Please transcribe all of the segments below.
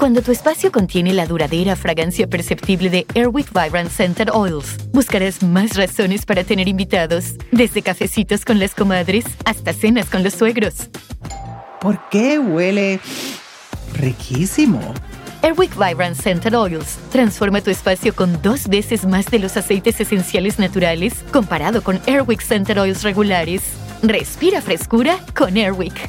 Cuando tu espacio contiene la duradera fragancia perceptible de Airwick Vibrant Scented Oils, buscarás más razones para tener invitados, desde cafecitos con las comadres hasta cenas con los suegros. ¿Por qué huele riquísimo? Airwick Vibrant Scented Oils transforma tu espacio con dos veces más de los aceites esenciales naturales comparado con Airwick Scented Oils regulares. Respira frescura con Airwick.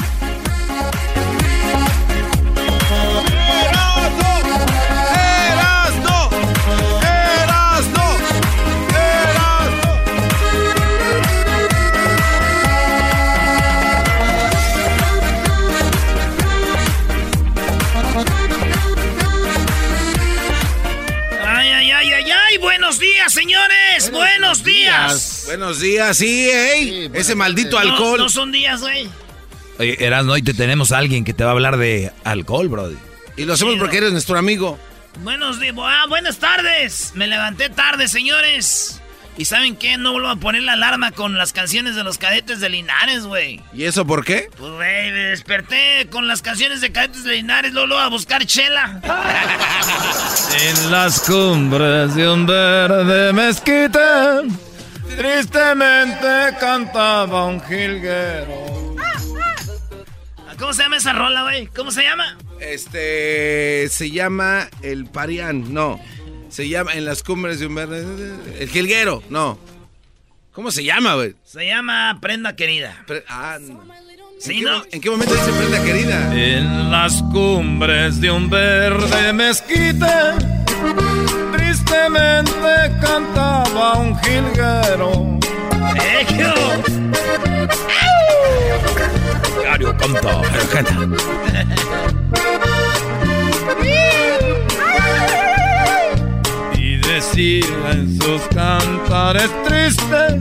Buenos días, señores. Buenos, días. Buenos días, sí, ey. Ese maldito No, alcohol. No, son días, güey. Oye, Erasmo, hoy te tenemos a alguien que te va a hablar de alcohol, brody. Y lo hacemos Sí, porque eres nuestro amigo. Buenos días. Ah, buenas tardes. Me levanté tarde, señores. ¿Y saben qué? No vuelvo a poner la alarma con las canciones de los cadetes de Linares, güey. ¿Y eso por qué? Pues, güey, me desperté con las canciones de cadetes de Linares, luego, a buscar chela. En las cumbres de un verde mezquite, tristemente cantaba un jilguero. ¿Cómo se llama esa rola, güey? ¿Cómo se llama? Este se llama el Parián, no. Se llama en las cumbres de un verde. El jilguero, no. ¿Cómo se llama, güey? Se llama Prenda Querida. Pre- ah, no. Sí, ¿En, qué, ¿no? ¿En qué momento dice prenda querida? En las cumbres de un verde mezquite, tristemente cantaba un jilguero. ¡Eh, qué hubo? Diario canta, canta. En sus cantares tristes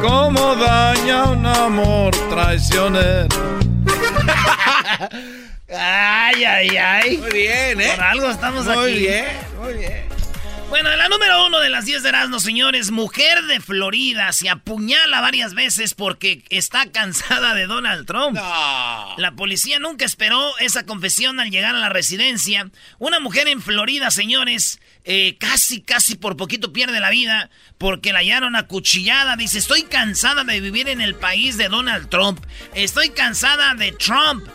cómo daña un amor traicionero. Ay, ay, ay. Muy bien, ¿eh? Por algo estamos aquí. Muy bien, muy bien. Bueno, la número uno de las 10 de Erasmo, señores. Mujer de Florida se apuñala varias veces porque está cansada de Donald Trump. La policía nunca esperó esa confesión al llegar a la residencia. Una mujer en Florida, señores, eh, casi, casi por poquito pierde la vida porque la hallaron acuchillada. Dice, estoy cansada de vivir en el país de Donald Trump. Estoy cansada de Trump.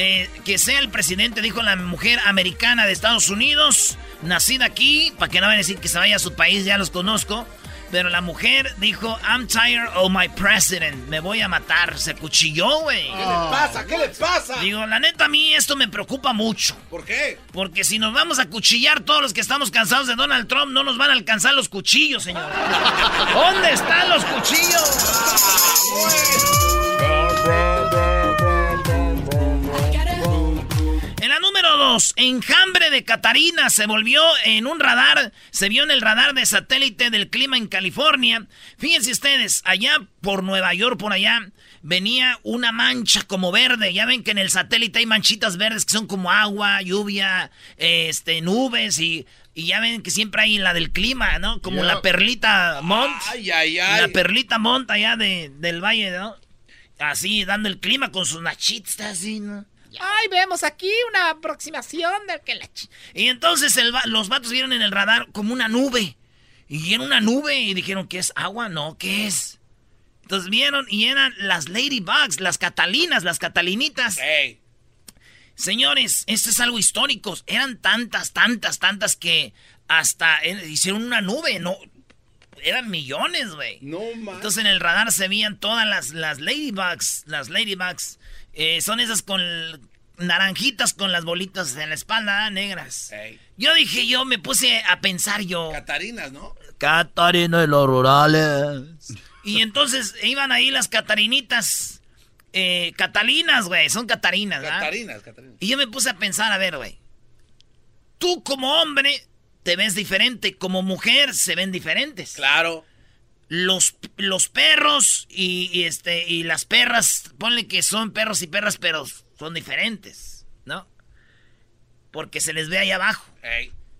Eh, que sea el presidente, dijo la mujer americana de Estados Unidos, nacida aquí, para que no vayan a decir que se vaya a su país, ya los conozco. Pero la mujer dijo, I'm tired of my president, me voy a matar. Se cuchilló, güey. ¿Qué le pasa? ¿Qué le pasa? Digo, la neta, a mí esto me preocupa mucho. ¿Por qué? Porque si nos vamos a cuchillar todos los que estamos cansados de Donald Trump, no nos van a alcanzar los cuchillos, señor. ¿Dónde están los cuchillos? 2, enjambre de Catarina se volvió en un radar, se vio en el radar de satélite del clima en California. Fíjense ustedes, allá por Nueva York, por allá, venía una mancha como verde. Ya ven que en el satélite hay manchitas verdes que son como agua, lluvia, este, nubes y, y ya ven que siempre hay la del clima, ¿no? Como la perlita Mont. Ay, ay, ay. La perlita Mont allá de, del valle, ¿no? Así, dando el clima con sus nachitas, así, ¿no? Ay, vemos aquí una aproximación de que la Y entonces el va- los vatos vieron en el radar como una nube. Y vieron una nube y dijeron, ¿qué es agua? No, ¿qué es? Entonces vieron y eran las ladybugs, las catalinas, las catalinitas. Señores, esto es algo histórico. Eran tantas, tantas, tantas que hasta hicieron una nube, no. Eran millones, güey. No más. Entonces en el radar se veían todas las, las ladybugs. Las ladybugs. Eh, son esas con naranjitas con las bolitas en la espalda, negras. Yo dije, yo me puse a pensar yo. Catarinas, ¿no? Catarina de los rurales. Y entonces iban ahí las catarinitas. Eh, catalinas, güey, son catarinas, ¿verdad? Catarinas, catarinas. Y yo me puse a pensar, a ver, güey. Tú como hombre te ves diferente, como mujer se ven diferentes. Claro. Los, los perros y, este, y las perras, ponle que son perros y perras, pero son diferentes, ¿no? Porque se les ve ahí abajo.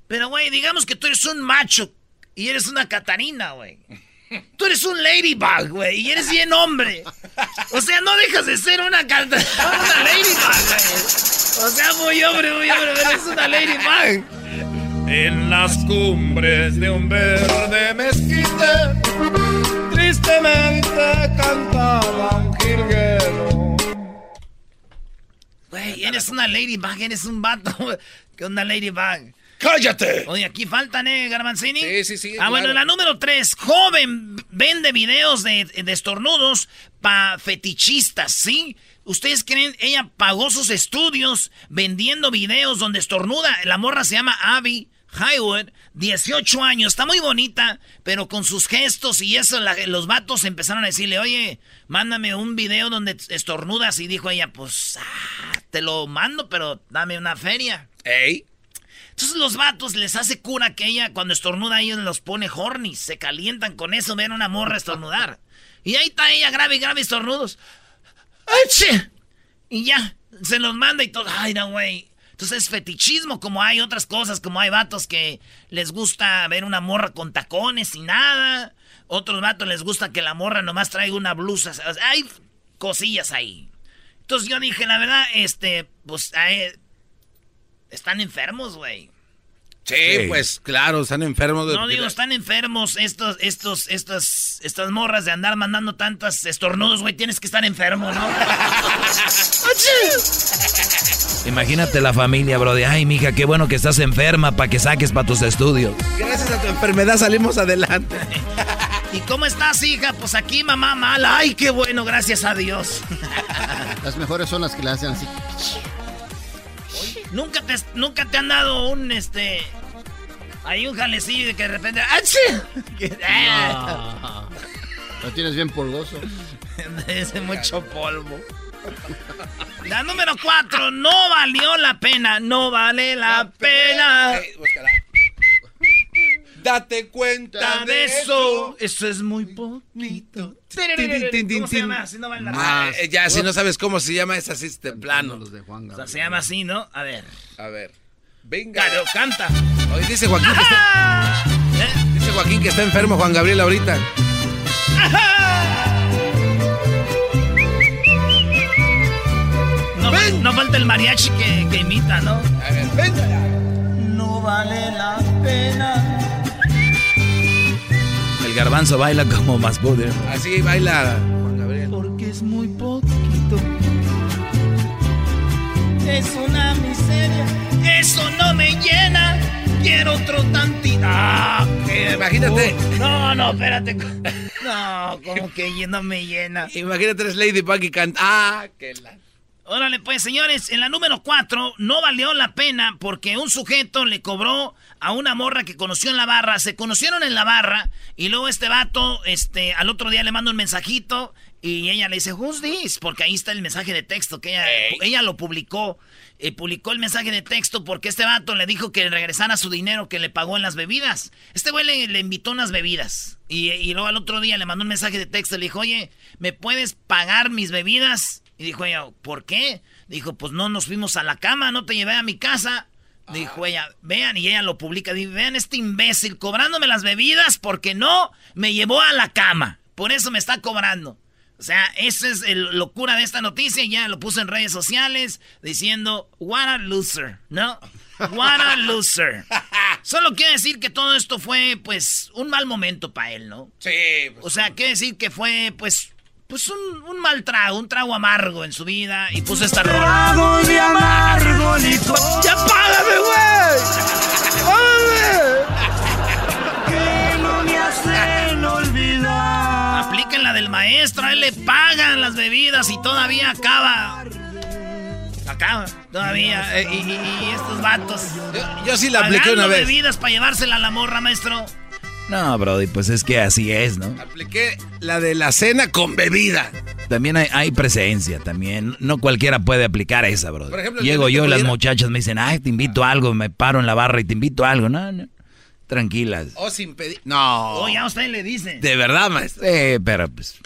Pero, güey, digamos que tú eres un macho y eres una catarina, güey. Tú eres un ladybug, güey, y eres bien hombre. O sea, no dejas de ser una, una ladybug, güey. O sea, muy hombre, muy hombre, pero eres una ladybug. En las cumbres de un verde mezquite, tristemente cantaba un jilguero. Güey, eres una ladybug, eres un vato, que una ladybug. ¡Cállate! Oye, aquí faltan, ¿eh, Garbanzini? Sí, sí, sí. Ah, bueno, la número tres. Joven vende videos de, de estornudos para fetichistas, ¿sí? ¿Ustedes creen? Ella pagó sus estudios vendiendo videos donde estornuda. La morra se llama Abby Highwood, 18 años. Está muy bonita, pero con sus gestos y eso, los vatos empezaron a decirle, oye, mándame un video donde estornudas. Y dijo ella, pues, ah, te lo mando, pero dame una feria. ¿Ey? Entonces los vatos les hace cura que ella cuando estornuda ellos los pone horny, se calientan con eso, ven una morra estornudar. Y ahí está ella grave y grave estornudos. ¡Ay, Y ya, se los manda y todo. Ay, no, güey. Entonces es fetichismo, como hay otras cosas, como hay vatos que les gusta ver una morra con tacones y nada. Otros vatos les gusta que la morra nomás traiga una blusa. hay cosillas ahí. Entonces yo dije, la verdad, este, pues, están enfermos, güey. Sí, pues claro, están enfermos. De... No digo, están enfermos estos, estos, estas, estas morras de andar mandando tantas estornudos, güey. Tienes que estar enfermo, ¿no? Imagínate la familia, bro. De, ay, mija, qué bueno que estás enferma para que saques para tus estudios. Gracias a tu enfermedad salimos adelante. ¿Y cómo estás, hija? Pues aquí, mamá, mala. Ay, qué bueno, gracias a Dios. Las mejores son las que le hacen así. ¿Nunca te, nunca te han dado un, este... Hay un jalecillo de que de repente... ¡Ah, Lo tienes bien polvoso. Es mucho polvo. La número cuatro, no valió la pena, no vale la, pena. Date cuenta de eso. Eso es muy poquito. ¿Cómo se llama? Si no ah, ya, si no sabes cómo se llama, es así este plano. Los de Juan o sea, se llama así, ¿no? A ver. A ver. Venga. Claro, canta. Hoy dice Joaquín que está... ¿Eh? Dice Joaquín que está enfermo, Juan Gabriel, ahorita. No, no, falta el mariachi que, que imita, ¿no? A ver, venga. No vale la pena garbanzo baila como más poder. Así baila Juan Gabriel. Porque es muy poquito. Es una miseria. Eso no me llena. Quiero otro tantito. Ah, Imagínate. no, no, espérate. No, como que no me llena. Imagínate, eres Ladybug y canta. Ah, que la. Órale, pues, señores, en la número 4 no valió la pena porque un sujeto le cobró a una morra que conoció en la barra. Se conocieron en la barra y luego este vato, este, al otro día le manda un mensajito y ella le dice, who's this? Porque ahí está el mensaje de texto que ella, ella lo publicó. Eh, publicó el mensaje de texto porque este vato le dijo que regresara su dinero que le pagó en las bebidas. Este güey le, invitó unas bebidas. Y, y, luego al otro día le mandó un mensaje de texto. Le dijo, oye, ¿me puedes pagar mis bebidas? Y dijo ella, ¿por qué? Dijo, pues no nos fuimos a la cama, no te llevé a mi casa. Dijo ella, vean, y ella lo publica, dice, vean este imbécil cobrándome las bebidas porque no me llevó a la cama. Por eso me está cobrando. O sea, esa es la locura de esta noticia. Ya lo puso en redes sociales diciendo, what a loser, ¿no? What a loser. Solo quiere decir que todo esto fue, pues, un mal momento para él, ¿no? Sí. Pues, o sea, quiere decir que fue, pues, pues un, un, mal trago, un trago amargo en su vida y puso esta rola. Trago de amargo licor. ¡Ya págame, güey! ¡Págame! que no me hacen olvidar. Apliquen la del maestro, a él le pagan las bebidas y todavía acaba. Acaba, todavía. Eh, y, y, y, estos vatos. Yo, yo sí la apliqué una vez. bebidas para llevársela a la morra, maestro. No, Brody, pues es que así es, ¿no? Apliqué la de la cena con bebida. También hay, hay presencia, también. No cualquiera puede aplicar esa, Brody. Por ejemplo, Llego yo y las muchachas me dicen, ay, te invito a algo, me paro en la barra y te invito a algo. No, no. Tranquilas. O sin pedir. No. Oh, ya usted le dice. De verdad, maestro. Eh, pero pues.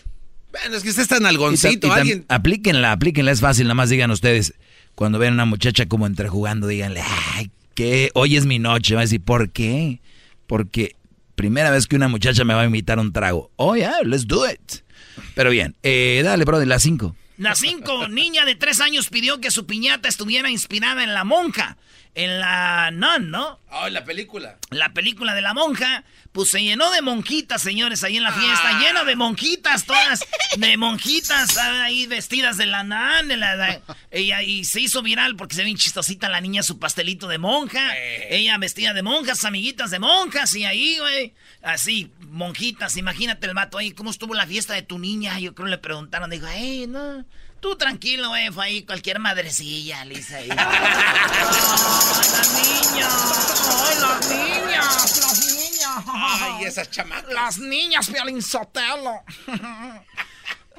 Bueno, es que usted es tan y ta- algoncito. y alguien. Aplíquenla, aplíquenla, es fácil. Nada más digan ustedes, cuando vean a una muchacha como entrejugando, díganle, ay, que hoy es mi noche. Va a decir, ¿por qué? Porque primera vez que una muchacha me va a invitar un trago. Oh, yeah, let's do it. Pero bien, eh, dale, Brody, las cinco. La cinco, niña de tres años pidió que su piñata estuviera inspirada en la monja. En la Nun, ¿no? Oh, la película. La película de la monja, pues se llenó de monjitas, señores, ahí en la fiesta. Lleno de monjitas, todas de monjitas ahí vestidas de la Nun. De la, de- ella, y se hizo viral porque se ve bien chistosita la niña, su pastelito de monja. Ella vestida de monjas, amiguitas de monjas. Y ahí, güey, así, monjitas. Imagínate el vato ahí, ¿cómo estuvo la fiesta de tu niña? Yo creo le preguntaron, dijo, hey, no. Tú tranquilo, güey, fue ahí cualquier madrecilla, Lisa. Ahí. ¡Ay, la niña! ¡Ay, las niñas! ¡Las niñas! Ay, esas chamacas. ¡Las niñas, Piolín Sotelo!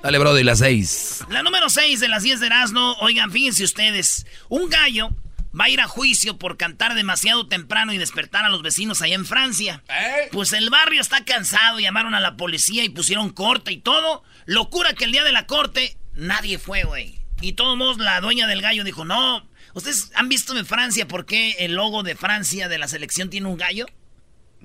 Dale, Brody, las seis. La número 6 de las 10 de Erasmo. Oigan, fíjense ustedes. Un gallo va a ir a juicio por cantar demasiado temprano y despertar a los vecinos allá en Francia. ¿Eh? Pues el barrio está cansado, llamaron a la policía y pusieron corte y todo. Locura que el día de la corte nadie fue, güey. Y todos modos la dueña del gallo dijo, no, ¿ustedes han visto en Francia por qué el logo de Francia de la selección tiene un gallo?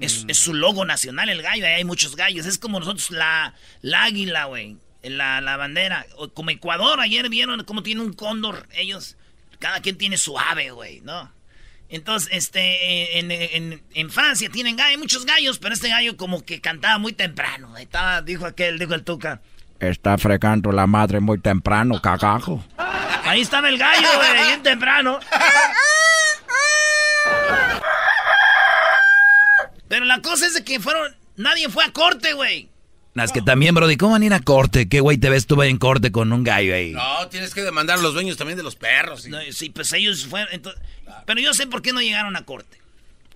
Es, es su logo nacional el gallo, ahí hay muchos gallos. Es como nosotros la, la águila, güey. La, la bandera. O Como Ecuador, ayer vieron cómo tiene un cóndor ellos. Cada quien tiene su ave, güey, ¿no? Entonces, este, en, en- en Francia tienen gallos, hay muchos gallos, pero este gallo como que cantaba muy temprano. Estaba, dijo aquel, dijo el Tuca. Está fregando la madre muy temprano, cagajo. Ahí estaba el gallo, güey, bien temprano. Pero la cosa es de que fueron, nadie fue a corte, güey. Es que también, Brody, ¿cómo van a ir a corte? ¿Qué güey te ves tú en corte con un gallo ahí? No, tienes que demandar a los dueños también de los perros. y- No, sí, pues ellos fueron, entonces- pero yo sé por qué no llegaron a corte.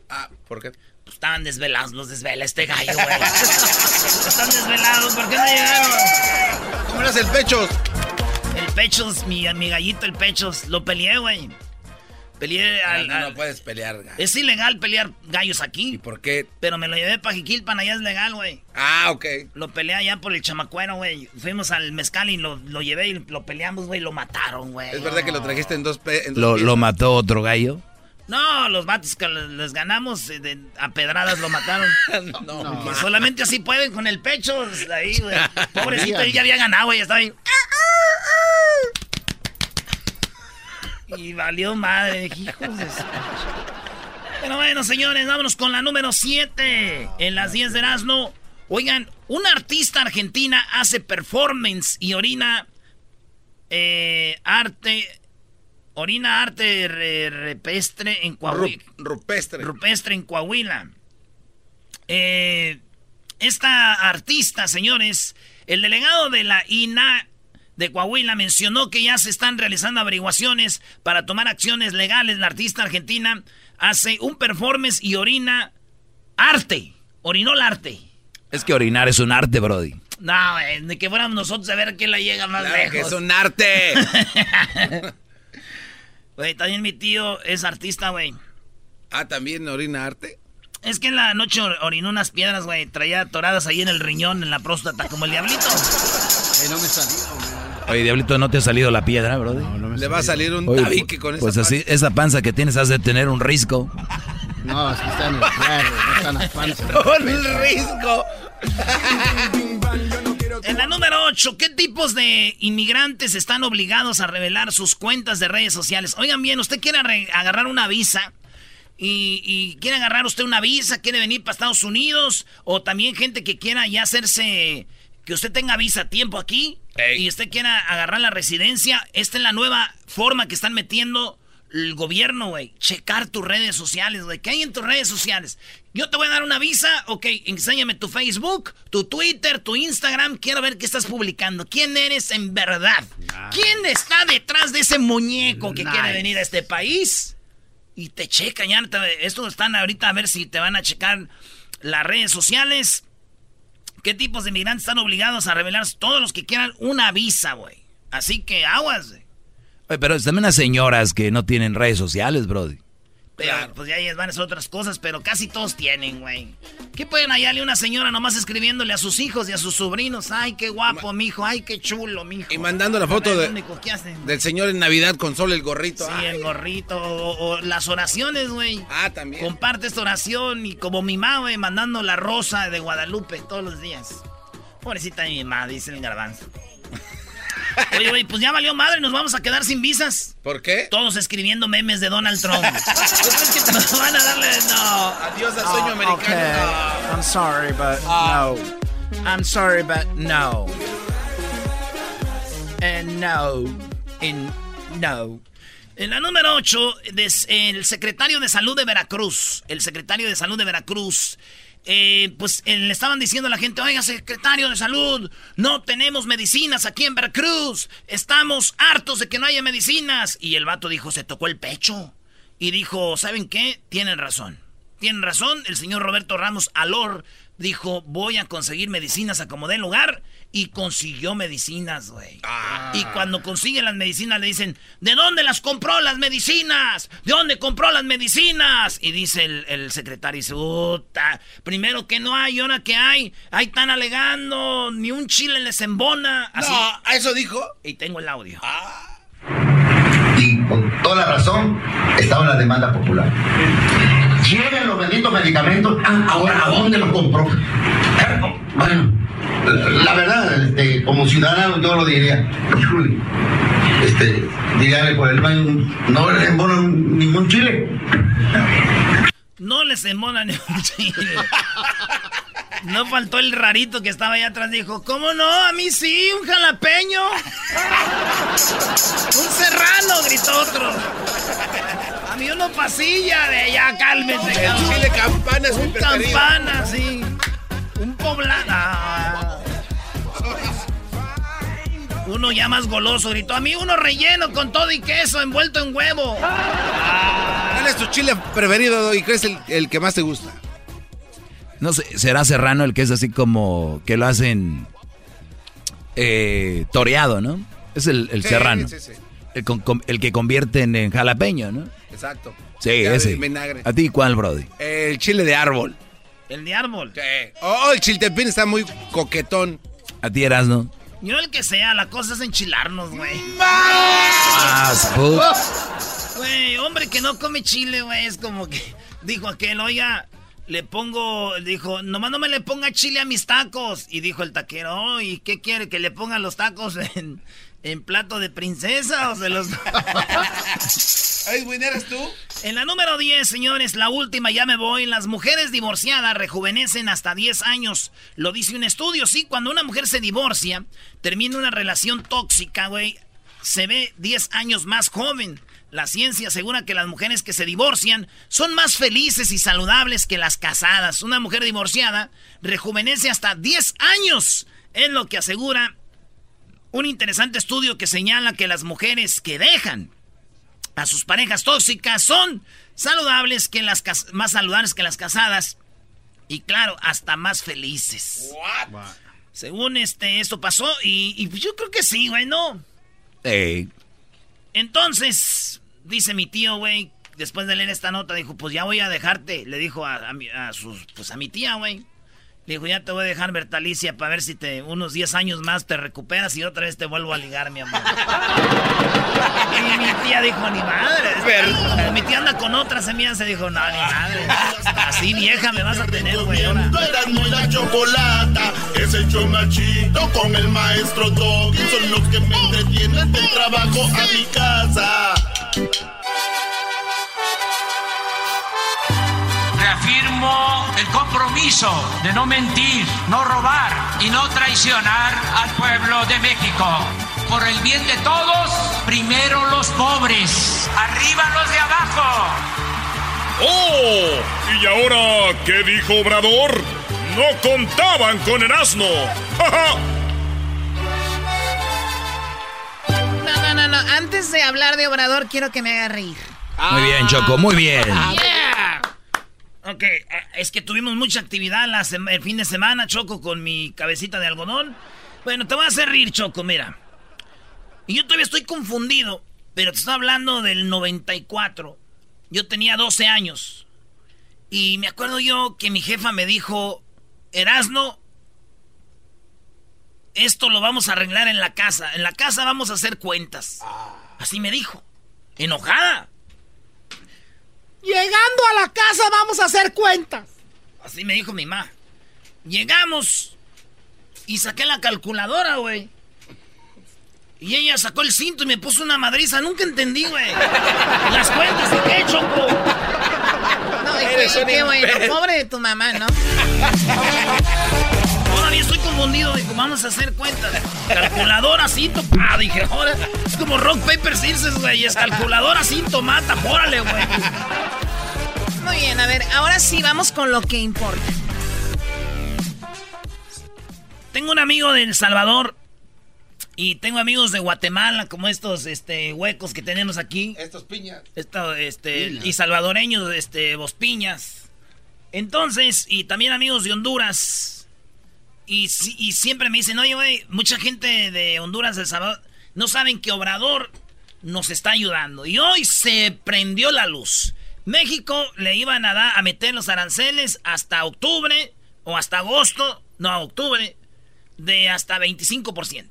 Ah, ¿por qué? Pues estaban desvelados, los desvela este gallo, güey. Están desvelados, ¿por qué no llegaron? ¿Cómo eras el pecho? El Pechos, mi, mi gallito, el Pechos, lo peleé, güey. Peleé al... No, no al- puedes pelear. gallo. Es ilegal pelear gallos ¿Y aquí, por qué? pero me lo llevé para Jiquilpan, allá es legal, güey. Ah, ok. Lo peleé allá por el chamacuero, güey. Fuimos al mezcal y lo, lo llevé y lo peleamos, güey, lo mataron, güey. Es verdad que lo trajiste en dos... pe- en dos ¿Lo, lo mató otro gallo? No, los vatos que les ganamos eh, de- a pedradas lo mataron. No, Que solamente así pueden con el pecho. Ahí, güey. Pobrecito, él ya había ganado, güey. Estaba ahí. Y valió madre. Hijos de su- Pero bueno, señores, vámonos con la número 7. En las 10 de Erasmo. Oigan, una artista argentina hace performance y orina eh, arte. Orina arte re- repestre en Coahuila. Ru- rupestre. Rupestre en Coahuila. Eh, esta artista, señores, el delegado de la INA de Coahuila mencionó que ya se están realizando averiguaciones para tomar acciones legales. La artista argentina hace un performance y orina arte. Orinó el arte. Es que orinar es un arte, Brody. No, güey, ni que fuéramos nosotros a ver quién la llega más Claro lejos. que es un arte. Güey, también mi tío es artista, güey. ah, también orina arte. Es que en la noche or- orinó unas piedras, güey. Traía atoradas ahí en el riñón, en la próstata, como el diablito. Eh, no me salió, man. Oye, Diablito, ¿no te ha salido la piedra, Brody? No, no me Le va a salir un Oye, tabique con esa Pues así, esa panza que tienes has de tener un risco. No, es que está en el claro, no está en la panza. Con el risco. En la número 8, ¿qué tipos de inmigrantes están obligados a revelar sus cuentas de redes sociales? Oigan bien, usted quiere agarrar una visa y, y quiere agarrar usted una visa, quiere venir para Estados Unidos o también gente que quiera ya hacerse, que usted tenga visa a tiempo aquí Ey. y usted quiera agarrar la residencia. Esta es la nueva forma que están metiendo el gobierno, güey. Checar tus redes sociales, güey. ¿Qué hay en tus redes sociales? Yo te voy a dar una visa, ok, enséñame tu Facebook, tu Twitter, tu Instagram. Quiero ver qué estás publicando. ¿Quién eres en verdad? ¿Quién está detrás de ese muñeco que quiere venir a este país? Y te checan, ya. Estos están ahorita a ver si te van a checar las redes sociales. ¿Qué tipos de inmigrantes están obligados a revelar todos los que quieran una visa, güey? Así que aguas, güey. Pero también las señoras que no tienen redes sociales, Brody. Pero, pues ya van a ser otras cosas, pero casi todos tienen, güey. ¿Qué pueden hallarle una señora nomás escribiéndole a sus hijos y a sus sobrinos? Ay, qué guapo, mijo. Ay, qué chulo, mijo. Y mandando la foto de, del señor en Navidad con sol el gorrito. Sí, el gorrito. O, las oraciones, güey. Ah, también. Comparte esta oración y como mi mamá, güey, mandando la rosa de Guadalupe todos los días. Pobrecita mi mamá, dice el garbanzo. Oye, güey, pues ya valió madre, nos vamos a quedar sin visas. ¿Por qué? Todos escribiendo memes de Donald Trump. ¿Tú crees que te van a darle? No. Adiós al sueño americano. Okay. I'm sorry, but no. I'm sorry, but no. And no. In no. En la número 8, el secretario de Salud de Veracruz. El secretario de Salud de Veracruz eh, pues eh, le estaban diciendo a la gente, oiga, secretario de salud, no tenemos medicinas aquí en Veracruz, estamos hartos de que no haya medicinas. Y el vato dijo, se tocó el pecho. Y dijo, ¿saben qué? Tienen razón. Tienen razón, el señor Roberto Ramos Alor dijo, voy a conseguir medicinas a como dé lugar. Y consiguió medicinas, güey. Ah. Y cuando consigue las medicinas le dicen, ¿de dónde las compró las medicinas? ¿De dónde compró las medicinas? Y dice el, secretario, dice, Uta, primero que no hay, ahora que hay, ahí están alegando, ni un chile les embona. Así. No, ¿a eso dijo? Y tengo el audio. Ah. Y con toda la razón estaba la demanda popular. Llegan los benditos medicamentos, ah, ahora ¿a dónde los compró? Bueno la verdad, este, como ciudadano yo lo diría, este, dígale por el baño, no les embona ningún chile. No les embona ningún chile. No faltó el rarito que estaba allá atrás. Dijo, ¿cómo no? A mí sí, un jalapeño. un serrano, gritó otro. A mí uno pasilla de allá, cálmese. El chile campana es un campana, sí. Un poblano. Uno ya más goloso gritó, a mí uno relleno con todo y queso envuelto en huevo. ¿Cuál es tu chile preferido y crees el, el que más te gusta? No sé, será serrano el que es así como que lo hacen eh, toreado, ¿no? Es el, serrano. Sí, sí. El, el, que convierten en jalapeño, ¿no? Exacto. Sí, ese. ¿A ti cuál, Brody? El chile de árbol. ¿El de árbol? Sí. Oh, el chiltepín está muy coquetón. ¿A ti eras, no? Yo el que sea, la cosa es enchilarnos, güey. Más, Güey, hombre que no come chile, güey, es como que dijo aquel, oiga, le pongo, dijo, nomás no me le ponga chile a mis tacos. Y dijo el taquero, ¿y qué quiere? ¿Que le ponga los tacos en, en plato de princesa o se los... Ay, ¿eres tú? En la número 10, señores, la última, ya me voy. Las mujeres divorciadas rejuvenecen hasta 10 años. Lo dice un estudio, sí. Cuando una mujer se divorcia, termina una relación tóxica, güey, se ve 10 años más joven. La ciencia asegura que las mujeres que se divorcian son más felices y saludables que las casadas. Una mujer divorciada rejuvenece hasta 10 años. Es lo que asegura un interesante estudio que señala que las mujeres que dejan a sus parejas tóxicas son saludables que las más saludables que las casadas y claro, hasta más felices. Según este esto pasó y, yo creo que sí, güey, ¿no? Entonces, dice mi tío, güey, después de leer esta nota, dijo, pues ya voy a dejarte. Le dijo a, a, sus, pues a mi tía, güey. Le dijo, ya te voy a dejar Bertalicia para ver si te unos 10 años más te recuperas y otra vez te vuelvo a ligar, mi amor. y mi tía dijo, ni madre. Mi tía anda con otra semilla, se dijo, no, ni madre. Así vieja me vas a tener, güey. Ahora. muy la chocolata, es el chomachito con el maestro Doggy. Son los que me entretienen del trabajo a mi casa. Reafirmo el compromiso de no mentir, no robar y no traicionar al pueblo de México. Por el bien de todos, primero los pobres, arriba los de abajo. ¡Oh! ¿Y ahora qué dijo Obrador? No contaban con el asno. No, no, no, no. Antes de hablar de Obrador, quiero que me haga reír. Muy bien, Choco, muy bien. Yeah. Ok, eh, es que tuvimos mucha actividad la el fin de semana, Choco, con mi cabecita de algodón. Bueno, te voy a hacer reír, Choco, mira. Y yo todavía estoy confundido, pero te estoy hablando del 94. Yo tenía 12 años. Y me acuerdo yo que mi jefa me dijo, Erasno, esto lo vamos a arreglar en la casa. En la casa vamos a hacer cuentas. Así me dijo. Enojada. Llegando a la casa vamos a hacer cuentas. Así me dijo mi mamá. Llegamos y saqué la calculadora, güey. Y ella sacó el cinto y me puso una madriza. Nunca entendí, güey. Las cuentas de qué, Choco. No, y Eres qué, bueno. Pobre de tu mamá, ¿no? Todavía estoy confundido. Dijo, vamos a hacer cuentas. Calculadora, cinto. Ah, dije, ahora. Es como rock, paper, scissors, güey. Es calculadora, cinto, mata. Órale, güey. Muy bien, a ver, ahora sí vamos con lo que importa. Tengo un amigo de El Salvador y tengo amigos de Guatemala, como estos este, huecos que tenemos aquí. Estos piñas. Esto, este, Piñas. y salvadoreños, este, Bospiñas. Entonces, y también amigos de Honduras. Y, si- y siempre me dicen, oye, güey, mucha gente de Honduras, de El Salvador, no saben que Obrador nos está ayudando. Y hoy se prendió la luz. México le iban a, dar, a meter los aranceles hasta octubre o hasta agosto, no, a octubre, de hasta 25%.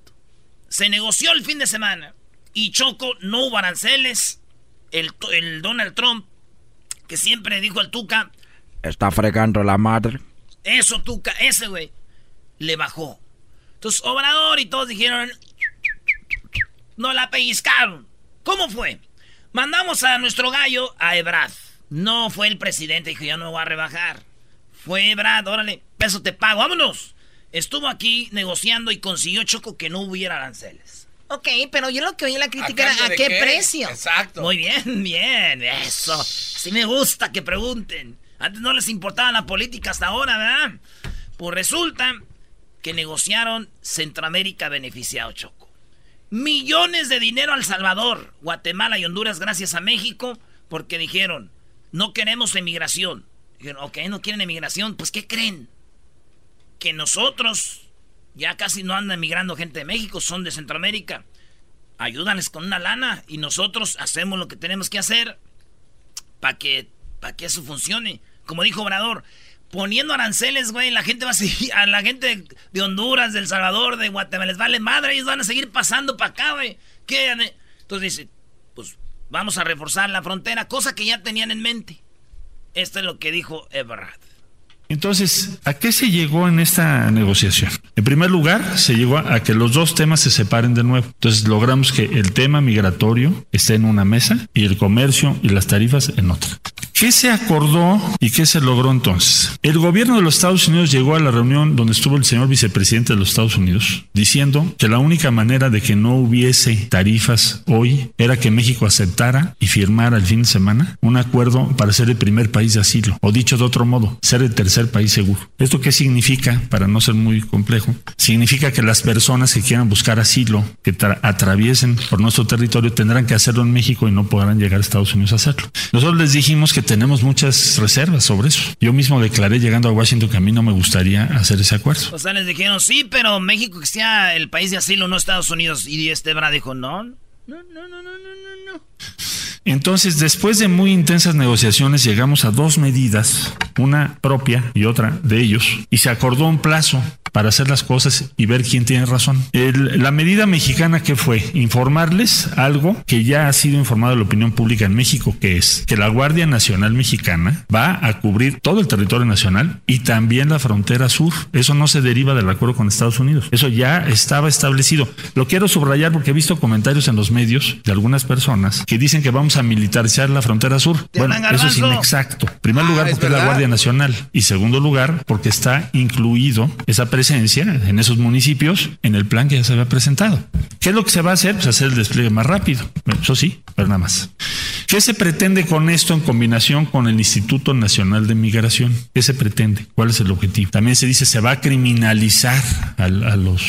Se negoció el fin de semana y Choco no hubo aranceles. El, el Donald Trump, que siempre dijo el Tuca, Está fregando la madre. eso Tuca, ese güey, le bajó. Entonces Obrador y todos dijeron, no la pellizcaron. ¿Cómo fue? Mandamos a nuestro gallo a Ebrad. No fue el presidente, dijo, yo no voy a rebajar. Fue Ebrad, órale, peso te pago, vámonos. Estuvo aquí negociando y consiguió Choco que no hubiera aranceles. Ok, pero yo lo que oí la crítica era a qué, qué? precio. Exacto. Muy bien, bien, eso. Sí me gusta que pregunten. Antes no les importaba la política hasta ahora, ¿verdad? Pues resulta que negociaron Centroamérica beneficiado, Choco. Millones de dinero al Salvador, Guatemala y Honduras gracias a México, porque dijeron, no queremos emigración. Dijeron, ok, no quieren emigración, pues ¿qué creen? Que nosotros, ya casi no anda emigrando gente de México, son de Centroamérica. Ayúdanles con una lana y nosotros hacemos lo que tenemos que hacer para que, para que eso funcione. Como dijo Obrador, poniendo aranceles, güey, la gente va a seguir, a la gente de Honduras, de El Salvador, de Guatemala, les vale madre, ellos van a seguir pasando para acá, güey. Entonces dice, pues vamos a reforzar la frontera, cosa que ya tenían en mente. Esto es lo que dijo Ebrard. Entonces, ¿a qué se llegó en esta negociación? En primer lugar, se llegó a que los dos temas se separen de nuevo. Entonces, logramos que el tema migratorio esté en una mesa y el comercio y las tarifas en otra. ¿Qué se acordó y qué se logró entonces? El gobierno de los Estados Unidos llegó a la reunión donde estuvo el señor vicepresidente de los Estados Unidos diciendo que la única manera de que no hubiese tarifas hoy era que México aceptara y firmara el fin de semana un acuerdo para ser el primer país de asilo, o dicho de otro modo, ser el tercer país seguro. ¿Esto qué significa? Para no ser muy complejo, significa que las personas que quieran buscar asilo, que tra- atraviesen por nuestro territorio, tendrán que hacerlo en México y no podrán llegar a Estados Unidos a hacerlo. Nosotros les dijimos que tenemos muchas reservas sobre eso. Yo mismo declaré llegando a Washington que a mí no me gustaría hacer ese acuerdo. O sea, les dijeron, sí, pero México que sea el país de asilo, no Estados Unidos. Y este Bra dijo, no, no, no, no, no, no, no. Entonces, después de muy intensas negociaciones, llegamos a dos medidas, una propia y otra de ellos, y se acordó un plazo para hacer las cosas y ver quién tiene razón. El- la medida mexicana que fue informarles algo que ya ha sido informado a la opinión pública en México, que es que la Guardia Nacional Mexicana va a cubrir todo el territorio nacional y también la frontera sur. Eso no se deriva del acuerdo con Estados Unidos. Eso ya estaba establecido. Lo quiero subrayar porque he visto comentarios en los medios de algunas personas que dicen que vamos a militarizar la frontera sur. Bueno, eso es inexacto. En primer Ah, lugar, ¿es porque es la? Guardia Nacional. Y segundo lugar, porque está incluido esa presencia en esos municipios en el plan que ya se había presentado. ¿Qué es lo que se va a hacer? Pues hacer el despliegue más rápido. Eso sí, pero nada más. ¿Qué se pretende con esto en combinación con el Instituto Nacional de Migración? ¿Qué se pretende? ¿Cuál es el objetivo? También se dice se va a criminalizar a, a los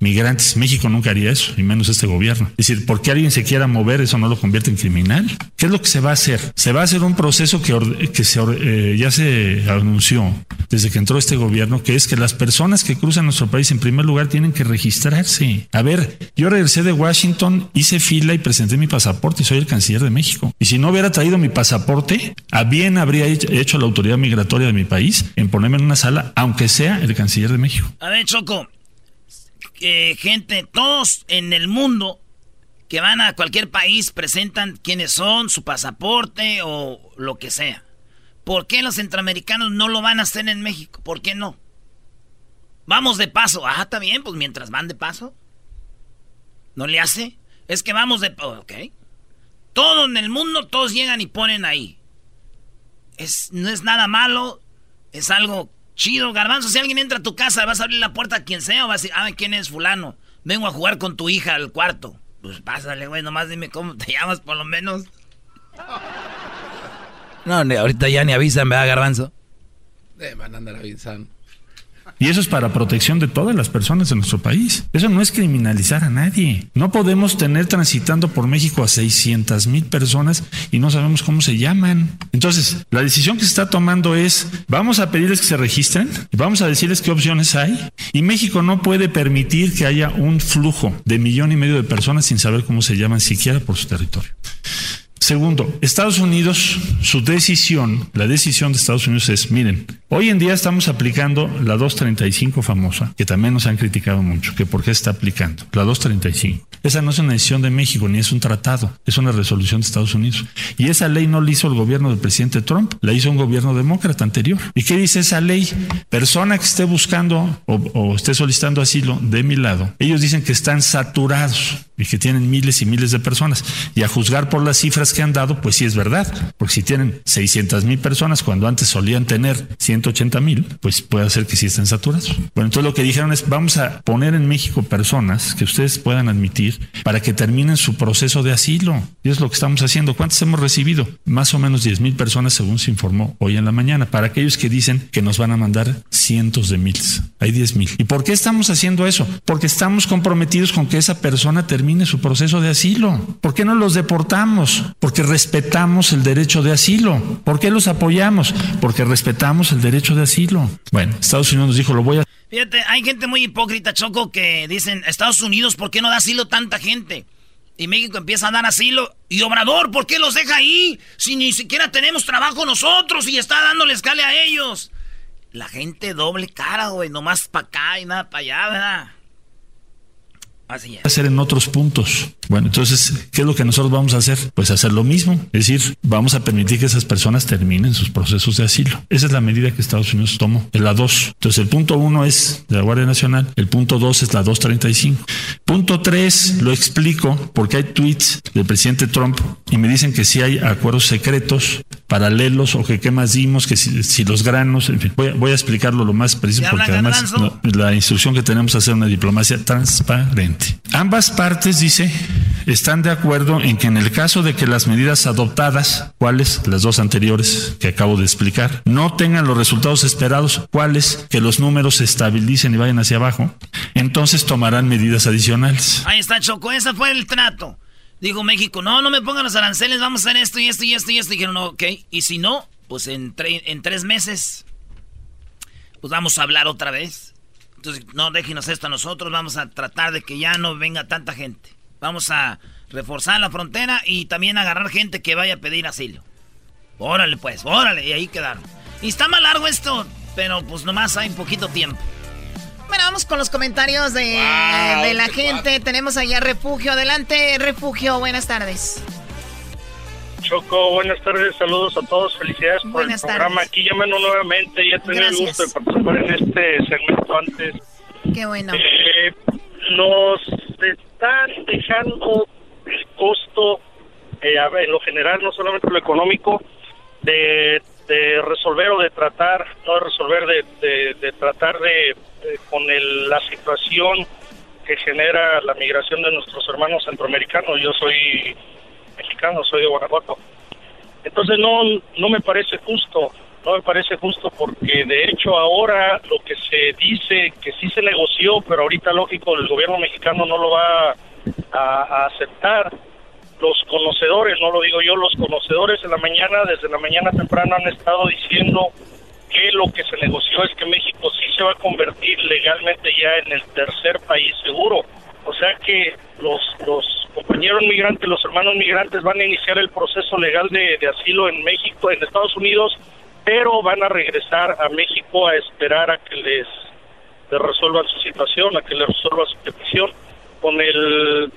migrantes. México nunca haría eso, y menos este gobierno. Es decir, ¿por qué alguien se quiera mover eso no lo convierte en criminal? ¿Qué es lo que se va a hacer? Se va a hacer un proceso que, que eh, ya se anunció desde que entró este gobierno, que es que las personas que cruzan nuestro país en primer lugar tienen que registrarse. A ver, yo regresé de Washington, hice fila y presenté mi pasaporte y soy el canciller de México. Y si no hubiera traído mi pasaporte, a bien habría hecho la autoridad migratoria de mi país en ponerme en una sala, aunque sea el canciller de México. A ver, Choco, gente, todos en el mundo que van a cualquier país presentan quiénes son, su pasaporte o lo que sea. ¿Por qué los centroamericanos no lo van a hacer en México? ¿Por qué no? Vamos de paso. Ah, está bien, pues mientras van de paso. ¿No le hace? Es que vamos de... Ok. Todo en el mundo, todos llegan y ponen ahí. Es, no es nada malo, es algo chido. Garbanzo, si alguien entra a tu casa, vas a abrir la puerta a quien sea o vas a decir, ah, ¿quién es fulano? Vengo a jugar con tu hija al cuarto. Pues pásale, güey, nomás dime cómo te llamas por lo menos. No, ahorita ya ni avisan, ¿verdad, Garbanzo? Eh, van a andar avisando. Y eso es para protección de todas las personas de nuestro país. Eso no es criminalizar a nadie. No podemos tener transitando por México a 600 mil personas y no sabemos cómo se llaman. Entonces, la decisión que se está tomando es, vamos a pedirles que se registren, vamos a decirles qué opciones hay y México no puede permitir que haya un flujo de millón y medio de personas sin saber cómo se llaman siquiera por su territorio. Segundo, Estados Unidos, su decisión, la decisión de Estados Unidos es, miren, hoy en día estamos aplicando la 235 famosa, que también nos han criticado mucho, que por qué está aplicando, la 235. Esa no es una decisión de México ni es un tratado, es una resolución de Estados Unidos. Y esa ley no la hizo el gobierno del presidente Trump, la hizo un gobierno demócrata anterior. ¿Y qué dice esa ley? Persona que esté buscando o, o esté solicitando asilo de mi lado, ellos dicen que están saturados y que tienen miles y miles de personas. Y a juzgar por las cifras que han dado, pues sí es verdad, porque si tienen 600 mil personas cuando antes solían tener 180 mil, pues puede ser que sí estén saturados. Bueno, entonces lo que dijeron es, vamos a poner en México personas que ustedes puedan admitir para que terminen su proceso de asilo. Y es lo que estamos haciendo. ¿Cuántos hemos recibido? Más o menos 10 mil personas, según se informó hoy en la mañana. Para aquellos que dicen que nos van a mandar cientos de miles. Hay 10 mil. ¿Y por qué estamos haciendo eso? Porque estamos comprometidos con que esa persona termine su proceso de asilo. ¿Por qué no los deportamos? Porque respetamos el derecho de asilo. ¿Por qué los apoyamos? Porque respetamos el derecho de asilo. Bueno, Estados Unidos dijo, lo voy a... Fíjate, hay gente muy hipócrita, Choco, que dicen, Estados Unidos, ¿por qué no da asilo tanta gente? Y México empieza a dar asilo. Y Obrador, ¿por qué los deja ahí? Si ni siquiera tenemos trabajo nosotros y está dándole escala a ellos. La gente doble cara, güey, nomás para acá y nada para allá, ¿verdad? Hacer en otros puntos. Bueno, entonces, ¿qué es lo que nosotros vamos a hacer? Pues hacer lo mismo. Es decir, vamos a permitir que esas personas terminen sus procesos de asilo. Esa es la medida que Estados Unidos tomó, es la 2. Entonces, el punto 1 es de la Guardia Nacional, el punto 2 es la 235. Punto 3 lo explico porque hay tweets del presidente Trump y me dicen que si hay acuerdos secretos paralelos o que qué más dimos, que si, los granos, en fin, voy, a explicarlo lo más preciso porque además la instrucción que tenemos es hacer una diplomacia transparente. Ambas partes, dice, están de acuerdo en que en el caso de que las medidas adoptadas, cuáles, las dos anteriores que acabo de explicar, no tengan los resultados esperados, cuáles, que los números se estabilicen y vayan hacia abajo, entonces tomarán medidas adicionales. Ahí está, Choco, ese fue el trato. Dijo México, no, no me pongan los aranceles, vamos a hacer esto y esto y esto y esto. dijeron, no, ok. Y si no, pues en, en tres meses, pues vamos a hablar otra vez. Entonces, no déjenos esto a nosotros, vamos a tratar de que ya no venga tanta gente. Vamos a reforzar la frontera y también agarrar gente que vaya a pedir asilo. Órale pues, órale, y ahí quedaron. Y está más largo esto, pero pues nomás hay poquito tiempo. Bueno, vamos con los comentarios de, la gente. Tenemos allá Refugio. Adelante, Refugio. Buenas tardes. Choco, buenas tardes, saludos a todos, felicidades por el programa. Aquí llamando nuevamente, ya tenía el gusto de participar en este segmento antes. Qué bueno. Eh, nos están dejando el costo, eh, en lo general, no solamente lo económico, de, resolver o de tratar, no de resolver, de, de, tratar de, con la situación que genera la migración de nuestros hermanos centroamericanos. Yo soy mexicano, soy de Guanajuato. Entonces no, no me parece justo, no me parece justo porque de hecho ahora lo que se dice que sí se negoció, pero ahorita lógico el gobierno mexicano no lo va a, aceptar. Los conocedores, no lo digo yo, los conocedores en la mañana, desde la mañana temprano han estado diciendo que lo que se negoció es que México sí se va a convertir legalmente ya en el tercer país seguro. O sea que los, los compañeros migrantes, los hermanos migrantes van a iniciar el proceso legal de, asilo en México, en Estados Unidos, pero van a regresar a México a esperar a que les, resuelvan su situación, a que les resuelvan su petición, con el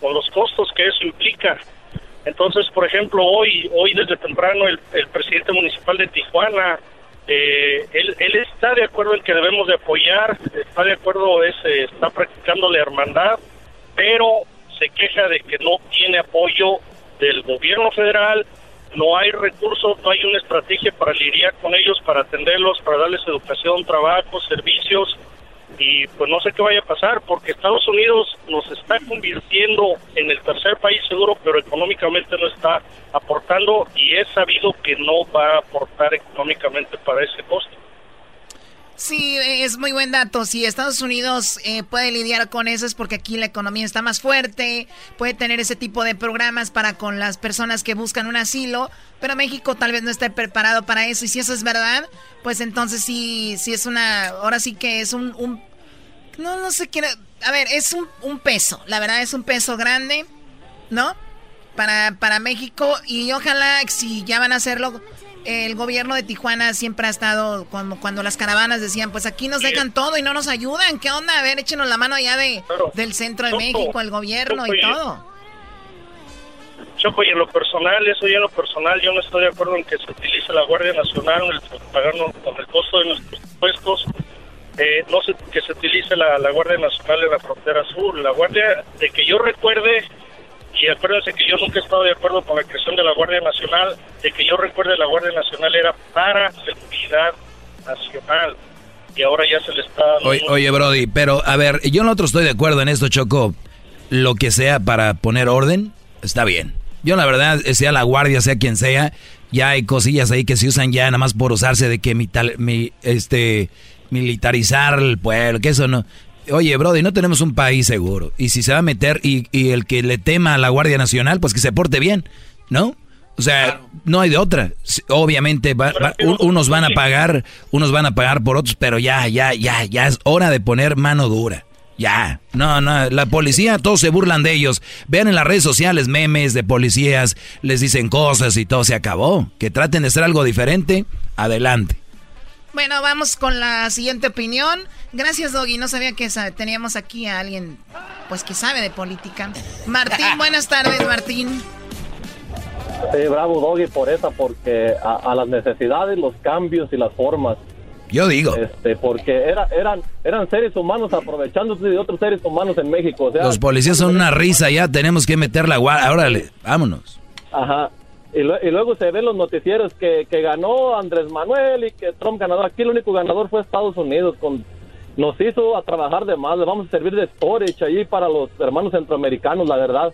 con los costos que eso implica. Entonces, por ejemplo, hoy hoy desde temprano el, presidente municipal de Tijuana eh, él, está de acuerdo en que debemos de apoyar, está de acuerdo, es, está practicando la hermandad, pero se queja de que no tiene apoyo del gobierno federal, no hay recursos, no hay una estrategia para lidiar con ellos, para atenderlos, para darles educación, trabajo, servicios, y pues no sé qué vaya a pasar, porque Estados Unidos nos está convirtiendo en el tercer país seguro, pero económicamente no está aportando y es sabido que no va a aportar económicamente para ese costo. Sí, es muy buen dato. Si Estados Unidos eh, puede lidiar con eso es porque aquí la economía está más fuerte, puede tener ese tipo de programas para con las personas que buscan un asilo, pero México tal vez no esté preparado para eso. Y si eso es verdad, pues entonces sí, sí es una, ahora sí que es un, un no, no sé qué, a ver, es un, un peso, la verdad es un peso grande, ¿no? Para, para México. Y ojalá si ya van a hacerlo el gobierno de Tijuana siempre ha estado, cuando, cuando las caravanas decían, pues aquí nos dejan todo y no nos ayudan, ¿qué onda? A ver, échenos la mano allá de, del centro de México, el gobierno y todo. Choco, y en lo personal, eso ya en lo personal, yo no estoy de acuerdo en que se utilice la Guardia Nacional, pagarnos con el costo de nuestros impuestos, eh, no sé que se utilice la, la Guardia Nacional en la frontera sur. La Guardia, de que yo recuerde, y acuérdense que yo nunca he estado de acuerdo con la creación de la Guardia Nacional, de que yo recuerde la Guardia Nacional era para seguridad nacional y ahora ya se le está... Oye, oye, Brody, pero a ver, yo no otro estoy de acuerdo en esto, Choco. Lo que sea para poner orden, está bien. Yo la verdad, sea la guardia, sea quien sea, ya hay cosillas ahí que se usan ya nada más por usarse de que mi, mi este militarizar el pueblo, que eso no. Oye, Brody, no tenemos un país seguro. Y si se va a meter y, el que le tema a la Guardia Nacional, pues que se porte bien, ¿no? O sea, no hay de otra. Obviamente, unos van a pagar, unos van a pagar por otros, pero ya, ya, ya, ya es hora de poner mano dura. Ya, no, no, la policía, todos se burlan de ellos. Vean en las redes sociales memes de policías, les dicen cosas y todo se acabó. Que traten de hacer algo diferente, adelante. Bueno, vamos con la siguiente opinión. Gracias, Doggy. No sabía que teníamos aquí a alguien, pues que sabe de política. Martín, buenas tardes, Martín. Sí, bravo, Doggy, por esa, porque a, las necesidades, los cambios y las formas. Yo digo. Este, porque era, eran, eran seres humanos aprovechándose de otros seres humanos en México. los policías son una risa ya, tenemos que meter la guardia. Órale, vámonos. Ajá. Y, luego se ven los noticieros que, que ganó Andrés Manuel y que Trump ganador. Aquí el único ganador fue Estados Unidos. con Nos hizo a trabajar de más. Le vamos a servir de storage allí para los hermanos centroamericanos, la verdad.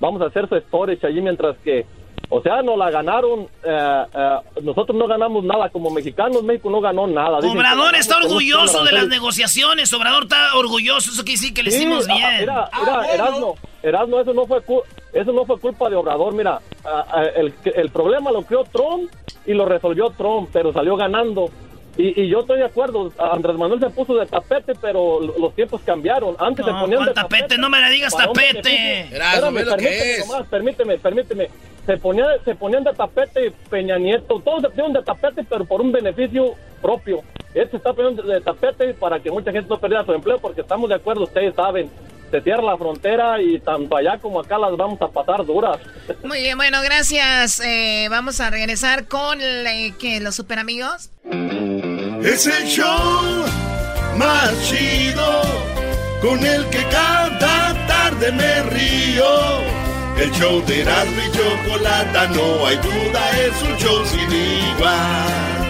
Vamos a hacer su storage allí mientras que o sea, no la ganaron. Eh, eh, nosotros no ganamos nada como mexicanos. México no ganó nada. Obrador está orgulloso de las negociaciones. Obrador está orgulloso. Eso quiere decir que le hicimos bien. Mira, mira, Erasmo, Erasmo, eso no fue eso no fue culpa de Obrador. Mira, el, el problema lo creó Trump y lo resolvió Trump, pero salió ganando. Y, y, yo estoy de acuerdo, Andrés Manuel se puso de tapete, pero los tiempos cambiaron. Antes se ponían de tapete. No me la digas tapete. Espérame, permíteme, nomás, permíteme, permíteme. Se, ponía, se ponían de tapete Peña Nieto, todos se ponían de tapete, pero por un beneficio propio. Él se está poniendo de tapete para que mucha gente no perdiera su empleo, porque estamos de acuerdo, ustedes saben se cierra la frontera y tanto allá como acá las vamos a pasar duras. Muy bien, bueno, gracias. Eh, vamos a regresar con eh, los super amigos. Es el show más chido con el que cada tarde me río. El show de Erasmo y Chocolata, no hay duda, es un show sin igual.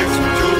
Es un show sin igual.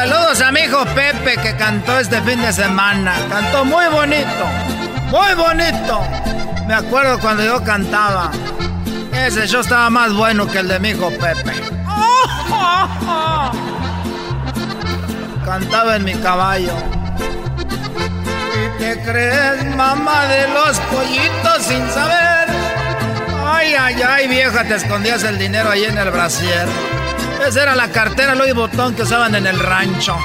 Saludos a mi hijo Pepe que cantó este fin de semana. Cantó muy bonito. Muy bonito. Me acuerdo cuando yo cantaba. Ese show estaba más bueno que el de mi hijo Pepe. Cantaba en mi caballo. ¿Y qué crees, mamá de los pollitos sin saber? Ay, ay, ay, vieja, te escondías el dinero ahí en el brasier. Esa era la cartera Louis Botón que usaban en el rancho.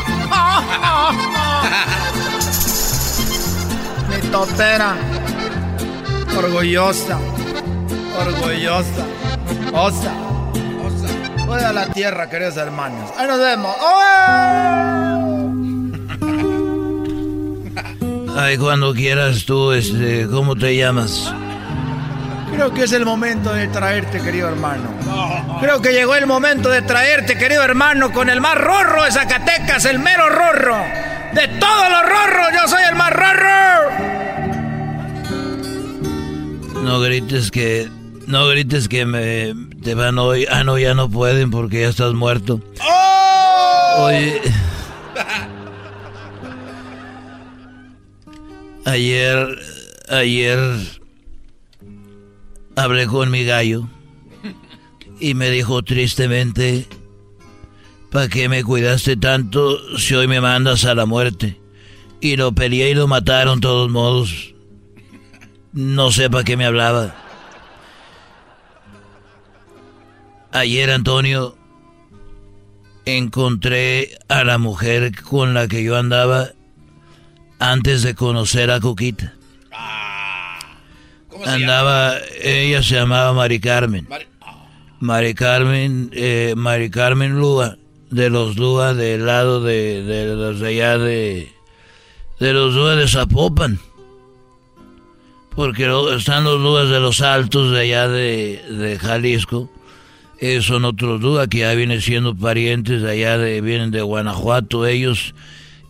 Mi totera. Orgullosa. Orgullosa. Osa. Osa. Voy a la tierra, queridos hermanos. Ahí nos vemos. Ay, cuando quieras tú, este, ¿cómo te llamas? Creo que es el momento de traerte, querido hermano. Creo que llegó el momento de traerte, querido hermano, con el más rorro de Zacatecas, el mero rorro. De todos los rorros, yo soy el más rorro. No grites que. No grites que me. Te van hoy. Ah, no, ya no pueden porque ya estás muerto. Oye. Ayer. Ayer. Hablé con mi gallo. Y me dijo tristemente. ¿Para qué me cuidaste tanto si hoy me mandas a la muerte? Y lo peleé y lo mataron todos modos. No sé para qué me hablaba. Ayer, Antonio, encontré a la mujer con la que yo andaba antes de conocer a Coquita. Andaba, ella se llamaba Mari Carmen. Mari Carmen, eh, Mari Carmen Lúa, de los Lúa del lado de, de los de allá de, de los Lúa de Zapopan. Porque están los Lúas de los Altos de allá de, de Jalisco. Esos son otros Lúas que ya vienen siendo parientes de allá, de, vienen de Guanajuato ellos.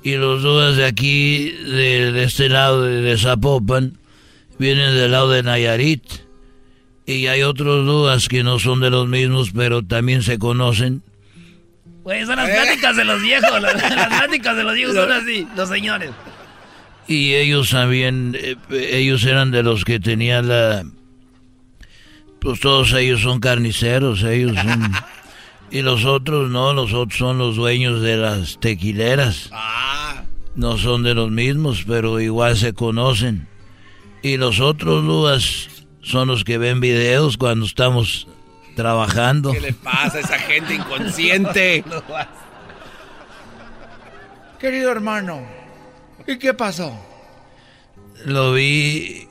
Y los Lúas de aquí, de, de este lado de, de Zapopan, vienen del lado de Nayarit. Y hay otros Lúas que no son de los mismos, pero también se conocen. Güey, son las pláticas de los viejos. Las, las pláticas de los viejos son así, los señores. Y ellos también, eh, ellos eran de los que tenían la... Pues todos ellos son carniceros, ellos son... Y los otros no, los otros son los dueños de las tequileras. No son de los mismos, pero igual se conocen. Y los otros Lúas son los que ven videos cuando estamos trabajando. ¿Qué le pasa a esa gente inconsciente? Querido hermano, ¿y qué pasó? Lo vi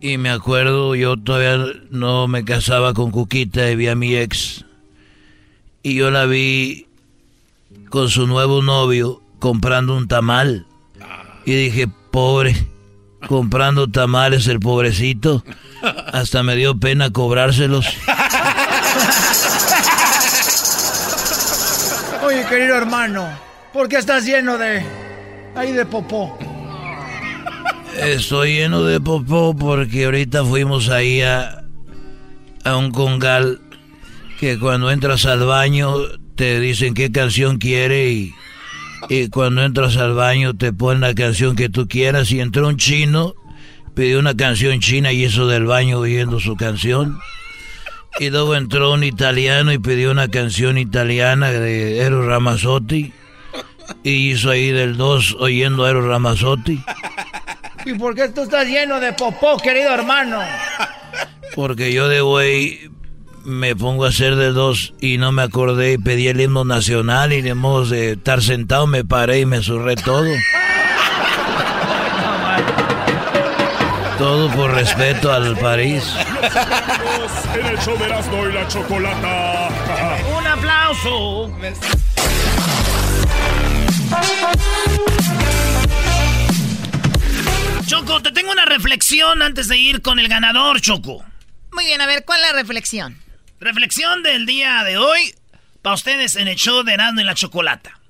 y me acuerdo, yo todavía no me casaba con Cuquita y vi a mi ex. Y yo la vi con su nuevo novio comprando un tamal. Y dije, pobre, comprando tamales el pobrecito. Hasta me dio pena cobrárselos. Oye, querido hermano, ¿por qué estás lleno de... ahí de popó? Estoy lleno de popó porque ahorita fuimos ahí a, a un congal que cuando entras al baño te dicen qué canción quiere y, y cuando entras al baño te ponen la canción que tú quieras y entró un chino, pidió una canción china y eso del baño oyendo su canción. Y luego entró un italiano y pidió una canción italiana de Eros Ramazzotti y hizo ahí del 2 oyendo a Eros Ramazzotti. ¿Y por qué tú estás lleno de popó, querido hermano? Porque yo de güey me pongo a hacer de dos y no me acordé y pedí el himno nacional y de modo de estar sentado me paré y me zurré todo. Todo por respeto al París. en el show de Erasmo y la Chocolata. Un aplauso. Choco, te tengo una reflexión antes de ir con el ganador, Choco. Muy bien, a ver, ¿cuál es la reflexión? Reflexión del día de hoy para ustedes en el show de Erasmo y la Chocolata.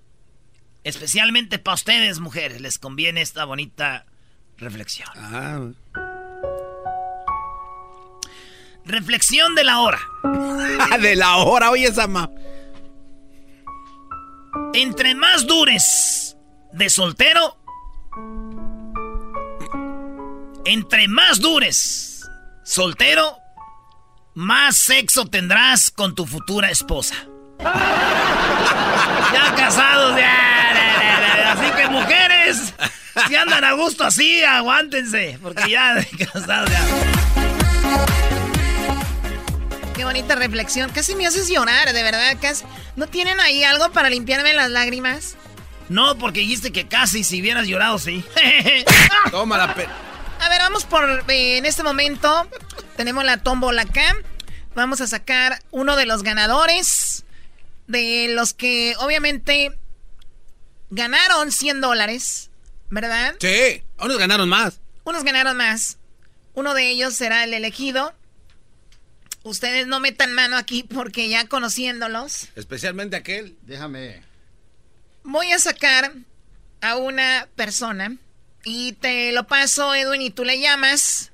Especialmente para ustedes, mujeres, les conviene esta bonita reflexión. Ah. Reflexión de la hora. de la hora, oye, Sama. Entre más dures de soltero, entre más dures soltero, más sexo tendrás con tu futura esposa. ya casados, ya. Así que mujeres, si andan a gusto así, aguántense, porque ya casados ya. Qué bonita reflexión. Casi me haces llorar, de verdad. Casi... ¿No tienen ahí algo para limpiarme las lágrimas? No, porque dijiste que casi si hubieras llorado, sí. Toma la A ver, vamos por. Eh, en este momento tenemos la tómbola acá. Vamos a sacar uno de los ganadores. De los que obviamente ganaron 100 dólares, ¿verdad? Sí, unos ganaron más. Unos ganaron más. Uno de ellos será el elegido. Ustedes no metan mano aquí porque ya conociéndolos. Especialmente aquel. Déjame. Voy a sacar a una persona y te lo paso, Edwin, y tú le llamas.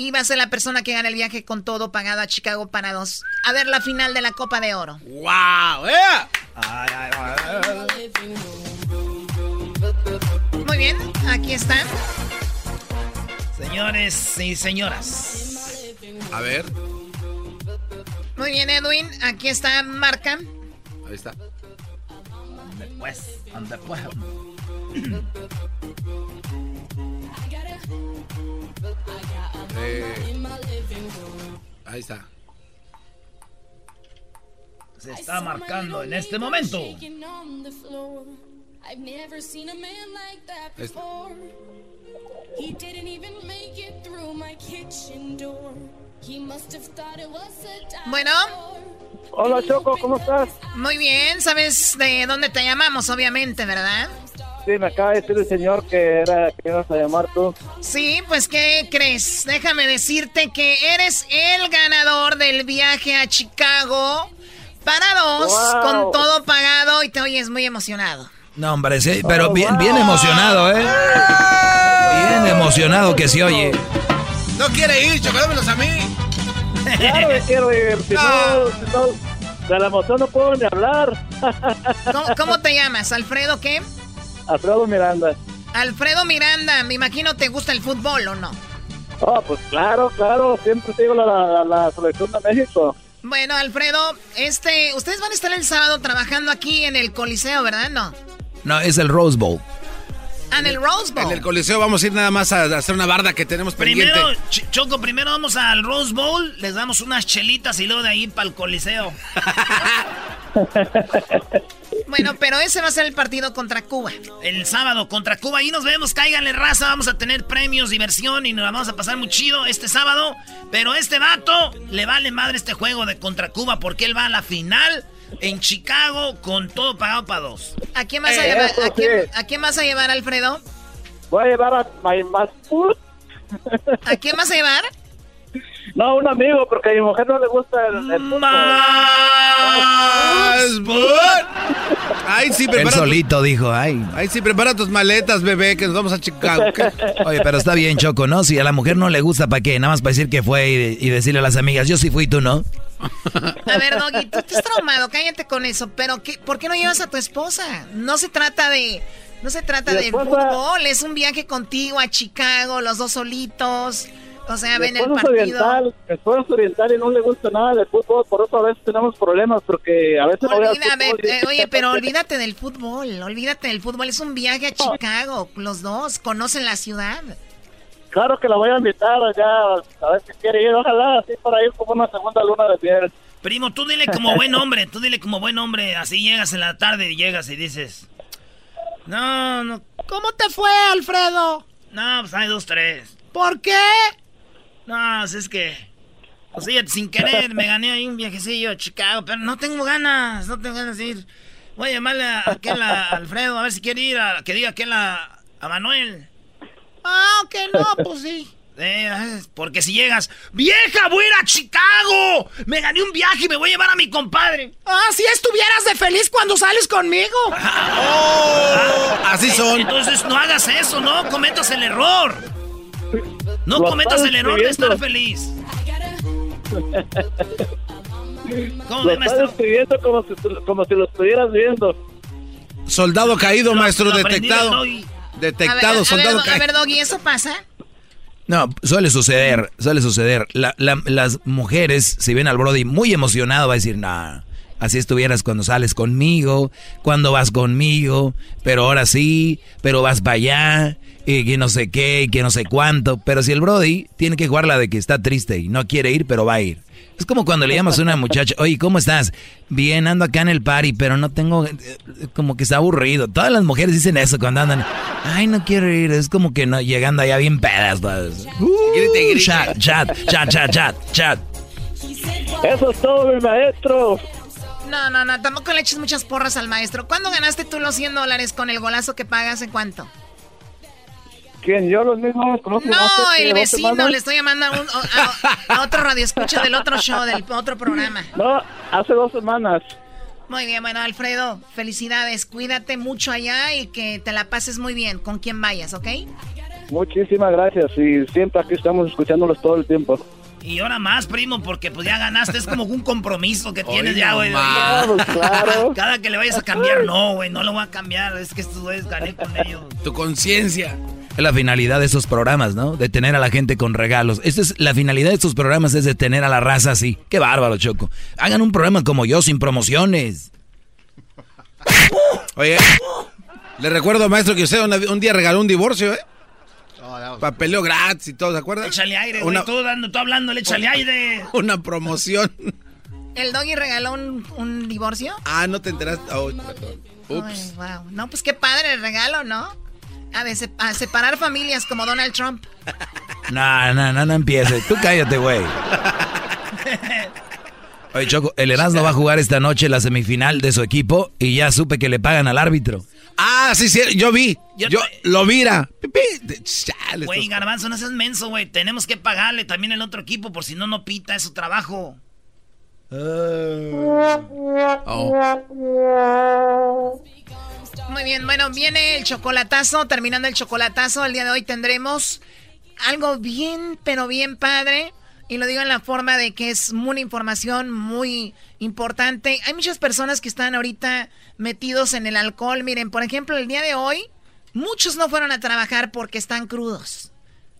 Y va a ser la persona que gana el viaje con todo pagado a Chicago para dos. A ver la final de la Copa de Oro. ¡Wow! Muy bien, aquí está. Señores y señoras. A ver. Muy bien, Edwin. Aquí está Marca. Ahí está. Después, después. Eh, ahí está. Se está marcando en este momento. Este. Bueno. Hola Choco, ¿cómo estás? Muy bien, ¿sabes de dónde te llamamos? Obviamente, ¿verdad? Sí, me acaba de decir el señor que era que ibas a llamar tú. Sí, pues ¿qué crees? Déjame decirte que eres el ganador del viaje a Chicago para dos, Wow. con todo pagado y te oyes muy emocionado. No, hombre, sí, pero bien, bien emocionado, ¿eh? Bien emocionado que se oye. No quiere ir, chocolámelos a mí. Claro que quiero ir. Si no, si no, de la emoción no puedo ni hablar. ¿Cómo, cómo te llamas? ¿Alfredo qué? Alfredo Miranda. Alfredo Miranda, me imagino te gusta el fútbol, ¿o no? Oh, pues claro, claro. Siempre sigo la, la, la selección de México. Bueno, Alfredo, este, ustedes van a estar el sábado trabajando aquí en el Coliseo, ¿verdad? No. No, es el Rose Bowl. Ah, en el Rose Bowl. En el Coliseo vamos a ir nada más a hacer una barda que tenemos pendiente. Primero, Ch- Choco, primero vamos al Rose Bowl, les damos unas chelitas y luego de ahí para el Coliseo. Bueno, pero ese va a ser el partido contra Cuba. El sábado contra Cuba. Ahí nos vemos, cáiganle raza. Vamos a tener premios, diversión y nos la vamos a pasar muy chido este sábado. Pero este vato le vale madre este juego de contra Cuba porque él va a la final en Chicago con todo pagado para dos. ¿A quién vas a Eh, llevar? ¿A quién, sí. a quién vas a llevar, Alfredo? Voy a llevar a my más ¿A quién vas a llevar? No, un amigo, porque a mi mujer no le gusta el, el fútbol. ¡Más bud! Ay, sí, Él prepara. solito dijo, ay. Ay, sí, prepara tus maletas, bebé, que nos vamos a Chicago. ¿Qué? Oye, pero está bien, Choco, ¿no? Si a la mujer no le gusta, ¿para qué? Nada más para decir que fue y, y decirle a las amigas, yo sí fui, tú no. A ver, Doggy, tú estás traumado, cállate con eso. Pero, ¿qué, ¿por qué no llevas a tu esposa? No se trata de... No se trata de fútbol, es un viaje contigo a Chicago, los dos solitos. O sea, ven el partido. oriental, mi esposo es oriental y no le gusta nada del fútbol, por eso a veces tenemos problemas, porque a veces no Olvida- a ver, fútbol y- eh, oye, pero olvídate del fútbol, olvídate del fútbol. Es un viaje a Chicago, los dos conocen la ciudad. Claro que la voy a invitar allá, a ver si quiere ir, ojalá, así para ir como una segunda luna de miel. Primo, tú dile como buen hombre, tú dile como buen hombre. Así llegas en la tarde y llegas y dices... No, no. ¿Cómo te fue, Alfredo? No, pues hay dos, tres. ¿Por qué? No, es que. Pues sí, sin querer me gané ahí un viajecillo a Chicago, pero no tengo ganas, no tengo ganas de ir. Voy a llamarle a aquel a Alfredo a ver si quiere ir a que diga aquel a, a Manuel. Ah, que no, pues sí. Eh, porque si llegas, vieja, voy a ir a Chicago. Me gané un viaje y me voy a llevar a mi compadre. Ah, si estuvieras de feliz cuando sales conmigo. Oh, así son. Entonces no hagas eso, no cometas el error. No cometas el error de estar feliz. ¿Cómo lo estás escribiendo como si, como si lo estuvieras viendo. Soldado caído, maestro, detectado. Detectado, soldado caído. A ver, Doggy, ¿eso pasa? No, suele suceder, suele suceder. las mujeres, si ven al Brody muy emocionado, va a decir, nah, así estuvieras cuando sales conmigo, cuando vas conmigo, pero ahora sí, pero vas para allá, y que no sé qué, y que no sé cuánto. Pero si el Brody tiene que jugar la de que está triste y no quiere ir, pero va a ir. Es como cuando le llamas a una muchacha, oye, ¿cómo estás? Bien, ando acá en el party, pero no tengo, eh, como que está aburrido. Todas las mujeres dicen eso cuando andan, ay, no quiero ir. Es como que no, llegando allá bien pedas. Uh, Chat, chat, chat, chat, chat, chat. Eso es todo, mi maestro. No, no, no, tampoco le eches muchas porras al maestro. ¿Cuándo ganaste tú los 100 dólares con el golazo que pagas? ¿En cuánto? ¿Quién? ¿Yo los mismos? No, el vecino, le estoy llamando a, un, a, otro radio escucha del otro show, del otro programa. No, hace dos semanas. Muy bien, bueno, Alfredo, felicidades. Cuídate mucho allá y que te la pases muy bien con quien vayas, ¿ok? Muchísimas gracias y siempre aquí estamos escuchándolos todo el tiempo. Y ahora más, primo, porque pues ya ganaste, es como un compromiso que tienes ya, güey. Claro, Cada que le vayas a cambiar, no, güey, no lo voy a cambiar, es que estos güeyes gané con ellos. Tu conciencia. Es la finalidad de esos programas, ¿no? De tener a la gente con regalos. Esta es la finalidad de estos programas es de tener a la raza así. Qué bárbaro, Choco. Hagan un programa como yo, sin promociones. Oye, le recuerdo, maestro, que usted un día regaló un divorcio, ¿eh? Papeleo gratis y todo, ¿se acuerdan? Échale aire, güey. Tú, dando, tú hablando, échale aire. Una promoción. ¿El doggy regaló un, divorcio? Ah, no te enteraste. Oh, perdón. Ups. wow. No, pues qué padre el regalo, ¿no? A, separar familias como Donald Trump. No, no, no, no empieces. Tú cállate, güey. Oye, Choco, el Erasmo va a jugar esta noche la semifinal de su equipo y ya supe que le pagan al árbitro. Ah, sí, sí, yo vi. Yo, lo mira. Güey, Garbanzo, no seas menso, güey. Tenemos que pagarle también el otro equipo por si no, no pita, es su trabajo. Uh, muy bien, bueno, viene el chocolatazo, terminando el chocolatazo, el día de hoy tendremos algo bien, pero bien padre. Y lo digo en la forma de que es una información muy importante. Hay muchas personas que están ahorita metidos en el alcohol. Miren, por ejemplo, el día de hoy, muchos no fueron a trabajar porque están crudos,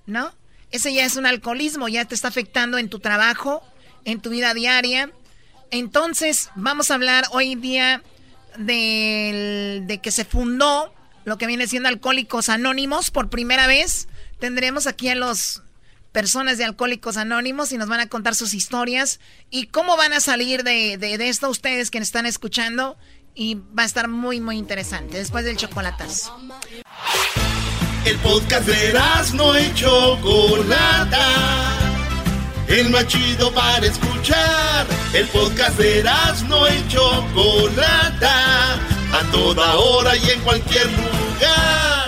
¿no? Ese ya es un alcoholismo, ya te está afectando en tu trabajo, en tu vida diaria. Entonces, vamos a hablar hoy día de que se fundó lo que viene siendo Alcohólicos Anónimos por primera vez. Tendremos aquí a los personas de Alcohólicos Anónimos y nos van a contar sus historias y cómo van a salir de, de, esto ustedes que están escuchando. Y va a estar muy, muy interesante después del chocolatazo. El podcast de no hecho Chocolata el más chido para escuchar. El podcast de no y Chocolata, a toda hora y en cualquier lugar.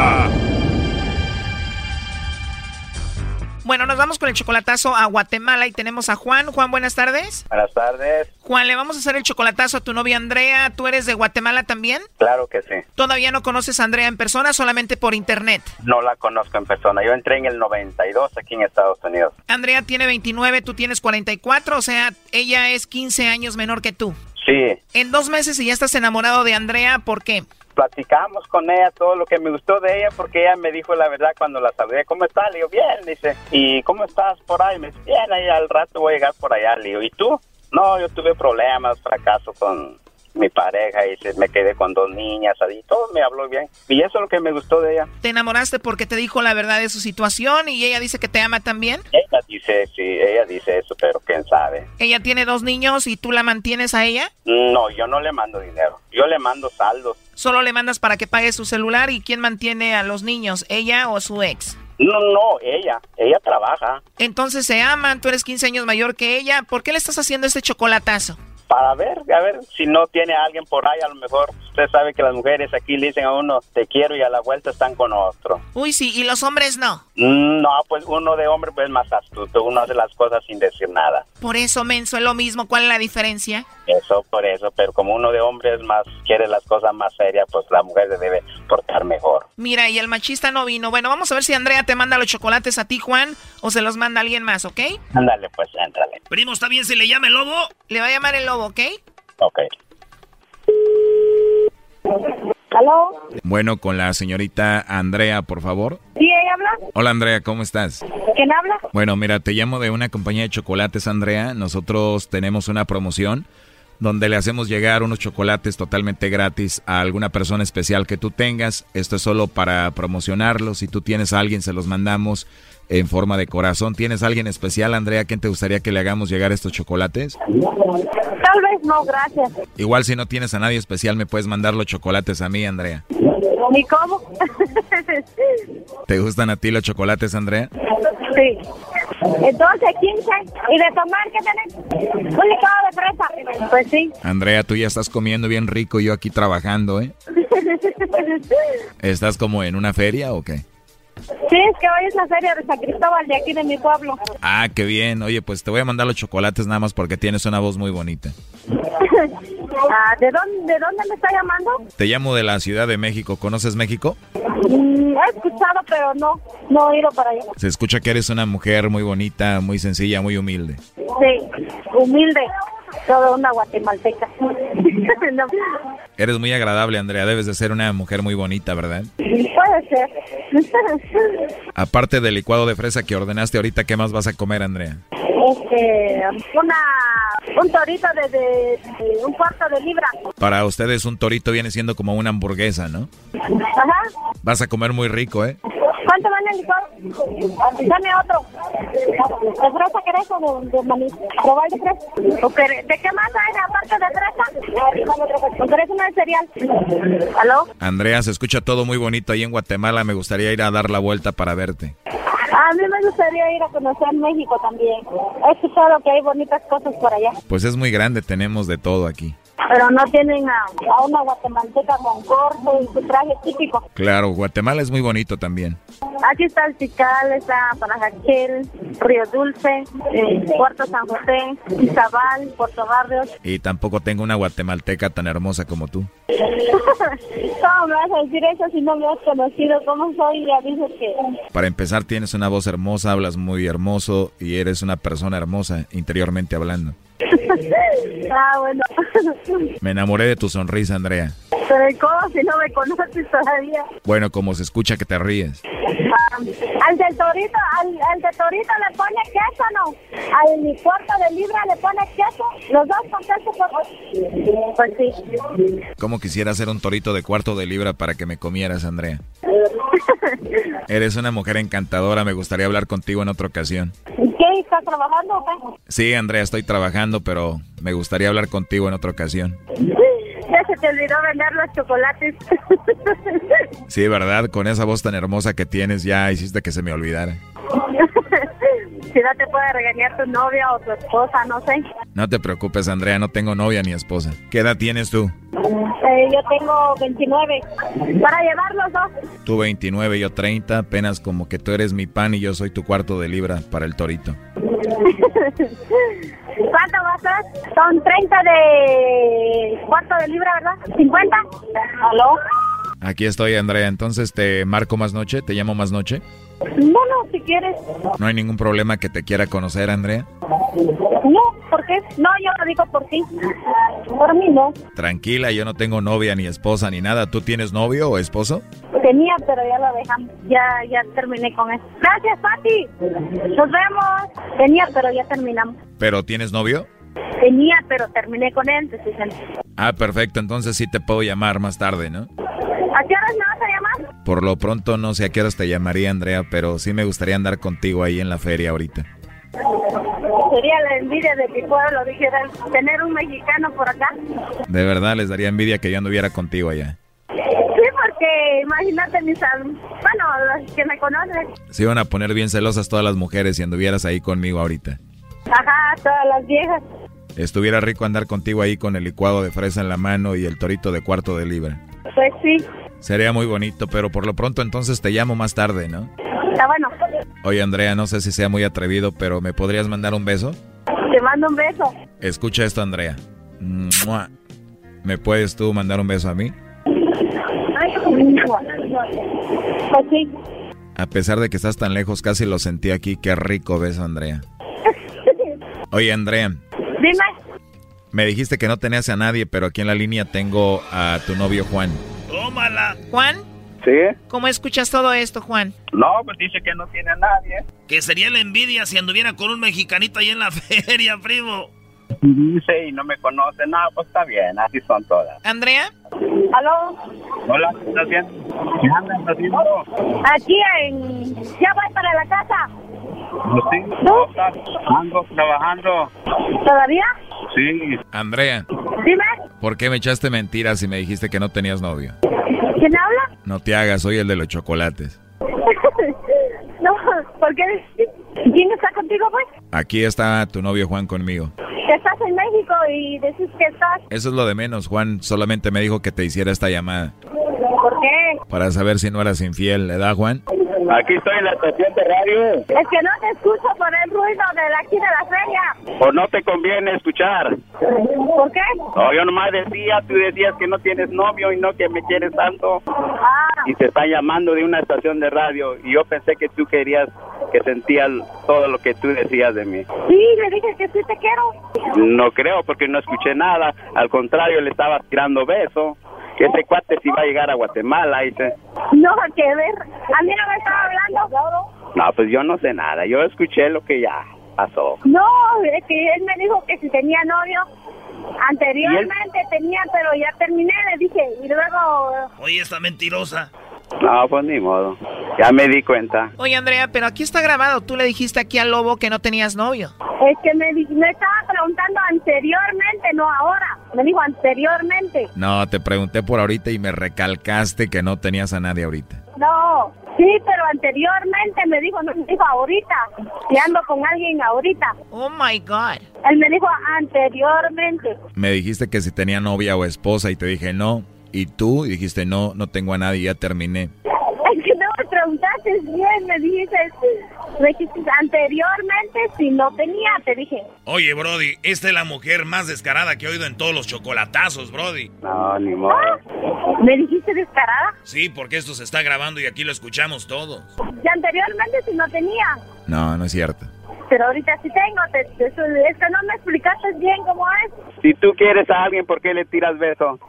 Bueno, nos vamos con el chocolatazo a Guatemala y tenemos a Juan. Juan, buenas tardes. Buenas tardes. Juan, le vamos a hacer el chocolatazo a tu novia Andrea. ¿Tú eres de Guatemala también? Claro que sí. ¿Todavía no conoces a Andrea en persona, solamente por internet? No la conozco en persona. Yo entré en el 92 aquí en Estados Unidos. Andrea tiene 29, tú tienes 44, o sea, ella es 15 años menor que tú. Sí. En dos meses y ya estás enamorado de Andrea, ¿por qué? Platicamos con ella todo lo que me gustó de ella porque ella me dijo la verdad cuando la saludé, ¿cómo estás? Le bien, dice, ¿y cómo estás por ahí? Me dice, bien, ahí al rato voy a llegar por allá, le ¿y tú? No, yo tuve problemas, fracaso con mi pareja y se- me quedé con dos niñas, y todo me habló bien. Y eso es lo que me gustó de ella. ¿Te enamoraste porque te dijo la verdad de su situación y ella dice que te ama también? Ella dice, sí, ella dice eso, pero quién sabe. Ella tiene dos niños y tú la mantienes a ella. No, yo no le mando dinero, yo le mando saldos. Solo le mandas para que pague su celular y quién mantiene a los niños, ella o su ex. No, no, ella, ella trabaja Entonces se aman, tú eres 15 años mayor que ella. ¿Por qué le estás haciendo este chocolatazo? Para ver, a ver si no tiene a alguien por ahí, a lo mejor usted sabe que las mujeres aquí le dicen a uno te quiero y a la vuelta están con otro. Uy, sí, y los hombres no. No, pues uno de hombre pues más astuto, uno hace las cosas sin decir nada. Por eso, menso, es lo mismo. ¿Cuál es la diferencia? Eso, por eso, pero como uno de hombre es más, quiere las cosas más serias, pues la mujer se debe portar mejor. Mira, y el machista no vino. Bueno, vamos a ver si Andrea te manda los chocolates a ti, Juan, o se los manda alguien más, ¿ok? Ándale, pues, éntrale. Primo, ¿está bien si le llama el lobo? Le va a llamar el lobo, ¿ok? Ok. ¿Aló? Bueno, con la señorita Andrea, por favor. ¿Sí, ella habla? Hola Andrea, ¿cómo estás? ¿Quién habla? Bueno, mira, te llamo de una compañía de chocolates, Andrea. Nosotros tenemos una promoción donde le hacemos llegar unos chocolates totalmente gratis a alguna persona especial que tú tengas. Esto es solo para promocionarlos. Si tú tienes a alguien, se los mandamos en forma de corazón. ¿Tienes a alguien especial, Andrea? ¿Quién te gustaría que le hagamos llegar estos chocolates? Tal vez no, gracias. Igual si no tienes a nadie especial, me puedes mandar los chocolates a mí, Andrea. ¿Y cómo? ¿Te gustan a ti los chocolates, Andrea? sí. Entonces, 15. ¿Y de tomar qué tenés? Un licuado de fresa. Pues sí. Andrea, tú ya estás comiendo bien rico y yo aquí trabajando, ¿eh? ¿Estás como en una feria o qué? Sí, es que hoy es la feria de San Cristóbal de aquí de mi pueblo. Ah, qué bien. Oye, pues te voy a mandar los chocolates nada más porque tienes una voz muy bonita. Ah, ¿de, dónde, ¿De dónde me está llamando? Te llamo de la Ciudad de México. ¿Conoces México? Mm, he escuchado, pero no, no he ido para allá. Se escucha que eres una mujer muy bonita, muy sencilla, muy humilde. Sí, humilde, toda una guatemalteca. No, Eres muy agradable, Andrea. Debes de ser una mujer muy bonita, ¿verdad? puede ser. Aparte del licuado de fresa que ordenaste ahorita, ¿qué más vas a comer, Andrea? Este, una, un torito de, de- de un cuarto de libra. Para ustedes un torito viene siendo como una hamburguesa, ¿no? Ajá. Vas a comer muy rico, ¿eh? ¿Cuánto vale el licor? Dame otro. ¿De fresa querés o de, de maní? ¿Probar de fresa? Ok, ¿De qué más hay aparte de fresa? ¿O querés una de cereal? ¿Aló? Andrea, se escucha todo muy bonito ahí en Guatemala. Me gustaría ir a dar la vuelta para verte. A mí me gustaría ir a conocer México también. He escuchado que hay bonitas cosas por allá. Pues es muy grande, tenemos de todo aquí. Pero no tienen a, a una guatemalteca con corte y su traje típico. Claro, Guatemala es muy bonito también. Aquí está el Tikal, está Panajaquel, Río Dulce, eh, Puerto San José, Izabal, Puerto Barrios. Y tampoco tengo una guatemalteca tan hermosa como tú. ¿Cómo me vas a decir eso si no me has conocido? ¿Cómo soy? Ya dices que... Para empezar, tienes una voz hermosa, hablas muy hermoso y eres una persona hermosa, interiormente hablando. ah, bueno. Me enamoré de tu sonrisa, Andrea. Pero ¿y ¿cómo si no me conoces todavía? Bueno, como se escucha que te ríes. Ah, al del torito, al, al de torito le pone queso, ¿no? Al cuarto de libra le pone queso. Los dos con queso por... Pues sí. ¿Cómo quisiera hacer un torito de cuarto de libra para que me comieras, Andrea? Eres una mujer encantadora, me gustaría hablar contigo en otra ocasión. ¿Qué? ¿Estás trabajando o qué? Sí, Andrea, estoy trabajando, pero me gustaría hablar contigo en otra ocasión. Ya se te olvidó vender los chocolates. Sí, ¿verdad? Con esa voz tan hermosa que tienes ya hiciste que se me olvidara. si no te puede regañar tu novia o tu esposa, no sé. No te preocupes, Andrea, no tengo novia ni esposa. ¿Qué edad tienes tú? Eh, yo tengo 29. Para llevar los dos. Tú 29, yo 30, apenas como que tú eres mi pan y yo soy tu cuarto de libra para el torito. ¿Cuánto va a ser? Son 30 de cuarto de libra, ¿verdad? ¿50? ¿Aló? Aquí estoy, Andrea, entonces te marco más noche, te llamo más noche. Bueno, si quieres. No hay ningún problema que te quiera conocer, Andrea. No, ¿por qué? No, yo lo digo por ti. Por mí no. Tranquila, yo no tengo novia ni esposa ni nada. ¿Tú tienes novio o esposo? Tenía, pero ya lo dejamos. Ya, ya terminé con eso. Gracias, Pati. Nos vemos. Tenía, pero ya terminamos. ¿Pero tienes novio? Tenía, pero terminé con él. Ah, perfecto. Entonces sí te puedo llamar más tarde, ¿no? ¿A qué horas llamar? Por lo pronto no sé a qué horas te llamaría, Andrea, pero sí me gustaría andar contigo ahí en la feria ahorita. Sería la envidia de mi pueblo, dijera, tener un mexicano por acá. De verdad, les daría envidia que yo anduviera contigo allá. Sí, porque imagínate mis... Bueno, los que me conocen. Se iban a poner bien celosas todas las mujeres si anduvieras ahí conmigo ahorita. Ajá, todas las viejas. Estuviera rico andar contigo ahí con el licuado de fresa en la mano y el torito de cuarto de libra. Pues sí. Sería muy bonito, pero por lo pronto entonces te llamo más tarde, ¿no? Está bueno. Oye, Andrea, no sé si sea muy atrevido, pero ¿me podrías mandar un beso? Te mando un beso. Escucha esto, Andrea. ¿Me puedes tú mandar un beso a mí? Pues sí. A pesar de que estás tan lejos, casi lo sentí aquí. Qué rico beso, Andrea. Oye, Andrea. Dime. Me dijiste que no tenías a nadie, pero aquí en la línea tengo a tu novio Juan. Tómala. ¿Juan? ¿Sí? ¿Cómo escuchas todo esto, Juan? No, pues dice que no tiene a nadie. Que sería la envidia si anduviera con un mexicanito ahí en la feria, primo. Dice y no me conoce. No, pues está bien, así son todas. ¿Andrea? ¿Aló? Hola, ¿qué estás haciendo? ¿Qué andas haciendo? Aquí en... Ya voy para la casa. No, sí, ¿No? Ando trabajando. ¿Todavía? Sí. Andrea. Dime. ¿Por qué me echaste mentiras y me dijiste que no tenías novio? ¿Quién habla? No te hagas, soy el de los chocolates. no, ¿por qué? ¿Quién está contigo, pues? Aquí está tu novio Juan conmigo. Estás en México y decís que estás... Eso es lo de menos, Juan. Solamente me dijo que te hiciera esta llamada. ¿Por qué? Para saber si no eras infiel, ¿verdad, Juan? Aquí estoy en la estación de radio. Es que no te escucho por el ruido de aquí de la feria. ¿O no te conviene escuchar? ¿Por qué? No, yo nomás decía, tú decías que no tienes novio y no que me quieres tanto. Ah. Y te están llamando de una estación de radio. Y yo pensé que tú querías, que sentías todo lo que tú decías de mí. Sí, le dije que sí te quiero. No creo, porque no escuché nada. Al contrario, le estaba tirando beso que ese cuate si va a llegar a Guatemala, dice. No, que ver, a mí no me estaba hablando. No, pues yo no sé nada, yo escuché lo que ya pasó. No, es que él me dijo que si tenía novio, anteriormente tenía, pero ya terminé, le dije, y luego... Oye, esta mentirosa. No, pues ni modo. Ya me di cuenta. Oye, Andrea, pero aquí está grabado. Tú le dijiste aquí al lobo que no tenías novio. Es que me, me estaba preguntando anteriormente, no ahora. Me dijo anteriormente. No, te pregunté por ahorita y me recalcaste que no tenías a nadie ahorita. No, sí, pero anteriormente me dijo, no me dijo ahorita. Y ando con alguien ahorita. Oh my God. Él me dijo anteriormente. Me dijiste que si tenía novia o esposa y te dije no. Y tú dijiste, no, no tengo a nadie, ya terminé. Es que no me preguntaste bien, me dijiste, me dijiste anteriormente si no tenía, te dije. Oye, Brody, esta es la mujer más descarada que he oído en todos los chocolatazos, Brody. No, ni modo. ¿Me dijiste descarada? Sí, porque esto se está grabando y aquí lo escuchamos todos. Y anteriormente si no tenía. No, no es cierto. Pero ahorita sí tengo, te, te, es que no me explicaste bien cómo es. Si tú quieres a alguien, ¿por qué le tiras beso?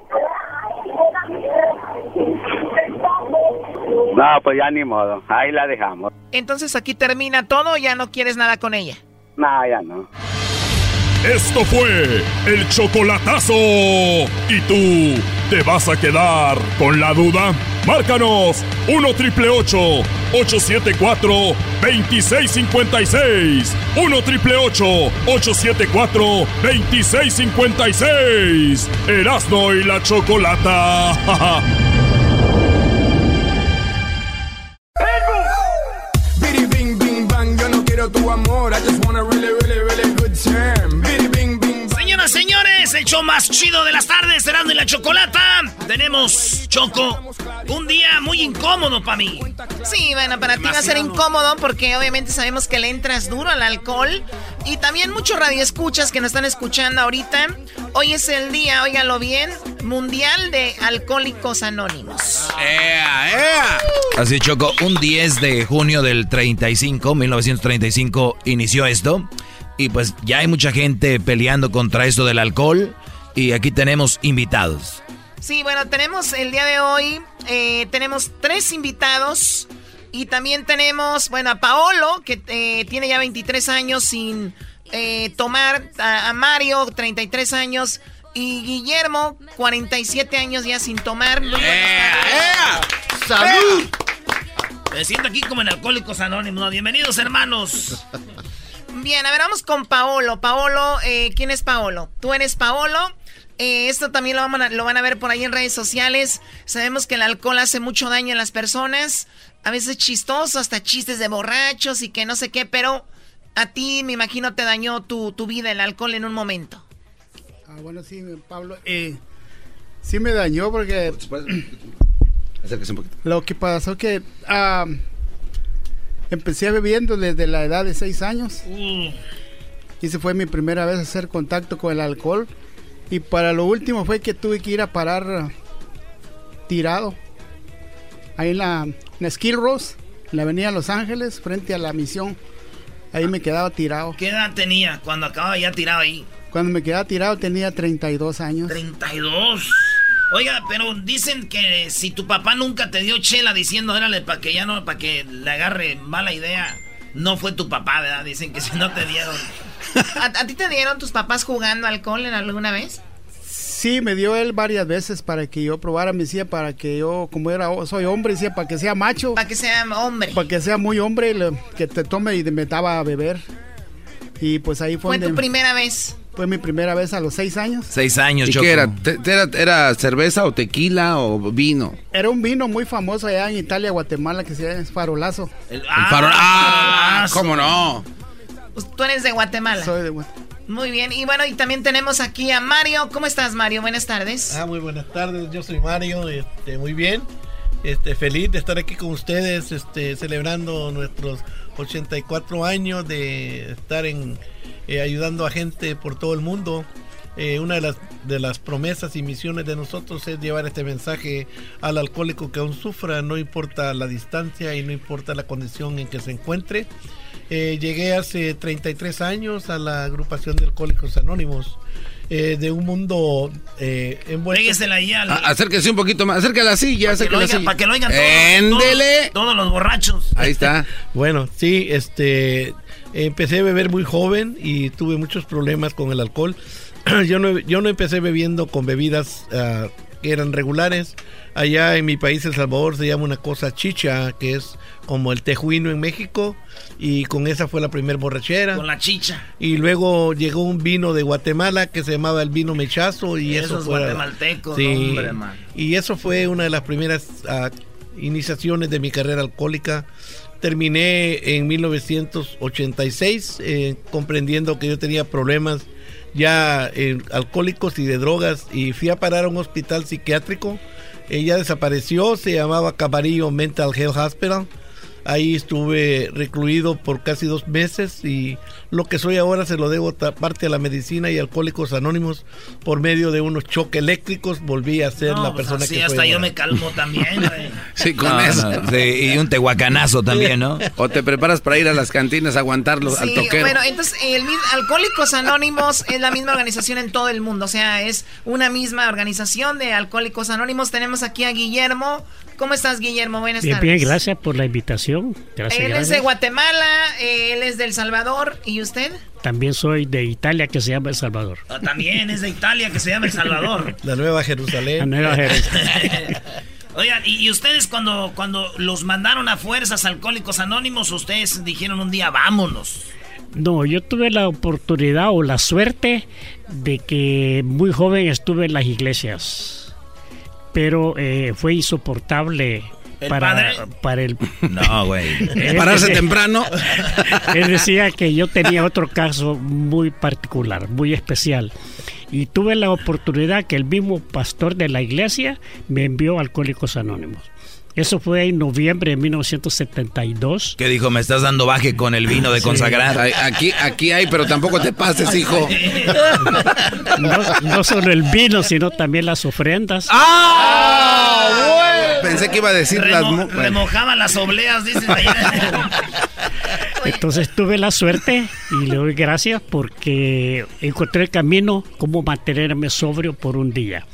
No, pues ya ni modo, ahí la dejamos. Entonces aquí termina todo, ya no quieres nada con ella. No, ya no. Esto fue el chocolatazo. ¿Y tú te vas a quedar con la duda? Márcanos 1 triple 874 2656. 1 triple 874 2656. Erasno y la chocolata. tu amor. I just want show más chido de las tardes, Cerrando y la Chocolata. Tenemos, Choco, un día muy incómodo para mí. Sí, bueno, para ti va a ser incómodo porque obviamente sabemos que le entras duro al alcohol. Y también muchos radioescuchas que nos están escuchando ahorita. Hoy es el día, óigalo bien, Mundial de Alcohólicos Anónimos. ¡Ea, ea! Así, Choco, un 10 de junio del 35, 1935, inició esto. Y pues ya hay mucha gente peleando contra esto del alcohol. Y aquí tenemos invitados. Sí, bueno, tenemos el día de hoy, eh, tenemos tres invitados. Y también tenemos, bueno, a Paolo, que eh, tiene ya 23 años sin eh, tomar. A, Mario, 33 años. Y Guillermo, 47 años ya sin tomar. ¡Salud! Me siento aquí como en Alcohólicos Anónimos. Bienvenidos, hermanos. Bien, a ver, vamos con Paolo. Paolo, eh, ¿quién es Paolo? Tú eres Paolo. Eh, esto también lo, lo van a ver por ahí en redes sociales. Sabemos que el alcohol hace mucho daño a las personas. A veces chistoso, hasta chistes de borrachos y que no sé qué, pero a ti me imagino te dañó tu, vida el alcohol en un momento. Ah, bueno, sí, Pablo. Eh, sí me dañó porque... Acérquese un poquito. Lo que pasó que ah, empecé bebiendo desde la edad de 6 años. Mm. Y se fue mi primera vez a hacer contacto con el alcohol. Y para lo último fue que tuve que ir a parar tirado. Ahí en la, en Skill Rose, en la avenida Los Ángeles, frente a la misión. Ahí me quedaba tirado. ¿Qué edad tenía cuando acababa ya tirado ahí? Cuando me quedaba tirado tenía 32 años. 32. Oiga, pero dicen que si tu papá nunca te dio chela diciendo, órale, para que ya no, para que le agarre mala idea, no fue tu papá, ¿verdad? Dicen que si no te dieron. ¿A, ti te dieron tus papás jugando alcohol en alguna vez? Sí, me dio él varias veces para que yo probara, me decía para que yo, como era, soy hombre, decía para que sea macho. Para que sea hombre. Para que sea muy hombre, que te tome y me daba a beber. Y pues ahí fue. ¿Fue tu primera vez? Fue mi primera vez a los seis años. Seis años, ¿Y qué era? era? cerveza o tequila o vino? Era un vino muy famoso allá en Italia, Guatemala, que se llama Farolazo. El, farolazo. ¡Ah! ¿Cómo no? Pues tú eres de Guatemala. Soy de Guatemala. Muy bien, y bueno, y también tenemos aquí a Mario. ¿Cómo estás, Mario? Buenas tardes. Ah, muy buenas tardes. Yo soy Mario, este, muy bien. Este, feliz de estar aquí con ustedes, este, celebrando nuestros 84 años de estar en eh, ayudando a gente por todo el mundo. Eh, una de las, promesas y misiones de nosotros es llevar este mensaje al alcohólico que aún sufra, no importa la distancia y no importa la condición en que se encuentre. Eh, llegué hace 33 años a la agrupación de Alcohólicos Anónimos. De un mundo eh, envuelto. ahí al... Acérquese un poquito más, acérquese a la silla, Para que lo oigan todos, todos, los borrachos. Ahí está. bueno, sí, este, Empecé a beber muy joven y tuve muchos problemas con el alcohol. yo, no, yo no empecé bebiendo con bebidas ah, que eran regulares. Allá en mi país, El Salvador, se llama una cosa chicha, que es como el tejuino en México. Y con esa fue la primera borrachera. Con la chicha. Y luego llegó un vino de Guatemala que se llamaba el vino mechazo. Y eso, fue. guatemalteco, Y eso fue una de las primeras ah, iniciaciones de mi carrera alcohólica terminé en 1986 eh, comprendiendo que yo tenía problemas ya eh, alcohólicos y de drogas y fui a parar a un hospital psiquiátrico. Ella desapareció, se llamaba Camarillo Mental Health Hospital Ahí estuve recluido por casi dos meses y lo que soy ahora se lo debo parte a la medicina y Alcohólicos Anónimos por medio de unos choques eléctricos. Volví a ser la pues persona que que hasta yo me calmo también. sí, con eso. y un tehuacanazo también, ¿no? o te preparas para ir a las cantinas a aguantarlo al toquero. Bueno, entonces el Alcohólicos Anónimos es la misma organización en todo el mundo. O sea, es una misma organización de Alcohólicos Anónimos. Tenemos aquí a Guillermo ¿Cómo estás, Guillermo? Buenas bien, tardes. Bien, gracias por la invitación. Gracias, él es de Guatemala, él es de El Salvador. ¿Y usted? También soy de Italia, que se llama El Salvador. Ah, también es de Italia, que se llama El Salvador. La Nueva Jerusalén. La Nueva Jerusalén. Oigan, ¿y, ustedes cuando, cuando los mandaron a fuerzas alcohólicos anónimos, ustedes dijeron un día, vámonos? No, yo tuve la oportunidad o la suerte de que muy joven estuve en las iglesias pero eh, fue insoportable para, para el... No, güey. Pararse temprano. Él decía que yo tenía otro caso muy particular, muy especial. Y tuve la oportunidad que el mismo pastor de la iglesia me envió a Alcohólicos Anónimos. Eso fue en noviembre de 1972. ¿Qué dijo? Me estás dando baje con el vino de consagrar. Aquí, aquí hay, pero tampoco te pases, hijo. No, solo el vino, sino también las ofrendas. ¡Ah! Pensé que iba a decir las... Remojaban las obleas, dices Entonces tuve la suerte y le doy gracias porque encontré el camino cómo mantenerme sobrio por un día.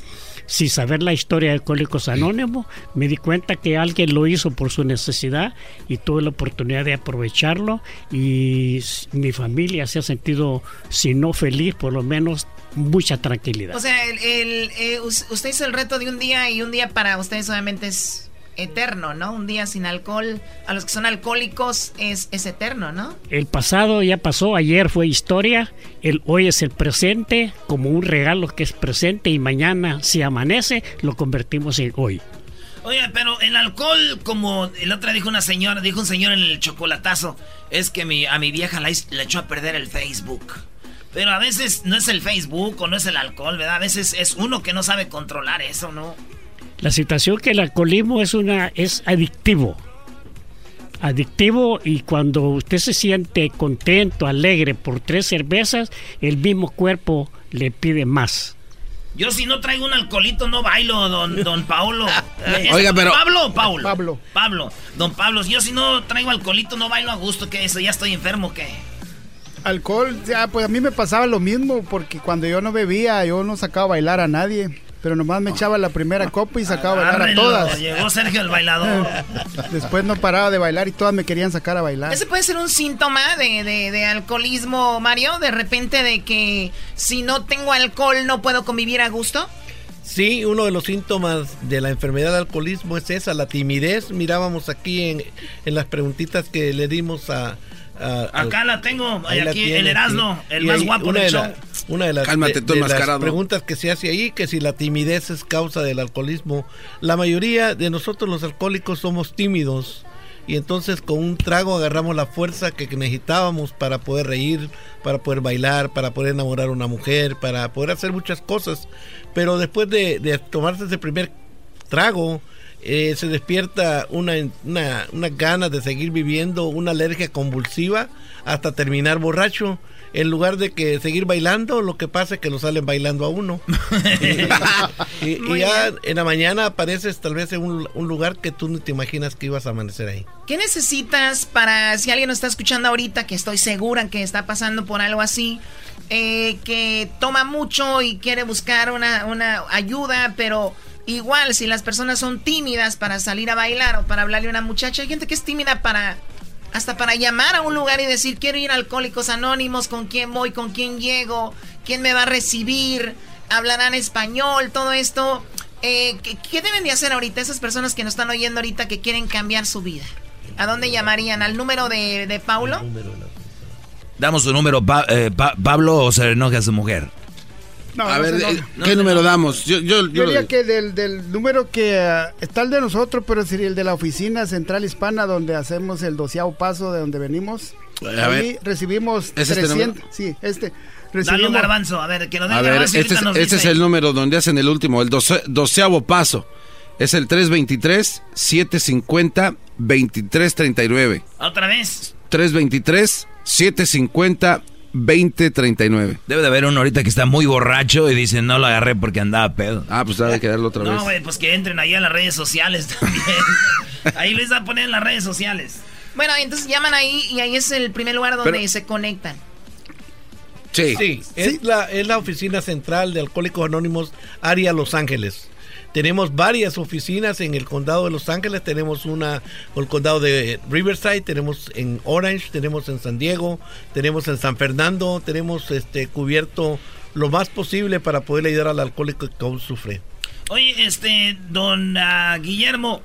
Sin saber la historia de Alcohólicos Anónimos, me di cuenta que alguien lo hizo por su necesidad y tuve la oportunidad de aprovecharlo y mi familia se ha sentido, si no feliz, por lo menos mucha tranquilidad. O sea, el, eh, usted hizo el reto de un día y un día para ustedes obviamente es eterno, ¿no? Un día sin alcohol, a los que son alcohólicos es, es eterno, ¿no? El pasado ya pasó, ayer fue historia, el hoy es el presente, como un regalo que es presente y mañana si amanece lo convertimos en hoy. Oye, pero el alcohol, como el otro dijo una señora, dijo un señor en el chocolatazo, es que mi, a mi vieja la, le echó a perder el Facebook. Pero a veces no es el Facebook o no es el alcohol, ¿verdad? A veces es uno que no sabe controlar eso, ¿no? La situación que el alcoholismo es una es adictivo. Adictivo y cuando usted se siente contento, alegre por tres cervezas, el mismo cuerpo le pide más. Yo si no traigo un alcoholito no bailo, don, don Paulo. Oiga, pero... ¿Pablo o Paulo? Pablo. Pablo. Don Pablo, yo si no traigo alcoholito no bailo a gusto, ¿qué eso? ¿Ya estoy enfermo qué? Alcohol, ya, pues a mí me pasaba lo mismo, porque cuando yo no bebía, yo no sacaba a bailar a nadie. Pero nomás me echaba la primera copa y sacaba a bailar a todas. Llegó Sergio el bailador. Después no paraba de bailar y todas me querían sacar a bailar. Ese puede ser un síntoma de, de, alcoholismo, Mario. De repente de que si no tengo alcohol no puedo convivir a gusto. Sí, uno de los síntomas de la enfermedad de alcoholismo es esa, la timidez. Mirábamos aquí en, en las preguntitas que le dimos a, Acá la tengo, aquí el Erasmo, el más guapo del de una de las, preguntas que se hace ahí, que si la timidez es causa del alcoholismo. La mayoría de nosotros los alcohólicos somos tímidos y entonces con un trago agarramos la fuerza que necesitábamos para poder reír, para poder bailar, para poder enamorar a una mujer, para poder hacer muchas cosas. Pero después de, de tomarse ese primer trago, eh, se despierta una, una, una ganas de seguir viviendo, una alergia convulsiva hasta terminar borracho. En lugar de que seguir bailando, lo que pasa es que lo salen bailando a uno. y, ya en la mañana apareces tal vez en un, lugar que tú no te imaginas que ibas a amanecer ahí. ¿Qué necesitas para, si alguien nos está escuchando ahorita, que estoy segura que está pasando por algo así, eh, que toma mucho y quiere buscar una, una ayuda, pero Igual, si las personas son tímidas para salir a bailar o para hablarle a una muchacha, hay gente que es tímida para hasta para llamar a un lugar y decir quiero ir a Alcohólicos Anónimos, con quién voy, con quién llego, quién me va a recibir, hablarán español, todo esto. Eh, ¿qué, deben de hacer ahorita esas personas que nos están oyendo ahorita que quieren cambiar su vida? ¿A dónde llamarían? ¿Al número de, de Paulo? Damos su número, eh, Pablo, o se enoja a su mujer a ver, eh, ¿qué número damos? Yo, yo, diría que del, número que eh, está el de nosotros, pero sería el de la oficina central hispana, donde hacemos el doceavo paso de donde venimos. A Ahí recibimos ¿Es 300. Este sí, este. Recibimos, Dale garbanzo, a ver, que lo A ver, este, es, este es, el número donde hacen el último, el doceavo paso. Es el 323-750-2339. ¿Otra vez? 323-750-2339. 2039. Debe de haber uno ahorita que está muy borracho y dice no lo agarré porque andaba pedo. Ah, pues debe quedarlo otra vez. No, güey, pues que entren ahí a las redes sociales también. ahí les va a poner en las redes sociales. Bueno, entonces llaman ahí y ahí es el primer lugar donde se conectan. Sí. Sí, es, La, es la oficina central de Alcohólicos Anónimos, área Los Ángeles. Tenemos varias oficinas en el condado de Los Ángeles, tenemos una en el condado de Riverside, tenemos en Orange, tenemos en San Diego, tenemos en San Fernando, tenemos este cubierto lo más posible para poder ayudar al alcohólico que aún sufre. Oye, este, don ah, Guillermo,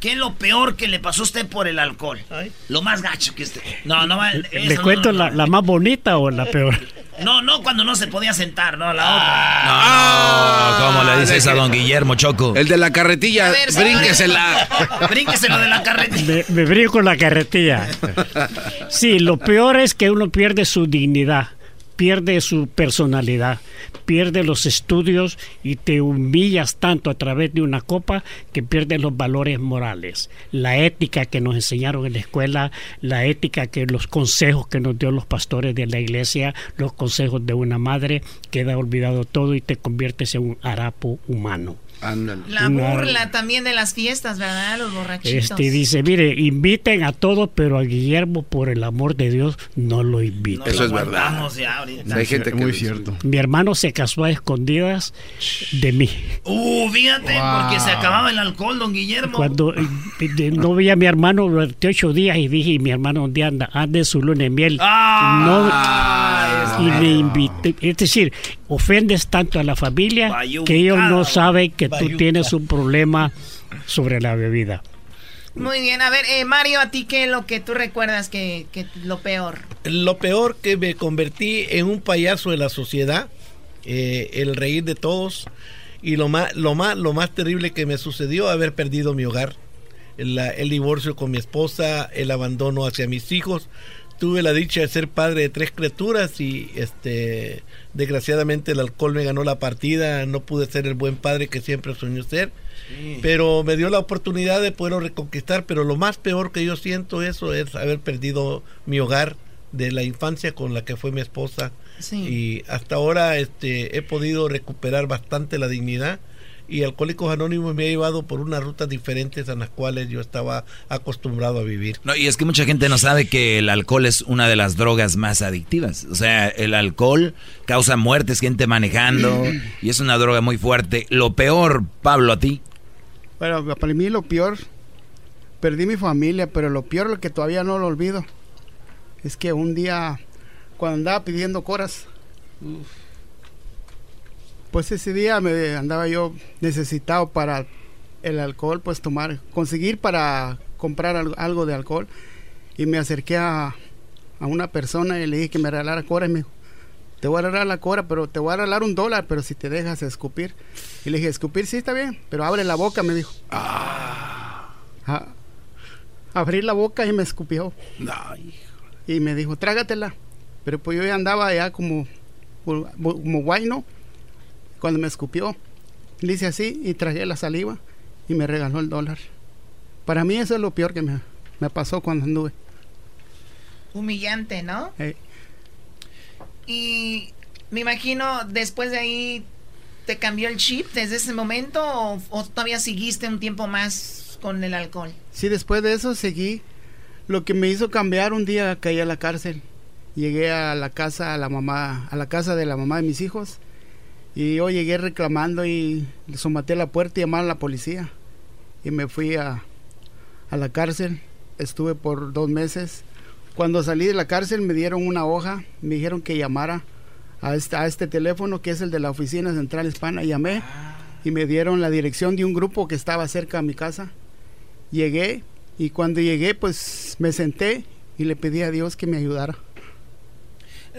¿Qué es lo peor que le pasó a usted por el alcohol? Lo más gacho que usted. No, no ¿Le cuento la, más bonita o la peor? No, no, cuando no se podía sentar, no, la otra. No, no, ¿cómo le dices a don Guillermo Choco? El de la carretilla, brínquesela. Brínqueselo de la carretilla. Me, me brinco la carretilla. Sí, lo peor es que uno pierde su dignidad pierde su personalidad, pierde los estudios y te humillas tanto a través de una copa que pierdes los valores morales, la ética que nos enseñaron en la escuela, la ética que los consejos que nos dio los pastores de la iglesia, los consejos de una madre, queda olvidado todo y te conviertes en un harapo humano. Ándale. La Una- burla también de las fiestas, ¿verdad? Los borrachitos. Este dice, mire, inviten a todos, pero a Guillermo, por el amor de Dios, no lo inviten. Eso es verdad. Vamos ya ahorita. Hay gente que Muy cierto. Mi hermano se casó a escondidas de mí. Uh, fíjate, Wow. porque se acababa el alcohol, don Guillermo. Cuando eh, no veía a mi hermano durante ocho días y dije, y mi hermano un día anda, anda en su luna de miel. Ah, no, y me invité. Es decir, ofendes tanto a la familia que ellos no saben que tú tienes un problema sobre la bebida. Muy bien, a ver, eh, Mario, ¿a ti qué es lo que tú recuerdas que, que lo peor? Lo peor que me convertí en un payaso de la sociedad, eh, el reír de todos y lo más, lo más, lo más terrible que me sucedió haber perdido mi hogar, el, el divorcio con mi esposa, el abandono hacia mis hijos. Tuve la dicha de ser padre de tres criaturas y este desgraciadamente el alcohol me ganó la partida, no pude ser el buen padre que siempre soñé ser. Pero me dio la oportunidad de poderlo reconquistar, pero lo más peor que yo siento eso es haber perdido mi hogar de la infancia con la que fue mi esposa. Sí. y hasta ahora este he podido recuperar bastante la dignidad y Alcohólicos Anónimos me ha llevado por unas rutas diferentes a las cuales yo estaba acostumbrado a vivir. No, y es que mucha gente no sabe que el alcohol es una de las drogas más adictivas. O sea, el alcohol causa muertes, gente manejando, y es una droga muy fuerte. Lo peor, Pablo, a ti. Bueno, para mí lo peor, perdí mi familia, pero lo peor, lo que todavía no lo olvido, es que un día, cuando andaba pidiendo coras, pues ese día me andaba yo necesitado para el alcohol, pues tomar, conseguir para comprar al- algo de alcohol, y me acerqué a, a una persona y le dije que me regalara cora y me dijo, te voy a regalar la cora, pero te voy a regalar un dólar, pero si te dejas escupir. Y le dije, escupir sí está bien, pero abre la boca, me dijo. Ah, abrí la boca y me escupió. Y me dijo, trágatela. Pero pues yo ya andaba ya como, como guayno cuando me escupió. Le hice así y tragué la saliva y me regaló el dólar. Para mí eso es lo peor que me, me pasó cuando anduve. Humillante, ¿no? Eh, Y me imagino después de ahí te cambió el chip desde ese momento o, o todavía seguiste un tiempo más con el alcohol. Sí, después de eso seguí. Lo que me hizo cambiar un día caí a la cárcel. Llegué a la casa a la mamá, a la casa de la mamá de mis hijos y yo llegué reclamando y le somaté la puerta y llamaron a la policía y me fui a, a la cárcel. Estuve por dos meses. Cuando salí de la cárcel me dieron una hoja, me dijeron que llamara a este, a este teléfono que es el de la oficina central hispana. Llamé y me dieron la dirección de un grupo que estaba cerca de mi casa. Llegué y cuando llegué pues me senté y le pedí a Dios que me ayudara.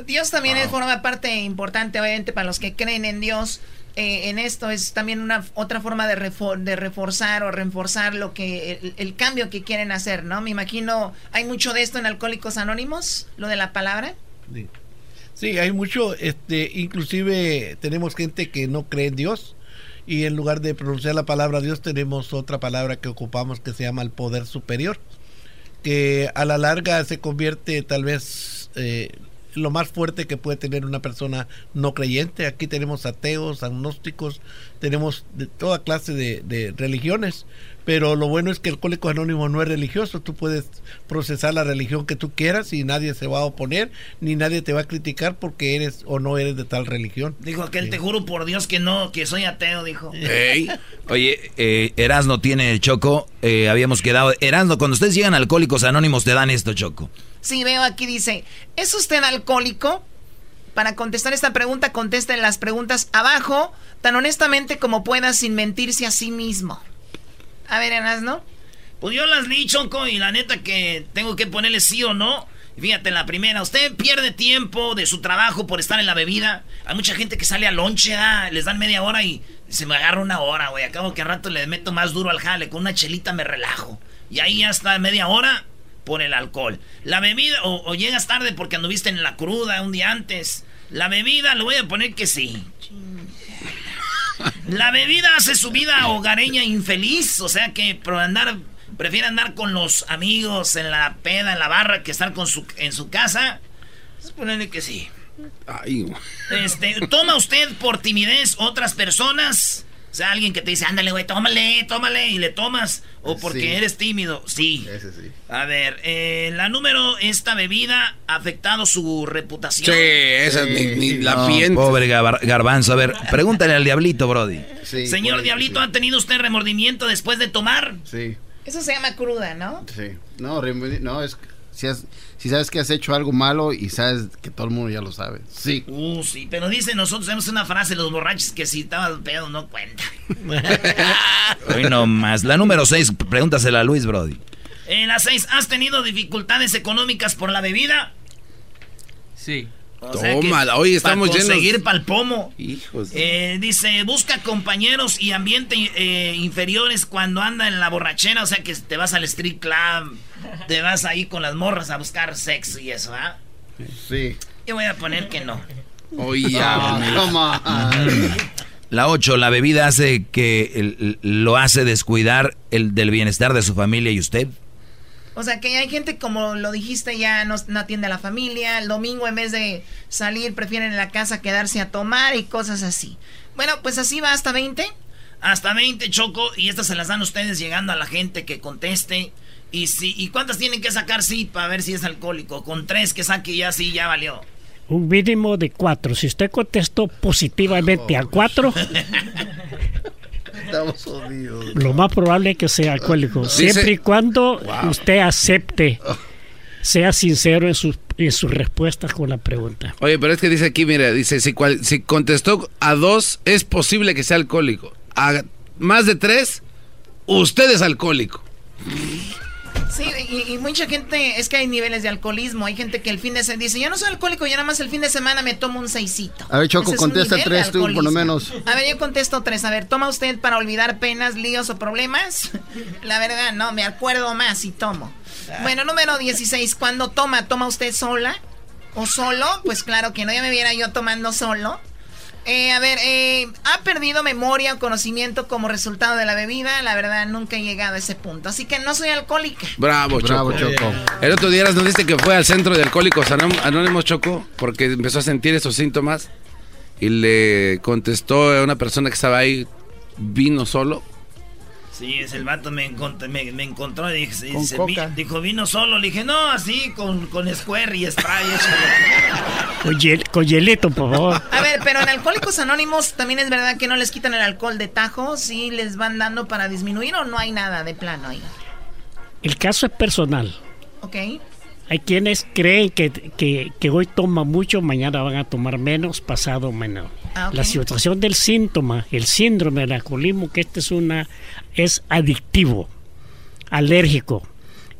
Dios también es- forma parte importante, obviamente, para los que creen en Dios. eh, en esto es también una otra forma de, refor- de reforzar o reforzar lo que el, el cambio que quieren hacer, ¿no? Me imagino, hay mucho de esto en Alcohólicos Anónimos, lo de la palabra. Sí. Sí, hay mucho, este, inclusive tenemos gente que no cree en Dios y en lugar de pronunciar la palabra Dios tenemos otra palabra que ocupamos que se llama el poder superior, que a la larga se convierte tal vez eh, lo más fuerte que puede tener una persona no creyente. Aquí tenemos ateos, agnósticos, tenemos de toda clase de, de religiones, pero lo bueno es que el Alcohólico Anónimo no es religioso. Tú puedes procesar la religión que tú quieras y nadie se va a oponer, ni nadie te va a criticar porque eres o no eres de tal religión. Dijo aquel, te juro por Dios que no, que soy ateo, dijo. Oye, eh, Erasno tiene Choco. eh, habíamos quedado. Erasno, cuando ustedes llegan a Alcohólicos Anónimos, te dan esto, Choco. Sí, veo aquí dice, ¿es usted alcohólico? Para contestar esta pregunta, contesten las preguntas abajo, tan honestamente como pueda, sin mentirse a sí mismo. A ver, Enas, ¿no? Pues yo las leí, Choco, y la neta que tengo que ponerle sí o no. Fíjate, la primera, usted pierde tiempo de su trabajo por estar en la bebida. Hay mucha gente que sale a lonche, ¿ah? les dan media hora y se me agarra una hora, güey. Acabo que al rato le meto más duro al jale, con una chelita me relajo. Y ahí ya está media hora por el alcohol. La bebida, o, o llegas tarde porque anduviste en la cruda un día antes. La bebida, le voy a poner que sí. La bebida hace su vida hogareña infeliz, o sea que por andar, prefiere andar con los amigos en la peda, en la barra, que estar con su, en su casa. Pues ponerle que sí. Ay, Este, ¿Toma usted por timidez otras personas? O sea, alguien que te dice, ándale, güey, tómale, tómale, y le tomas. O porque eres tímido. Sí. Ese sí. A ver, eh, la número, esta bebida ha afectado su reputación. Sí, esa ni, ni la No, piensa. pobre Gar- garbanzo. A ver, pregúntale al diablito, Brody. Señor Diablito, ¿ha tenido usted remordimiento después de tomar? Sí, Eso se llama cruda, ¿no? sí. No, no, es si, has- si sabes que has hecho algo malo y sabes que todo el mundo ya lo sabe. Sí. Uh, sí, pero dice, nosotros tenemos una frase, los borrachos, que si estabas pedo no cuenta. Hoy no más. La número 6, pregúntasela a Luis, Brody. En la 6, ¿has tenido dificultades económicas por la bebida? Sí. O sea que Tómala, oye, estamos para llenos- conseguir pa'l pomo. Hijos. Eh, dice, busca compañeros y ambiente eh, inferiores cuando anda en la borrachera, o sea que te vas al street club, te vas ahí con las morras a buscar sexo y eso, ¿ah? Sí. Yo voy a poner que no. Oye, on. La 8, la bebida hace que el- lo hace descuidar el del bienestar de su familia y usted. O sea, que hay gente, como lo dijiste, ya no, no atiende a la familia. El domingo, en vez de salir, prefieren en la casa quedarse a tomar y cosas así. Bueno, pues así va hasta 20. Hasta 20, Choco, y estas se las dan ustedes llegando a la gente que conteste. Y si, ¿y cuántas tienen que sacar sí para ver si es alcohólico? Con tres que saque ya sí, ya valió. Un mínimo de cuatro. Si usted contestó positivamente a cuatro, Estamos jodidos. lo más probable es que sea alcohólico. Dice- Siempre y cuando usted acepte, sea sincero en sus, en sus respuestas con la pregunta. Oye, pero es que dice aquí, mira, dice, si, cual- si contestó a dos, es posible que sea alcohólico. A más de tres, usted es alcohólico. Sí, y, y mucha gente, es que hay niveles de alcoholismo. Hay gente que el fin de semana dice, yo no soy alcohólico, yo nada más el fin de semana me tomo un seisito. A ver, Choco, Ese contesta tres tú, por lo menos. A ver, yo contesto tres. A ver, ¿toma usted para olvidar penas, líos o problemas? La verdad, no, me acuerdo más y tomo. Bueno, número 16, ¿cuándo toma? ¿Toma usted sola? ¿O solo? Pues claro que no, ya me viera yo tomando solo. Eh, a ver, eh, ¿ha perdido memoria o conocimiento como resultado de la bebida? La verdad, nunca he llegado a ese punto. Así que no soy alcohólica. Bravo, Bravo, Choco. Choco. El otro día nos diste que fue al centro de alcohólicos Anó- anónimos, Choco, porque empezó a sentir esos síntomas y le contestó a una persona que estaba ahí, vino solo. Sí, es el vato me, encont- me, me encontró y Con coca. "Vi- dijo, vino solo. Le dije, no, así, con, con square y échale". Con, hiel- con hielito, por favor. A ver, pero en Alcohólicos Anónimos también es verdad que no les quitan el alcohol de tajo, sí les van dando para disminuir o no hay nada de plano ahí. El caso es personal. ¿Ok? Hay quienes creen que, que, que hoy toman mucho, mañana van a tomar menos, pasado menos. Ah, ok. La situación del síntoma, el síndrome del alcoholismo, que este es una es adictivo, alérgico.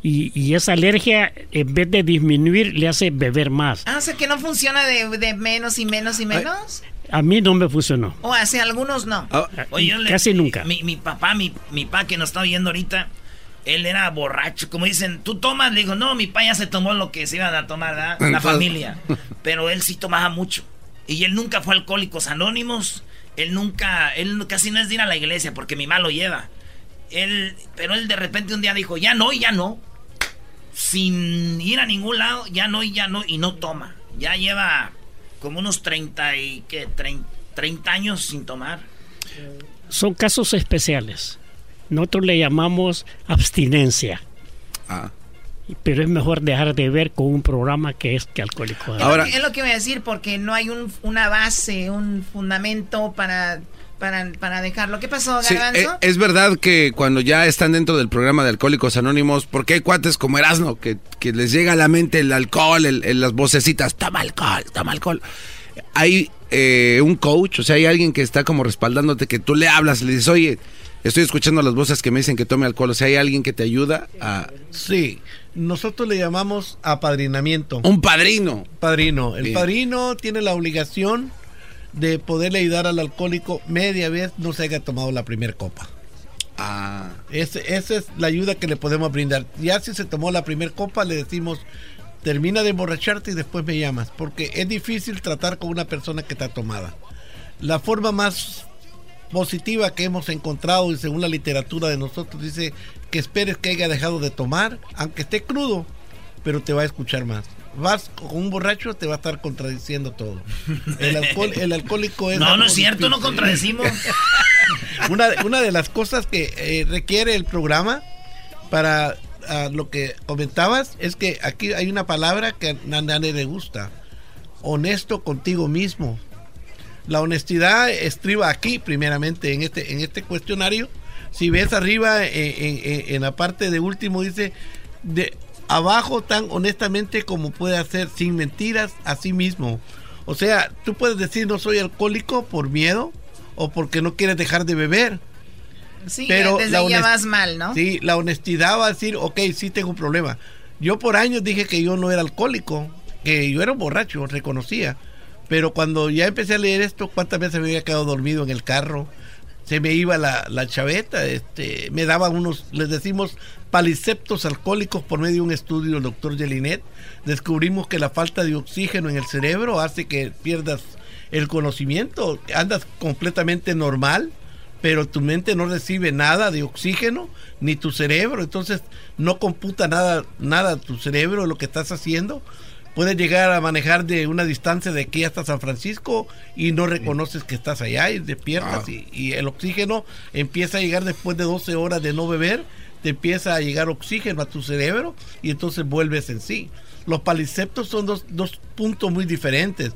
Y, y esa alergia, en vez de disminuir, le hace beber más. Ah, o sea que no funciona de, de menos y menos y menos. A mí no me funcionó. O hacia algunos no. Oye, yo le- Casi nunca. Mi, mi papá, mi, mi papá que nos está oyendo ahorita, él era borracho. Como dicen, ¿tú tomas? Le digo, no, mi papá ya se tomó lo que se iban a tomar, ¿verdad? La familia. Pero él sí tomaba mucho. Y él nunca fue a Alcohólicos Anónimos. Él nunca, él casi no es de ir a la iglesia porque mi mamá lo lleva. Él, pero él de repente un día dijo, ya no y ya no. Sin ir a ningún lado, ya no y ya no. Y no toma. Ya lleva como unos 30 y, ¿qué? 30, 30 años sin tomar. Son casos especiales. Nosotros le llamamos abstinencia. Ah. Pero es mejor dejar de ver con un programa que es que alcohólico. Es, lo que, es lo que voy a decir, porque no hay un, una base, un fundamento para, para, para dejarlo. ¿Qué pasó, Sí, Garbanzo? eh, es verdad que cuando ya están dentro del programa de Alcohólicos Anónimos, porque hay cuates como Erasmo que, que les llega a la mente el alcohol, el- el- las vocecitas, toma alcohol, toma alcohol. Hay eh, un coach, o sea, hay alguien que está como respaldándote, que tú le hablas, le dices, oye, estoy escuchando las voces que me dicen que tome alcohol, o sea, hay alguien que te ayuda a... Sí, nosotros le llamamos apadrinamiento. Un padrino. Padrino. El Bien. padrino tiene la obligación de poderle ayudar al alcohólico media vez no se haya tomado la primera copa. Ah. Ese- esa es la ayuda que le podemos brindar. Ya si se tomó la primera copa, le decimos, termina de emborracharte y después me llamas. Porque es difícil tratar con una persona que está tomada. La forma más positiva que hemos encontrado y según la literatura de nosotros dice que esperes que haya dejado de tomar, aunque esté crudo, pero te va a escuchar más. Vas con un borracho, te va a estar contradiciendo todo. El, alcohol, el alcohólico es... No, no es cierto, no contradecimos. una, una de las cosas que eh, requiere el programa para ah, lo que comentabas es que aquí hay una palabra que a nadie le gusta. Honesto contigo mismo. La honestidad estriba aquí, primeramente, en este, en este cuestionario. Si ves arriba, en, en la parte de último, dice de abajo tan honestamente como puede hacer, sin mentiras a sí mismo. O sea, tú puedes decir no soy alcohólico por miedo o porque no quieres dejar de beber. Sí, pero desde la ya vas mal, ¿no? Sí, la honestidad va a decir, ok, sí tengo un problema. Yo por años dije que yo no era alcohólico, que yo era un borracho, reconocía. Pero cuando ya empecé a leer esto, ¿cuántas veces me había quedado dormido en el carro? Se me iba la, la chaveta, este, me daban unos, les decimos, paliceptos alcohólicos por medio de un estudio del doctor Jelinet. Descubrimos que la falta de oxígeno en el cerebro hace que pierdas el conocimiento, andas completamente normal, pero tu mente no recibe nada de oxígeno, ni tu cerebro, entonces no computa nada, nada tu cerebro lo que estás haciendo. Puedes llegar a manejar de una distancia de aquí hasta San Francisco y no reconoces que estás allá y despiertas y, y, el oxígeno empieza a llegar después de 12 horas de no beber te empieza a llegar oxígeno a tu cerebro y entonces vuelves en sí. Los paliceptos son dos, dos puntos muy diferentes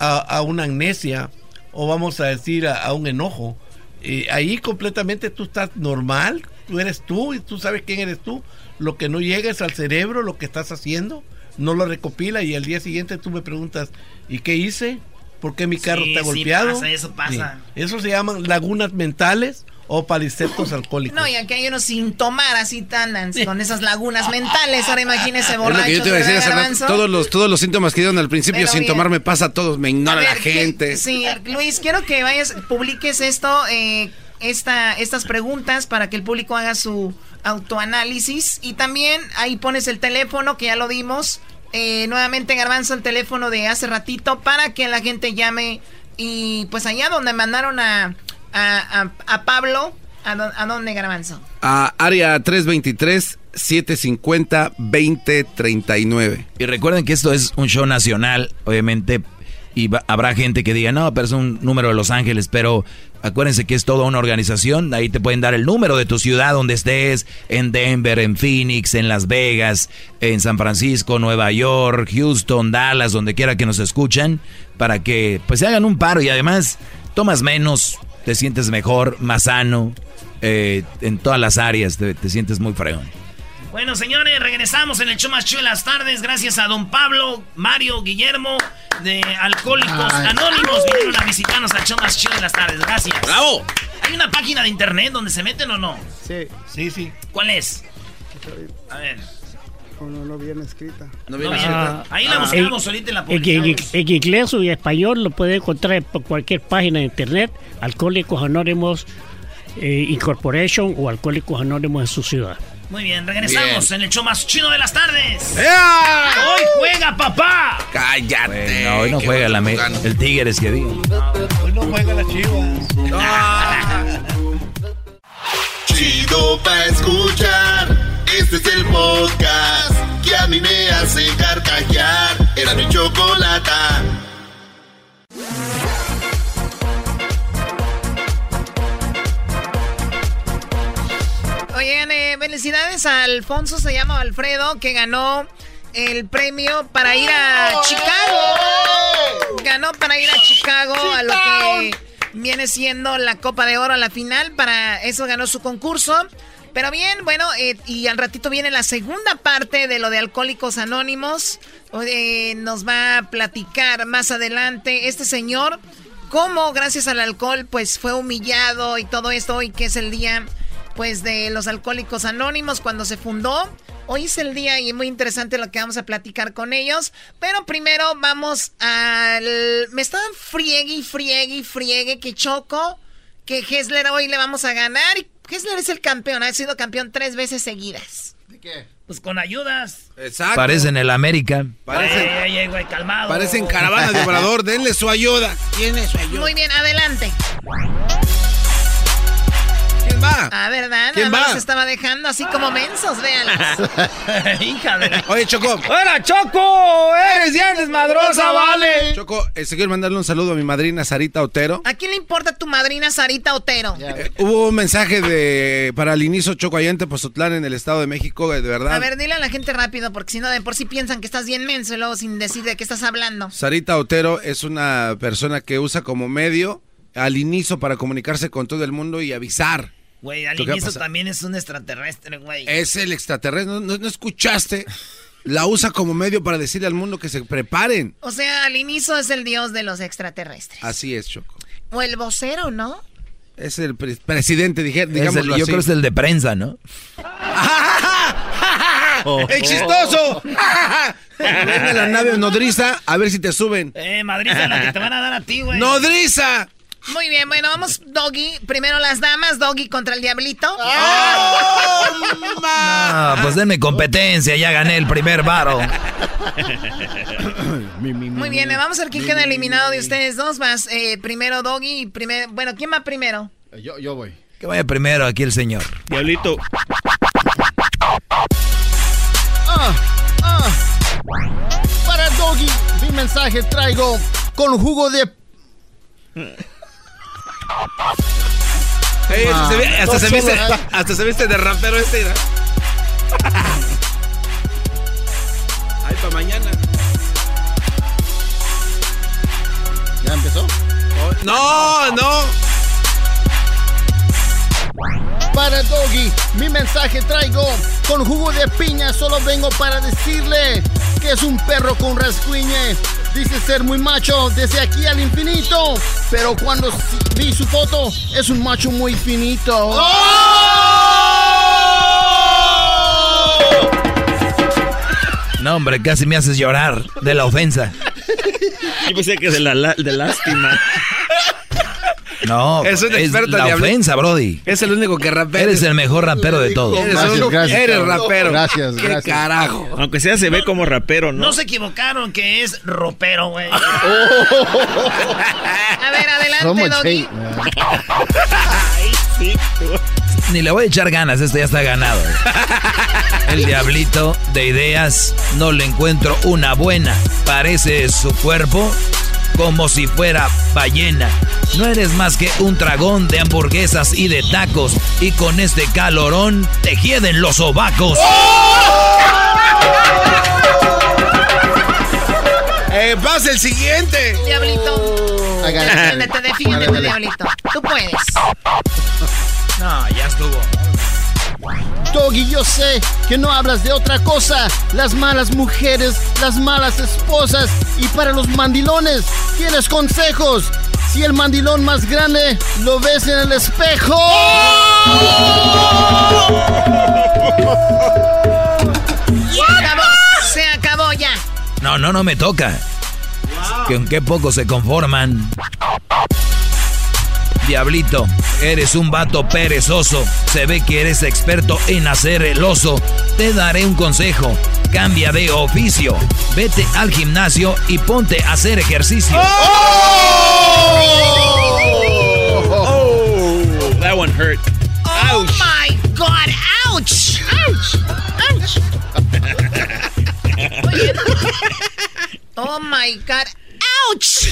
a, una amnesia o vamos a decir a, un enojo. ahí completamente tú estás normal, tú eres tú y tú sabes quién eres tú. Lo que no llega es al cerebro, lo que estás haciendo, no lo recopila y al día siguiente tú me preguntas, ¿y qué hice? ¿Por qué mi carro está golpeado? eso pasa. Eso se llaman lagunas mentales o paliceptos alcohólicos. No, y aquí hay unos sin tomar así tan con esas lagunas mentales. Ahora imagínese borracho. yo te decir, todos los todos los síntomas que dieron al principio sin tomar me pasa a todos, me ignora la gente. sí, Luis, quiero que vayas, publiques esto, eh, esta, estas preguntas para que el público haga su autoanálisis y también ahí pones el teléfono que ya lo dimos. Eh, nuevamente Garbanzo el teléfono de hace ratito para que la gente llame y pues allá donde mandaron a a, a, Pablo. ¿A, dónde, Garbanzo? A área 323-750-2039. Y recuerden que esto es un show nacional, obviamente, y habrá gente que diga, no, pero es un número de Los Ángeles, pero acuérdense que es toda una organización, ahí te pueden dar el número de tu ciudad donde estés, en Denver, en Phoenix, en Las Vegas, en San Francisco, Nueva York, Houston, Dallas, donde quiera que nos escuchen, para que pues se hagan un paro y además tomas menos, te sientes mejor, más sano, eh, en todas las áreas te, sientes muy fregón. Bueno, señores, regresamos en el show más chido de las tardes. Gracias a don Pablo, Mario, Guillermo de Alcohólicos Anónimos. Vinieron a visitarnos al show más chido de las tardes. Gracias. ¡Bravo! ¿Hay una página de internet donde se meten o no? Sí. Sí, sí. ¿Cuál es? A ver no, no viene escrita. No viene escrita. Ahí la ah. buscamos ahorita en la publicamos. En, inglés y español lo puede encontrar por cualquier página de internet. Alcohólicos Anónimos eh, Incorporation o Alcohólicos Anónimos en su ciudad. Muy bien, regresamos en el show más chido de las tardes. ¡Hoy juega papá! ¡Cállate! no, hoy no juega la el Tigres que digo. hoy no juega la Chivas. Chido pa' escuchar. Este es el podcast que a mí me hace carcajear. Era mi chocolate. Oigan, eh, felicidades a Alfonso, se llama Alfredo, que ganó el premio para ir a Chicago. Ganó para ir a Chicago, a lo que viene siendo la Copa de Oro a la final. Para eso ganó su concurso. Pero bien, bueno, eh, y al ratito viene la segunda parte de lo de Alcohólicos Anónimos. Eh, nos va a platicar más adelante este señor cómo gracias al alcohol pues fue humillado y todo esto hoy que es el día pues de los Alcohólicos Anónimos cuando se fundó. Hoy es el día y es muy interesante lo que vamos a platicar con ellos. Pero primero vamos al... Me estaban friegue y friegue y friegue que choco que Hessler hoy le vamos a ganar. Hessler es el campeón, ha sido campeón tres veces seguidas. ¿De qué? Pues con ayudas. Exacto. Parecen el América. Parecen, ay, ay, güey, calmado. Parecen caravana de obrador, denle su ayuda. ¿Quién es su ayuda? Muy bien, adelante. ¿Quién va? Ah, ¿verdad? ¿Quién Nada más va? se estaba dejando así como mensos, véanlos. Hija de... Oye, Choco. ¡Hola, Choco! ¡Eres ya desmadrosa, vale! Choco, este, quiero mandarle un saludo a mi madrina Sarita Otero. ¿A quién le importa tu madrina Sarita Otero? Eh, hubo un mensaje de para el inicio Choco allá en Tepozotlán, en el Estado de México, eh, de verdad. A ver, dile a la gente rápido, porque si no, de por sí piensan que estás bien menso y luego sin decir de qué estás hablando. Sarita Otero es una persona que usa como medio al inicio para comunicarse con todo el mundo y avisar. Güey, pasar. también es un extraterrestre, güey. Es el extraterrestre, ¿no, no- no escuchaste? La usa como medio para decirle al mundo que se preparen. O sea, al inicio es el dios de los extraterrestres. Así es, Choco. O el vocero, ¿no? Es el pre- presidente, dije, digámoslo yo así. creo que es el de prensa, ¿no? ¡El chistoso! Ven a la nave nodriza a ver si te suben. Eh, madriza la que te van a dar a ti, güey. ¡Nodriza! Muy bien, bueno, vamos, Doggy. Primero las damas, Doggy contra el diablito. Ah, pues denme competencia, ya gané el primer varo. Muy bien, eh, vamos a ver quién queda eliminado de ustedes dos. Más eh, primero Doggy y primero. Bueno, ¿quién va primero? Yo, yo voy. Que vaya primero aquí el señor. Diablito. Ah, ah. Para Doggy, mi mensaje traigo con jugo de. Hasta se, ve- hasta, Dos se viste, hasta se viste de rapero este. mira. Ay, para mañana. ¿Ya empezó? No, no. Para Doggy, mi mensaje traigo con jugo de piña. Solo vengo para decirle que es un perro con rascuñe. Dice ser muy macho desde aquí al infinito. Pero cuando vi su foto, es un macho muy finito. No, hombre, casi me haces llorar de la ofensa. Yo pensé que de la, la- de lástima. No, Es un experto, la diablo. ofensa, Brody. Es el único que rapea. Eres el mejor rapero de todos. Eres, Gracias, uno- gracias, eres rapero. Gracias, ¿Qué gracias. carajo? Aunque sea, se ve como rapero, ¿no? No se equivocaron que es ropero, güey. A ver, adelante, Somos Doggy. Jay. Ni le voy a echar ganas, esto ya está ganado. El diablito de ideas no le encuentro una buena. Parece su cuerpo como si fuera ballena. No eres más que un dragón de hamburguesas y de tacos. Y con este calorón te hieden los sobacos. Eh, pasa el siguiente. Diablito. Haga- Defiéndete, defiéndete. Diablito. Tú puedes. No, ya estuvo. Doggy, yo sé que no hablas de otra cosa. Las malas mujeres, las malas esposas. Y para los mandilones, tienes consejos. Si el mandilón más grande lo ves en el espejo. Se acabó. Se acabó ya. No, no, no me toca. Que en qué poco se conforman. Diablito, eres un vato perezoso. Se ve que eres experto en hacer el oso. Te daré un consejo. Cambia de oficio. Vete al gimnasio y ponte a hacer ejercicio. That one hurt. Oh my God. Ouch. Ouch. Ouch. Oye. Oh my God. Ouch.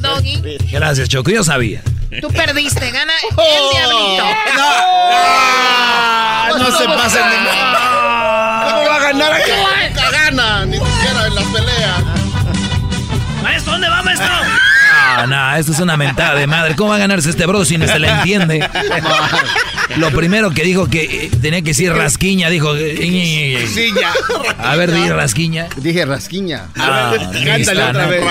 Doggy, Gracias, Choco. Yo sabía. tú perdiste. Gana el diablito. Ah, no se pasen de ¿Cómo va a ganar acá? Nunca gana, ni siquiera en las peleas. Maestro, ¿dónde va, maestro? Ah, no, esto es una mentada de madre. ¿Cómo va a ganarse este bro si no se le entiende? Lo primero que dijo que eh, tenía que decir rasquiña, dijo. eh, Sí, ya. A ver, di rasquiña. Dije rasquiña. Ah, Cántale otra ¿no? vez.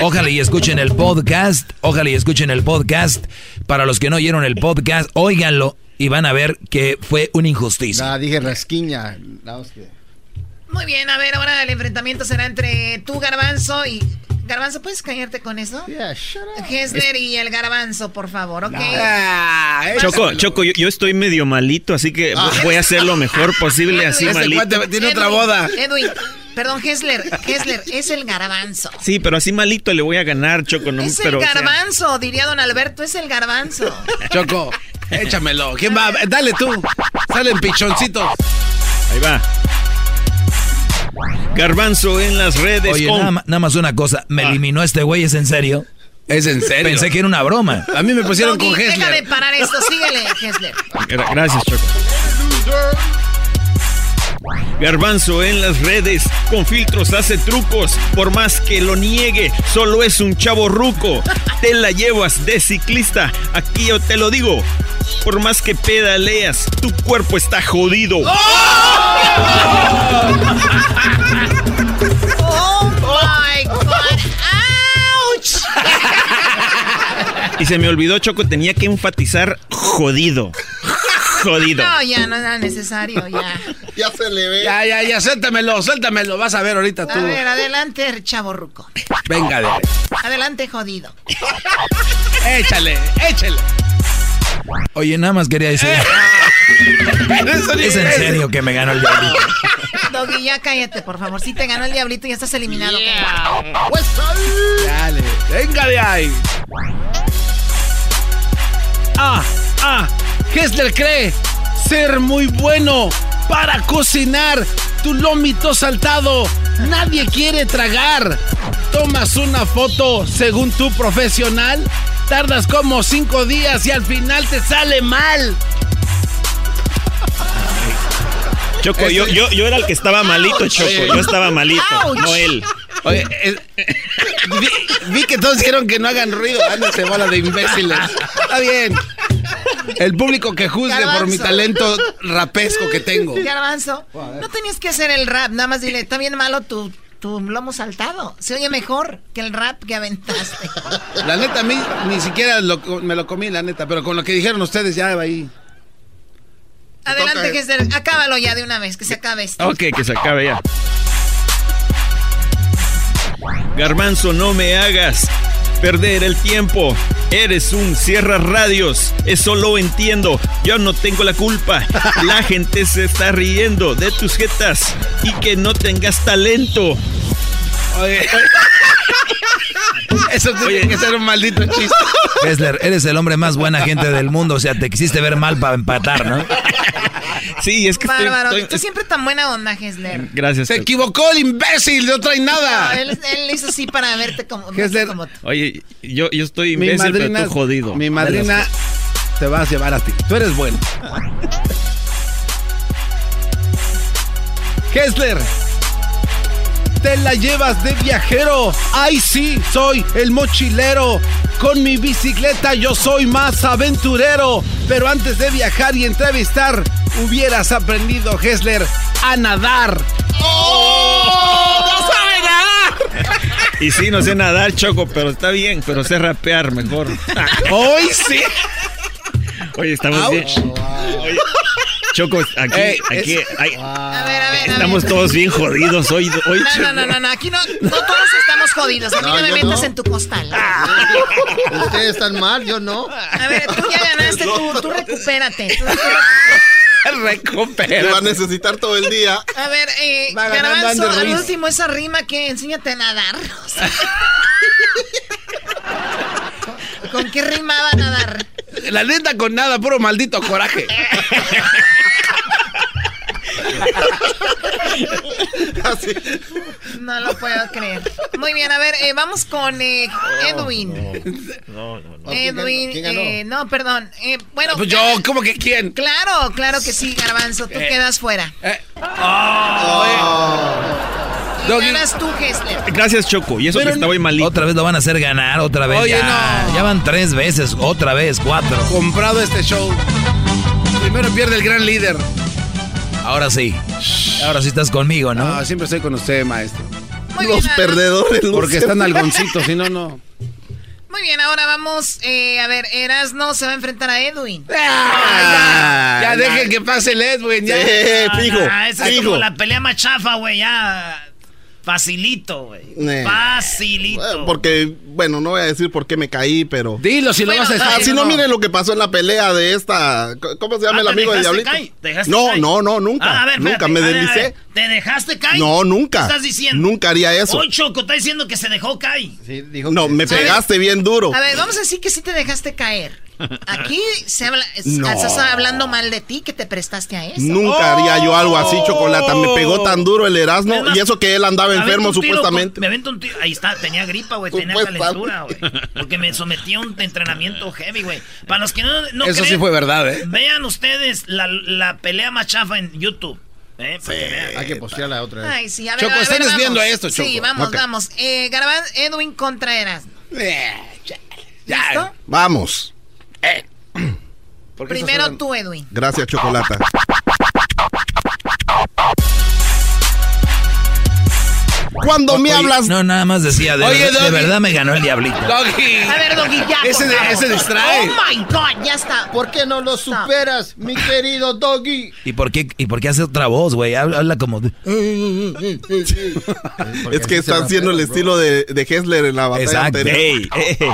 Ojalá y escuchen el podcast. Ojalá y escuchen el podcast. Para los que no oyeron el podcast, óiganlo y van a ver que fue una injusticia. Nah, dije rasquiña. Muy bien, a ver, ahora el enfrentamiento será entre tú, Garbanzo, y... Garbanzo, ¿puedes callarte con eso? Yeah, shut up. Hesler y el Garbanzo, por favor, ¿ok? Ah, Choco, Choco, yo, yo estoy medio malito, así que voy a hacer lo mejor posible así malito. cuate tiene otra boda. Edwin, Perdón, Hessler, Hessler, es el garbanzo. Sí, pero así malito le voy a ganar, Choco. No, es pero, el garbanzo, diría don Alberto, es el garbanzo. Choco, échamelo. ¿Quién va? Dale tú. Salen pichoncitos. Ahí va. Garbanzo en las redes. Oye, con- nada, más una cosa. Me Ah. eliminó este güey, ¿es en serio? Es en serio. Pensé que era una broma. A mí me pusieron Doggy, con déjame Hessler. parar esto, síguele, Hessler. Gra- Gracias, Choco. Garbanzo en las redes, con filtros hace trucos, por más que lo niegue, solo es un chavo ruco. Te la llevas de ciclista, aquí yo te lo digo. Por más que pedaleas, tu cuerpo está jodido. Oh my God. ¡Auch! Y se me olvidó, Choco, tenía que enfatizar jodido. Jodido. No, ya no era necesario, ya. Ya se le ve. Ya, ya, ya, suéltamelo, suéltamelo. Vas a ver ahorita tú. A ver, adelante, chavo ruco. Venga, de. Adelante, jodido. Échale, échale. Oye, nada más quería decir. es en serio que me ganó el diablito. Doggy, ya cállate, por favor. Si te ganó el diablito, ya estás eliminado. Dale, venga de ahí. Ah, ah, Hessler cree ser muy bueno para cocinar. Tu lomito saltado, nadie quiere tragar. Tomas una foto según tu profesional. Tardas como cinco días y al final te sale mal. Choco, yo, yo, yo era el que estaba malito, Choco. Yo estaba malito, no él. Oye, vi, vi que todos dijeron que no hagan ruido. Ándense, bola de imbéciles. Está bien. El público que juzgue por mi talento rapesco que tengo. Garbanzo, no tenías que hacer el rap. Nada más dile, está bien malo tu, tu lomo saltado. Se oye mejor que el rap que aventaste. La neta, a mí ni siquiera lo- me lo comí, la neta. Pero con lo que dijeron ustedes, ya va ahí. Adelante, toca. Hester. Acábalo ya de una vez, que se acabe esto. Ok, que se acabe ya. Garbanzo, no me hagas perder el tiempo. Eres un cierra radios. Eso lo entiendo. Yo no tengo la culpa. La gente se está riendo de tus jetas y que no tengas talento. Oye. Eso tiene que ser un maldito chiste. Kessler, eres el hombre más buena gente del mundo. O sea, te quisiste ver mal para empatar, ¿no? Sí, es que Bárbaro, estoy- tú siempre tan buena onda, Hessler. Gracias. Se equivocó el imbécil, no trae No, nada. él, él hizo así para verte como, Hessler. como tú. Oye, yo, yo estoy Mi imbécil, madrina, pero tú jodido. mi madrina te vas a llevar a ti. Tú eres bueno. Kessler, te la llevas de viajero. Ay, sí, soy el mochilero. Con mi bicicleta yo soy más aventurero. Pero antes de viajar y entrevistar, hubieras aprendido, Kessler, a nadar. ¡Oh! ¡No sabe nadar! Y sí, no sé nadar, Choco, pero está bien, pero sé rapear mejor. Hoy sí. Oye, estamos Ouch. bien. Oye, Choco, aquí, aquí, es- ay, A ver, a ver, a estamos ver. todos bien jodidos hoy. hoy No, Choco. no, no, no, no, aquí no, no todos estamos jodidos. A mí no, No, me metas no. en tu costal. Ustedes están mal, yo no. A ver, tú ya ganaste, tú, tú recupérate. Tú- tú- Recupera. Te va a necesitar todo el día. a ver, eh, Garbanzo, al último esa rima que enséñate a nadar. O sea, ¿Con qué rimaba nadar? La neta con nada, puro maldito coraje. No lo puedo creer. Muy bien, a ver, eh, vamos con eh, Edwin. No, no, no. Edwin, ¿Quién ganó? eh, no, perdón. Eh, bueno, Pues yo, ¿cómo que quién? claro, claro que sí, Garbanzo, tú Eh. quedas fuera. Ganas tú. Gracias, Choco. Y eso Pero que estaba muy malito. Otra vez lo van a hacer ganar, otra vez. Oye, ya, no. ya van tres veces, otra vez, cuatro. Comprado este show. Primero pierde el gran líder. Ahora sí. Ahora sí estás conmigo, ¿no? No, siempre estoy con usted, maestro. Muy Los bien, perdedores. Porque Lucero. están algoncitos, si no, no. Muy bien, ahora vamos, eh, a ver, Erasno se va a enfrentar a Edwin. Ah, ya dejen que pase el Edwin, ya. Sí, fijo, Ah, esa es fijo. como la pelea más chafa, güey, ya. Facilito, güey. Eh. Facilito. Porque, bueno, no voy a decir por qué me caí, pero. Dilo si lo vas a decir. Ah, si no, miren lo que pasó en la pelea de esta. ¿Cómo se llama Ah, el ¿te amigo de Diablito? caer? ¿Te dejaste No, caer? no, no, nunca. Ah, a ver, nunca espérate, me a deslicé. ver. ¿Te dejaste caer? No, nunca. ¿Qué estás diciendo? Nunca haría eso. Hoy Choco está diciendo que se dejó caer. No, me pegaste bien duro. A ver, vamos a decir que sí te dejaste caer. Aquí se habla, No. estás hablando mal de ti que te prestaste a eso. Nunca haría yo algo así, Chocolata. Me pegó tan duro el Erasmo y eso que él andaba enfermo tiro supuestamente. con- me avento un tiro. Ahí está, tenía gripa, güey. Tenía Supuestamente. calentura, güey. Porque me sometí a un entrenamiento heavy, güey. Para los que no, no Eso sí creen, fue verdad, ¿eh? Vean ustedes la, la pelea más chafa en YouTube. ¿eh? Para que vean. Hay que postearla otra vez. Ay, sí, a ver, Choco, a ver, están vamos. desviando a esto, Choco. Sí, vamos, Ok. vamos. Eh, Garabán, Edwin contra Erasmo. ¿Listo? Vamos. Primero tú, Edwin. Gracias, Chocolata. Cuando me Oye, hablas. No, nada más decía, de, Oye, verdad, de verdad me ganó el diablito. Doggy. A ver, Doggy, ya. Ese, favor. ese distrae. Oh my God, ya está. ¿Por qué no lo superas, mi querido Doggy? ¿Y por qué, y por qué hace otra voz, güey? Habla, habla como... de- Es que está haciendo el estilo de, de Hessler en la batalla Exacto. anterior. Ey, ey.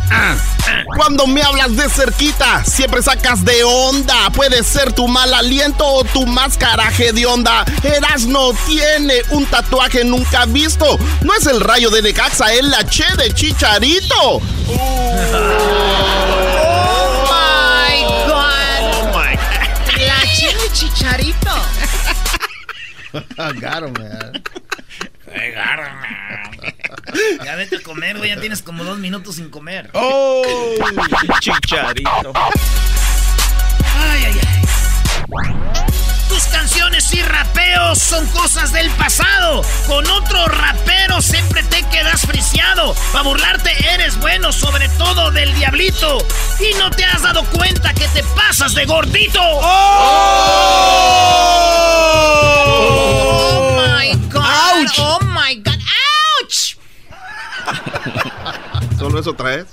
Cuando me hablas de cerquita, siempre sacas de onda. Puede ser tu mal aliento o tu máscaraje de onda. Erasno tiene un tatuaje nunca visto. No es el rayo de Necaxa, es la che de Chicharito. Oh my God. La chile chicharito. Got him, man. Ya vete a comer, güey. Ya tienes como dos minutos sin comer. ¡Oh! Chicharito. Ay, ay, ay. Tus canciones y rapeos son cosas del pasado. Con otro rapero siempre te quedas friseado. Para burlarte eres bueno, sobre todo del diablito. Y no te has dado cuenta que te pasas de gordito. Oh my God. Oh my God. ¿Solo eso traes?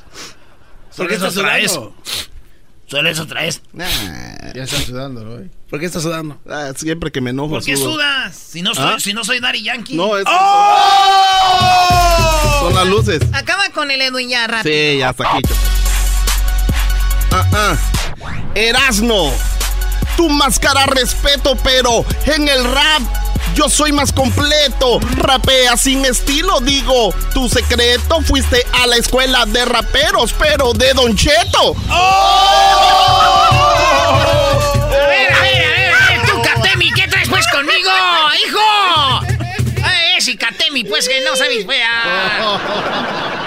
¿Por qué estás traes? Solo eso traes. Ya está sudando, ¿no? ¿Por qué estás sudando? Ah, siempre que me enojo. ¿Por qué sudo. sudas? Si no soy, ¿Ah? si no soy Daddy Yankee. No, es ¡Oh! son las luces. Acaba con el Edwin ya rápido. Sí, ya está aquí. Ah, ah. Erasno, tu máscara respeto, pero en el rap yo soy más completo. Rapea sin estilo, digo. Tu secreto fuiste a la escuela de raperos, pero de Don Cheto. A ver, a ver, a ver, a ver, tú, Katemi, ¿qué traes pues conmigo, hijo? Ay, ese Katemi, pues que no sabes, pues.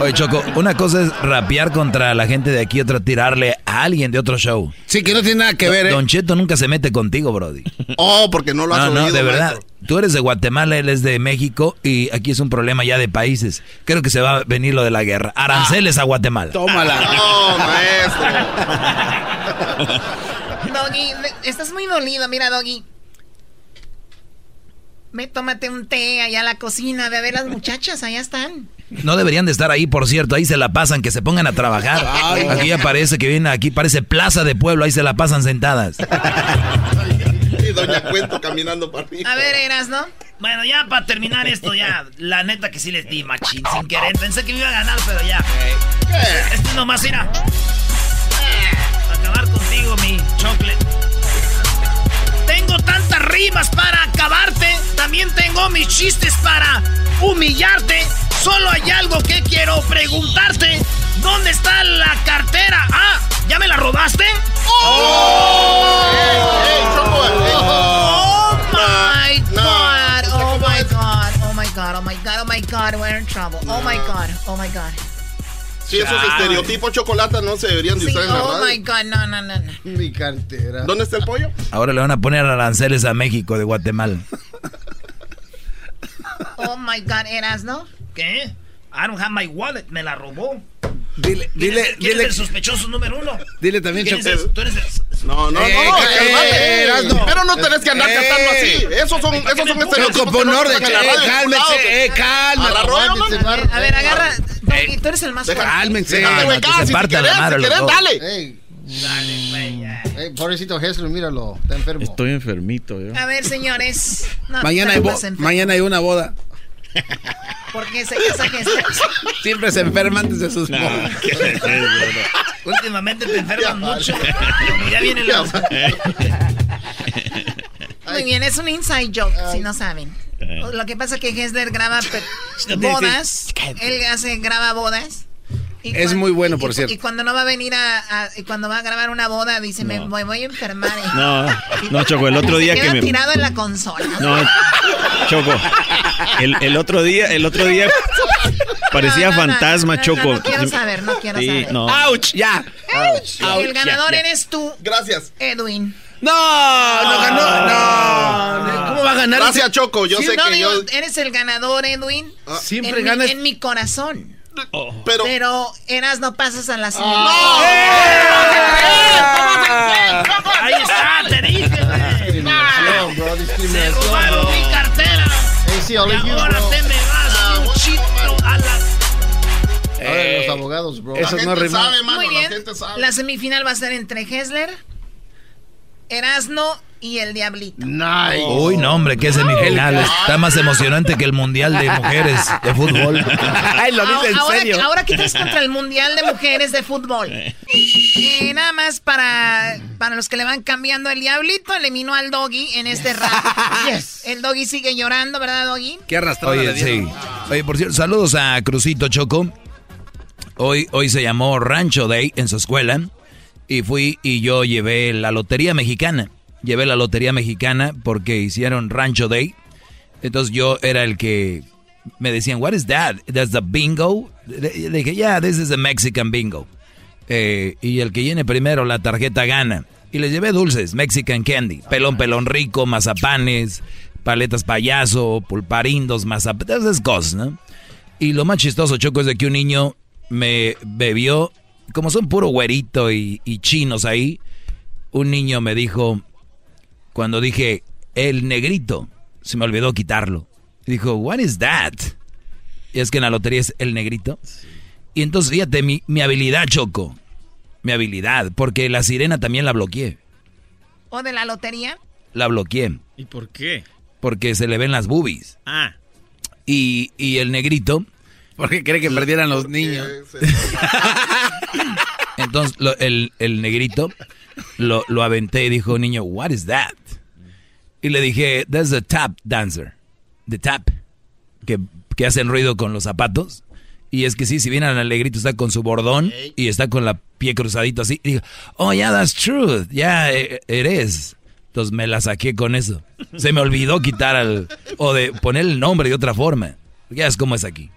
Oye, Choco, una cosa es rapear contra la gente de aquí, otra tirarle a alguien de otro show. Sí, que no tiene nada que ver, ¿eh? Don Cheto nunca se mete contigo, Brody. Oh, porque no lo has No, no, de verdad. maestro. Tú eres de Guatemala, él es de México y aquí es un problema ya de países. Creo que se va a venir lo de la guerra. Aranceles a Guatemala. Tómala. No, maestro. Doggy, estás muy dolido, mira, Doggy. Ve, tómate un té allá a la cocina, ve a ver las muchachas, allá están. No deberían de estar ahí, por cierto. Ahí se la pasan, que se pongan a trabajar. Aquí ya parece que viene, aquí parece plaza de pueblo, ahí se la pasan sentadas. Y Doña Cuento caminando para arriba. A ver, Eras, ¿no? Bueno, ya para terminar esto, ya. La neta que sí les di, machín, sin querer. Pensé que me iba a ganar, pero ya. Esto es nomás, mira. Acabar contigo, mi chocolate. Tengo tantas rimas para acabarte. También tengo mis chistes para humillarte. Solo hay algo que quiero preguntarte. ¿Dónde está la cartera? Ah, ¿ya me la robaste? ¡Oh! Oh my god, oh my god, oh my god, oh my god, oh my god, we're in trouble. Oh my god, oh my god. Sí, esos estereotipos chocolate no se deberían de Sí, usar en la oh radio. my god, no, no, no, no. Mi cartera. ¿Dónde está el pollo? Ahora le van a poner aranceles a México de Guatemala. Oh my god, Eras, ¿no? ¿Qué? I don't have my wallet, me la robó. Dile, ¿Quién dile, es, quién es dile, el sospechoso número uno? dile también, ¿Quién es Choco. tú eres el- No, no, Eh, no, no, eh, cálmate. eh, Erasno. Pero no tenés que andar Eh. cantando así. Esos son, esos son estereotipos. Pon no orden, la eh, barro. A ver, agarra. Tú eres el más fuerte. Cálmense. Cálmate, se la madre si querés, dale. Dale, güey. Eh, pobrecito Jesús, míralo, está enfermo. Estoy enfermito yo. A ver, señores. No, hay mañana hay una boda. ¿Por qué se casa Hessler? Siempre se enferma antes de sus bodas. Últimamente te enfermas mucho. Como ya viene la... Muy bien, es un inside joke, si no saben. Lo que pasa es que Hessler graba bodas. Él hace, graba bodas. Es muy bueno, por y- cierto. Y cuando no va a venir a, a- y cuando va a grabar una boda, dice, me voy, voy a enfermar. eh". No, no, Choco, el otro Se día queda que me... tirado en la consola. No, Choco, el, el otro día, el otro día parecía No, no, no, fantasma, no, no, Choco. No, quiero saber, no quiero Sí, saber. no. ¡Auch! ¡Ya! Y el ganador ya, ya. eres tú. Gracias. Edwin. ¡No! ¡No ganó! ¡No! ¿Cómo va a ganar? Gracias, Choco. Yo Sí, sé no, que digo, yo. eres el ganador, Edwin. Siempre en ganas. Mi, en mi corazón. Pero. Pero eras no pasas a la siguiente. Ahí está, te dije, güey. Discriminación, bro, Se discriminación. robaron bro. mi cartera. Y ahora bro. te me vas un chito a la... Eh, los abogados, bro. eso la no gente rimó. sabe, mano. Muy La bien. gente sabe. La semifinal va a ser entre Hessler, Erasno y el Diablito. Nice. Uy, no, hombre, qué semifinal. Está más emocionante que el Mundial de Mujeres de Fútbol. Ay, lo dice en ahora, serio. ahora que estás contra el Mundial de Mujeres de Fútbol. Eh, nada más para, para los que le van cambiando el Diablito, eliminó al Doggy en este rap. Yes. El Doggy sigue llorando, ¿verdad, Doggy? Qué arrastrada le Oye, sí. Oye, por cierto, saludos a Crucito Choco. Hoy, hoy se llamó Rancho Day en su escuela. Y fui y yo llevé la lotería mexicana. Llevé la lotería mexicana porque hicieron Rancho Day. Entonces yo era el que me decían, what is that? That's the bingo. Le dije, yeah, this is the Mexican bingo. Eh, y el que llene primero la tarjeta gana. Y les llevé dulces, Mexican candy, pelón, pelón rico, mazapanes, paletas payaso, pulparindos, mazapanes, esas cosas, ¿no? Y lo más chistoso, Choco, es de que un niño me bebió, como son puro güerito y, y chinos ahí, un niño me dijo, cuando dije, el negrito, se me olvidó quitarlo. Y dijo, what is that? Y es que en la lotería es el negrito. Y entonces, fíjate, mi, mi habilidad, Choco, mi habilidad, porque la sirena también la bloqueé, ¿O de la lotería? la bloqueé, ¿Y por qué? porque se le ven las boobies. Ah, Y, y el negrito, Porque cree que perdieran los niños. entonces lo- el, el negrito lo, lo aventé y dijo, niño, what is that? Y le dije, that's the tap dancer, the tap, que, que hacen ruido con los zapatos. Y es que sí, si vienen al negrito está con su bordón y está con la pie cruzadito así. Y digo, oh, yeah, that's true, yeah, it it is. Entonces me la saqué con eso. Se me olvidó quitar al, o de poner el nombre de otra forma. Ya es como es aquí.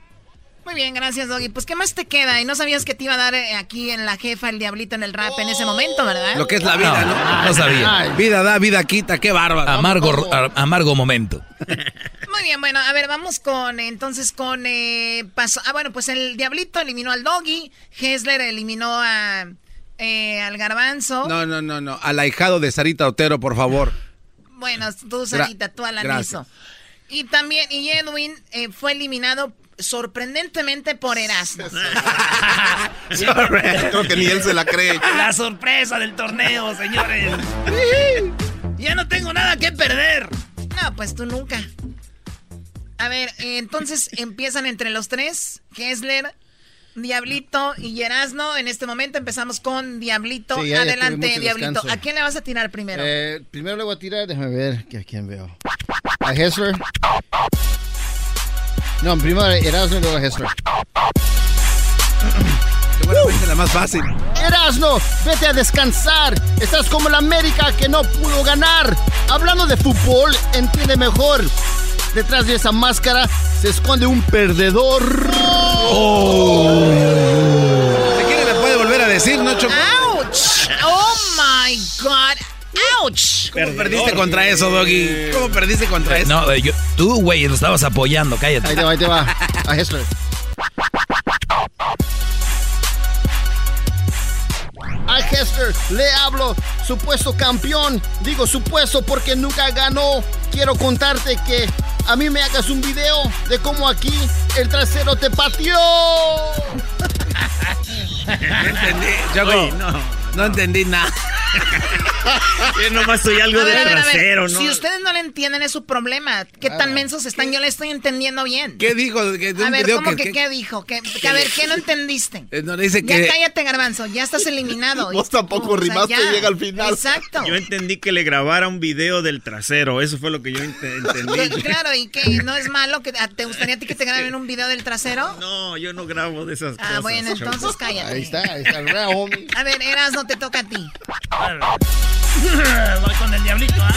Muy bien, gracias, Doggy. Pues, ¿qué más te queda? Y no sabías que te iba a dar eh, aquí en la jefa el Diablito en el rap en ese momento, ¿verdad? Lo que es la vida, No, ¿no? no sabía. Vida da, vida quita, qué bárbaro. Amargo, a- amargo momento. Muy bien, bueno, a ver, vamos con, entonces, con, eh, paso- ah, bueno, pues el Diablito eliminó al Doggy, Hessler eliminó a, eh, al Garbanzo. No, no, no, no. Al ahijado de Sarita Otero, por favor. Bueno, tú, Sarita, tú al gracias. anexo. Y también, y Edwin eh, fue eliminado sorprendentemente por Erasmo. Creo que ni él se la cree. La sorpresa del torneo, señores. ya no tengo nada que perder. No, pues tú nunca. A ver, entonces empiezan entre los tres, Kessler, Diablito y Erasno. En este momento empezamos con Diablito. Sí, Adelante, Diablito. descanso. ¿A quién le vas a tirar primero? Eh, primero le voy a tirar, déjame ver que a quién veo. A Hessler. No, primero Erasmo y luego a Hessler. Seguramente la más fácil. Erasno, vete a descansar. Estás como la América que no pudo ganar. Hablando de fútbol, entiende mejor. Detrás de esa máscara se esconde un perdedor. Si quiere me puede volver a decir, ¿no, Choco? ¡Ouch! ¡Oh, my God! ¡Ouch! ¿Cómo perdiste contra eso, Doggy? ¿Cómo perdiste contra eso? No, eh, yo- tú, güey, lo estabas apoyando, cállate. Ahí te va, ahí te va. A Hessler. A Hester le hablo, supuesto campeón. Digo supuesto porque nunca ganó. Quiero contarte que a mí me hagas un video de cómo aquí el trasero te pateó. Entendí. Oye, no. No entendí nada. Yo nomás soy algo A de ver, trasero, ¿no? Si ustedes no le entienden es su problema. ¿Qué tan mensos están? Yo le estoy entendiendo bien. ¿Qué dijo? De A ver, ¿cómo que- qué dijo? Que, que, a ver, ¿qué no entendiste? Eh, no, dice Ya que... cállate, garbanzo, ya estás eliminado. Vos tampoco O sea, rimaste, ya. llega al final. Exacto. Yo entendí que le grabara un video del trasero. Eso fue lo que yo ent- entendí. Claro, y que no es malo que ¿te gustaría a ti que te graben un video del trasero? No, yo no grabo de esas cosas. Ah, bueno, entonces cállate. Ahí está, ahí está el real homie. A ver, Eras, no te toca a ti. Voy con el diablito, ¿ah?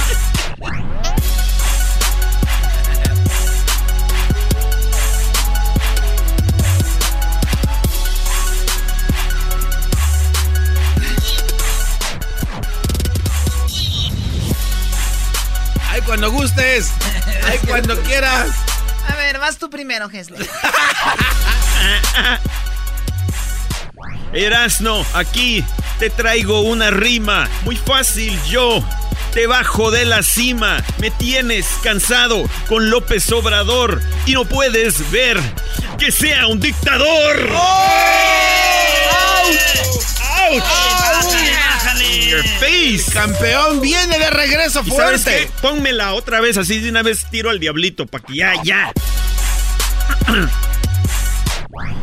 ¡Ay, cuando gustes! ¡Ay, cuando quieras! A ver, vas tú primero, Gesler. Erasno, aquí te traigo una rima. Muy fácil, yo te bajo de la cima. Me tienes cansado con López Obrador y no puedes ver que sea un dictador. ¡Ouch! Bájale. Your face. Campeón viene de regreso ¿Y sabes fuerte. qué? Pónmela otra vez, así de una vez tiro al diablito, para que ya, ya.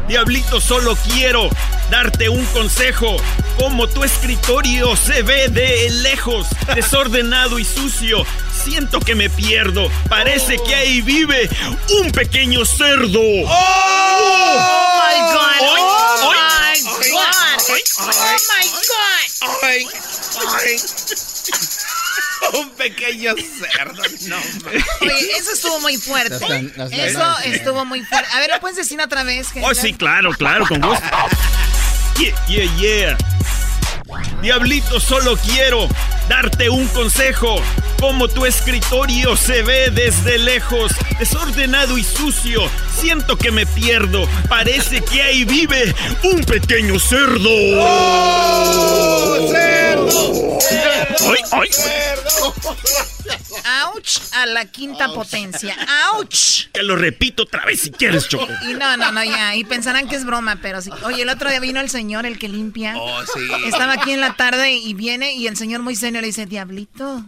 Diablito, solo quiero darte un consejo. Como tu escritorio se ve de lejos, desordenado y sucio, siento que me pierdo. Parece que ahí vive un pequeño cerdo. Oh my God. Oh ay, my God. Oh my God. Un pequeño cerdo. No, man. Oye, eso estuvo muy fuerte. Eso estuvo muy fuerte. A ver, ¿lo puedes decir otra vez, Oh, sí, claro, claro, con gusto. Yeah, yeah, yeah. Diablito, solo quiero darte un consejo. Como tu escritorio se ve desde lejos, desordenado y sucio, siento que me pierdo. Parece que ahí vive un pequeño cerdo. ¡Ay, ay! Ouch a la quinta potencia. Ouch. Te lo repito otra vez si quieres, Choco. Y no, no, no, ya. Y pensarán que es broma, pero sí. Oye, el otro día vino el señor, el que limpia. Oh, sí. Estaba aquí en la tarde y viene y el señor muy serio le dice, Diablito.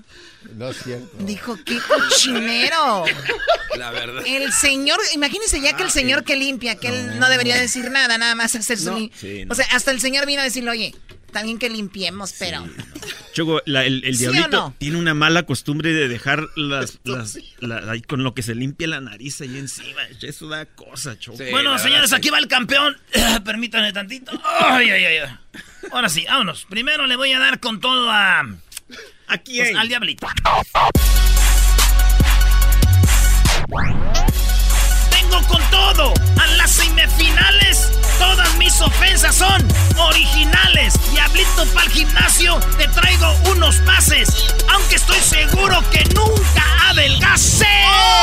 No es cierto. Dijo, qué cochinero. La verdad. El señor, imagínense ya que el señor que limpia, que él no debería decir nada, nada más hacer su... lim- sí, no. O sea, hasta el señor vino a decirle, oye, también que limpiemos, pero... Choco, la- el, el ¿Sí o diablito no? tiene una mala costumbre de dejar las, las- la- ahí con lo que se limpia la nariz ahí encima. Eso da cosa, Choco. Sí. Bueno, señores, verdad, aquí va el campeón. Permítanme tantito. Ay, ay, ay, ay. Ahora sí, vámonos. Primero le voy a dar con todo a. ¿A quién? pues, al diablito. Vengo con todo. A las semifinales, todas mis ofensas son originales. Diablito para el gimnasio, te traigo unos pases. Aunque estoy seguro que nunca adelgacé.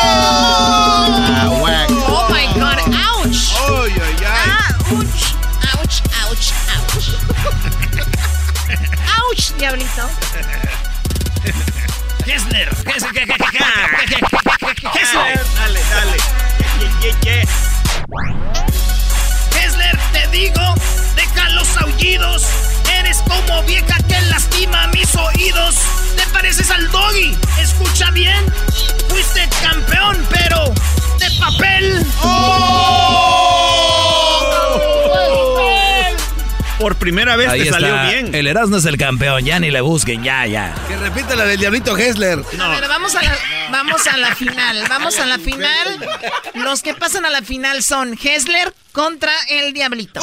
Ah, whack. Oh my God, ouch. Ouch, ouch, ouch. Ouch, Diablito. Kessler, Kessler, Kessler, Kessler. Dale, dale. Yeah, yeah, yeah. Kessler, te digo, deja los aullidos. Eres como vieja que lastima mis oídos. Te pareces al doggy, escucha bien. Fuiste campeón, pero de papel. Por primera vez Ahí te está. salió bien. El Erasmo es el campeón, ya ni le busquen, ya, ya. Que repita la del diablito Hessler. A ver, vamos a, la, vamos a la final. Vamos a la final. Los que pasan a la final son Hessler contra el Diablito.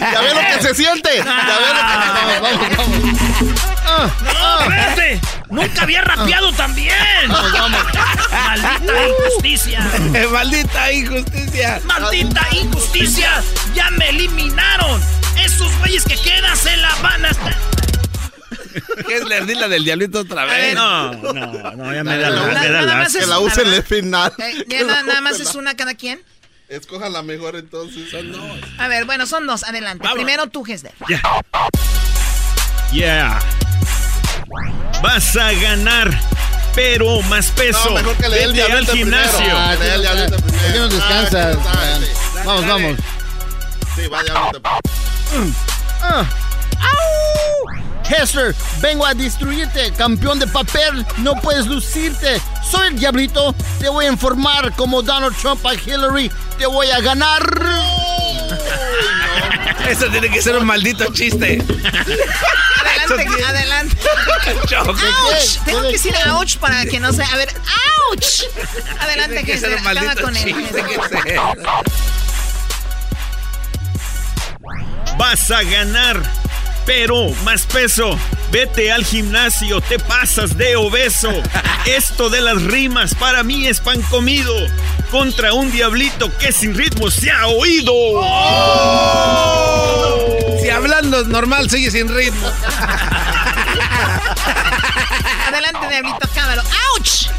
Ya ve lo que se siente. Ya ve lo que... Vamos, vamos, vamos. Ah, ¡No, espérate! ¡Nunca había rapeado también! ¡Maldita injusticia! Maldita injusticia. ¡Maldita injusticia! ¡Ya me eliminaron! Esos güeyes que quedan se la van a... Hessler, di la del diablito otra vez. No, no, no, ya me da Nada la, la- más es- Que la usen en el final. Eh, nada más es una cada quien. Escojan la mejor entonces. Son dos. A ver, bueno, son dos. Adelante. Primero tú, Hessler. Ya. Yeah. Vas a ganar, pero más peso. No, mejor que le dé el Vete al gimnasio. Ah, ¿Por qué no descansas? Ah, Vamos, vamos. Sí. Ah. Hester, vengo a destruirte, campeón de papel, no puedes lucirte. Soy el diablito, te voy a informar como Donald Trump a Hillary, te voy a ganar. Eso tiene que ser un maldito chiste. Adelante, adelante. ¡Auch! Tengo que decir ouch para que no sea. A ver, ¡ouch! Adelante, que un acaba con él. Vas a ganar, pero más peso. Vete al gimnasio, te pasas de obeso. Esto de las rimas para mí es pan comido. Contra un diablito que sin ritmo se ha oído. Si normal sigue sin ritmo. Adelante, Diablito, acábalo. ¡Auch!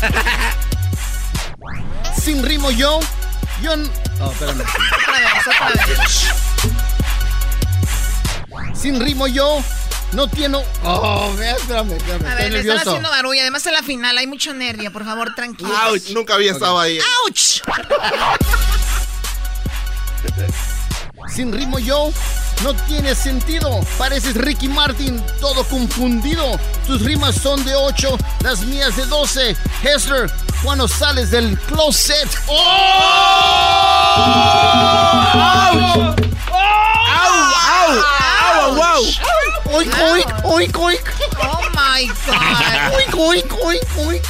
Sin rimo yo, yo... Oh, espérame. Otra vez, otra vez. Sin rimo yo, no tiene... Oh, vea, espérame, espérame. A ver, le están nervioso. haciendo barullo. Además, en la final hay mucho nervio. Por favor, tranquilo. Ouch, nunca había estado ahí. ¡Auch! Sin ritmo yo, no tiene sentido. Pareces Ricky Martin, todo confundido. Tus rimas son de 8, las mías de 12. Hessler, cuando sales del closet. ¡Oh! ¡Au! ¡Au! ¡Au! ¡Au! ¡Oink, oink, oink, oink! ¡Oh, my God! ¡Oink, oink, oink, oink!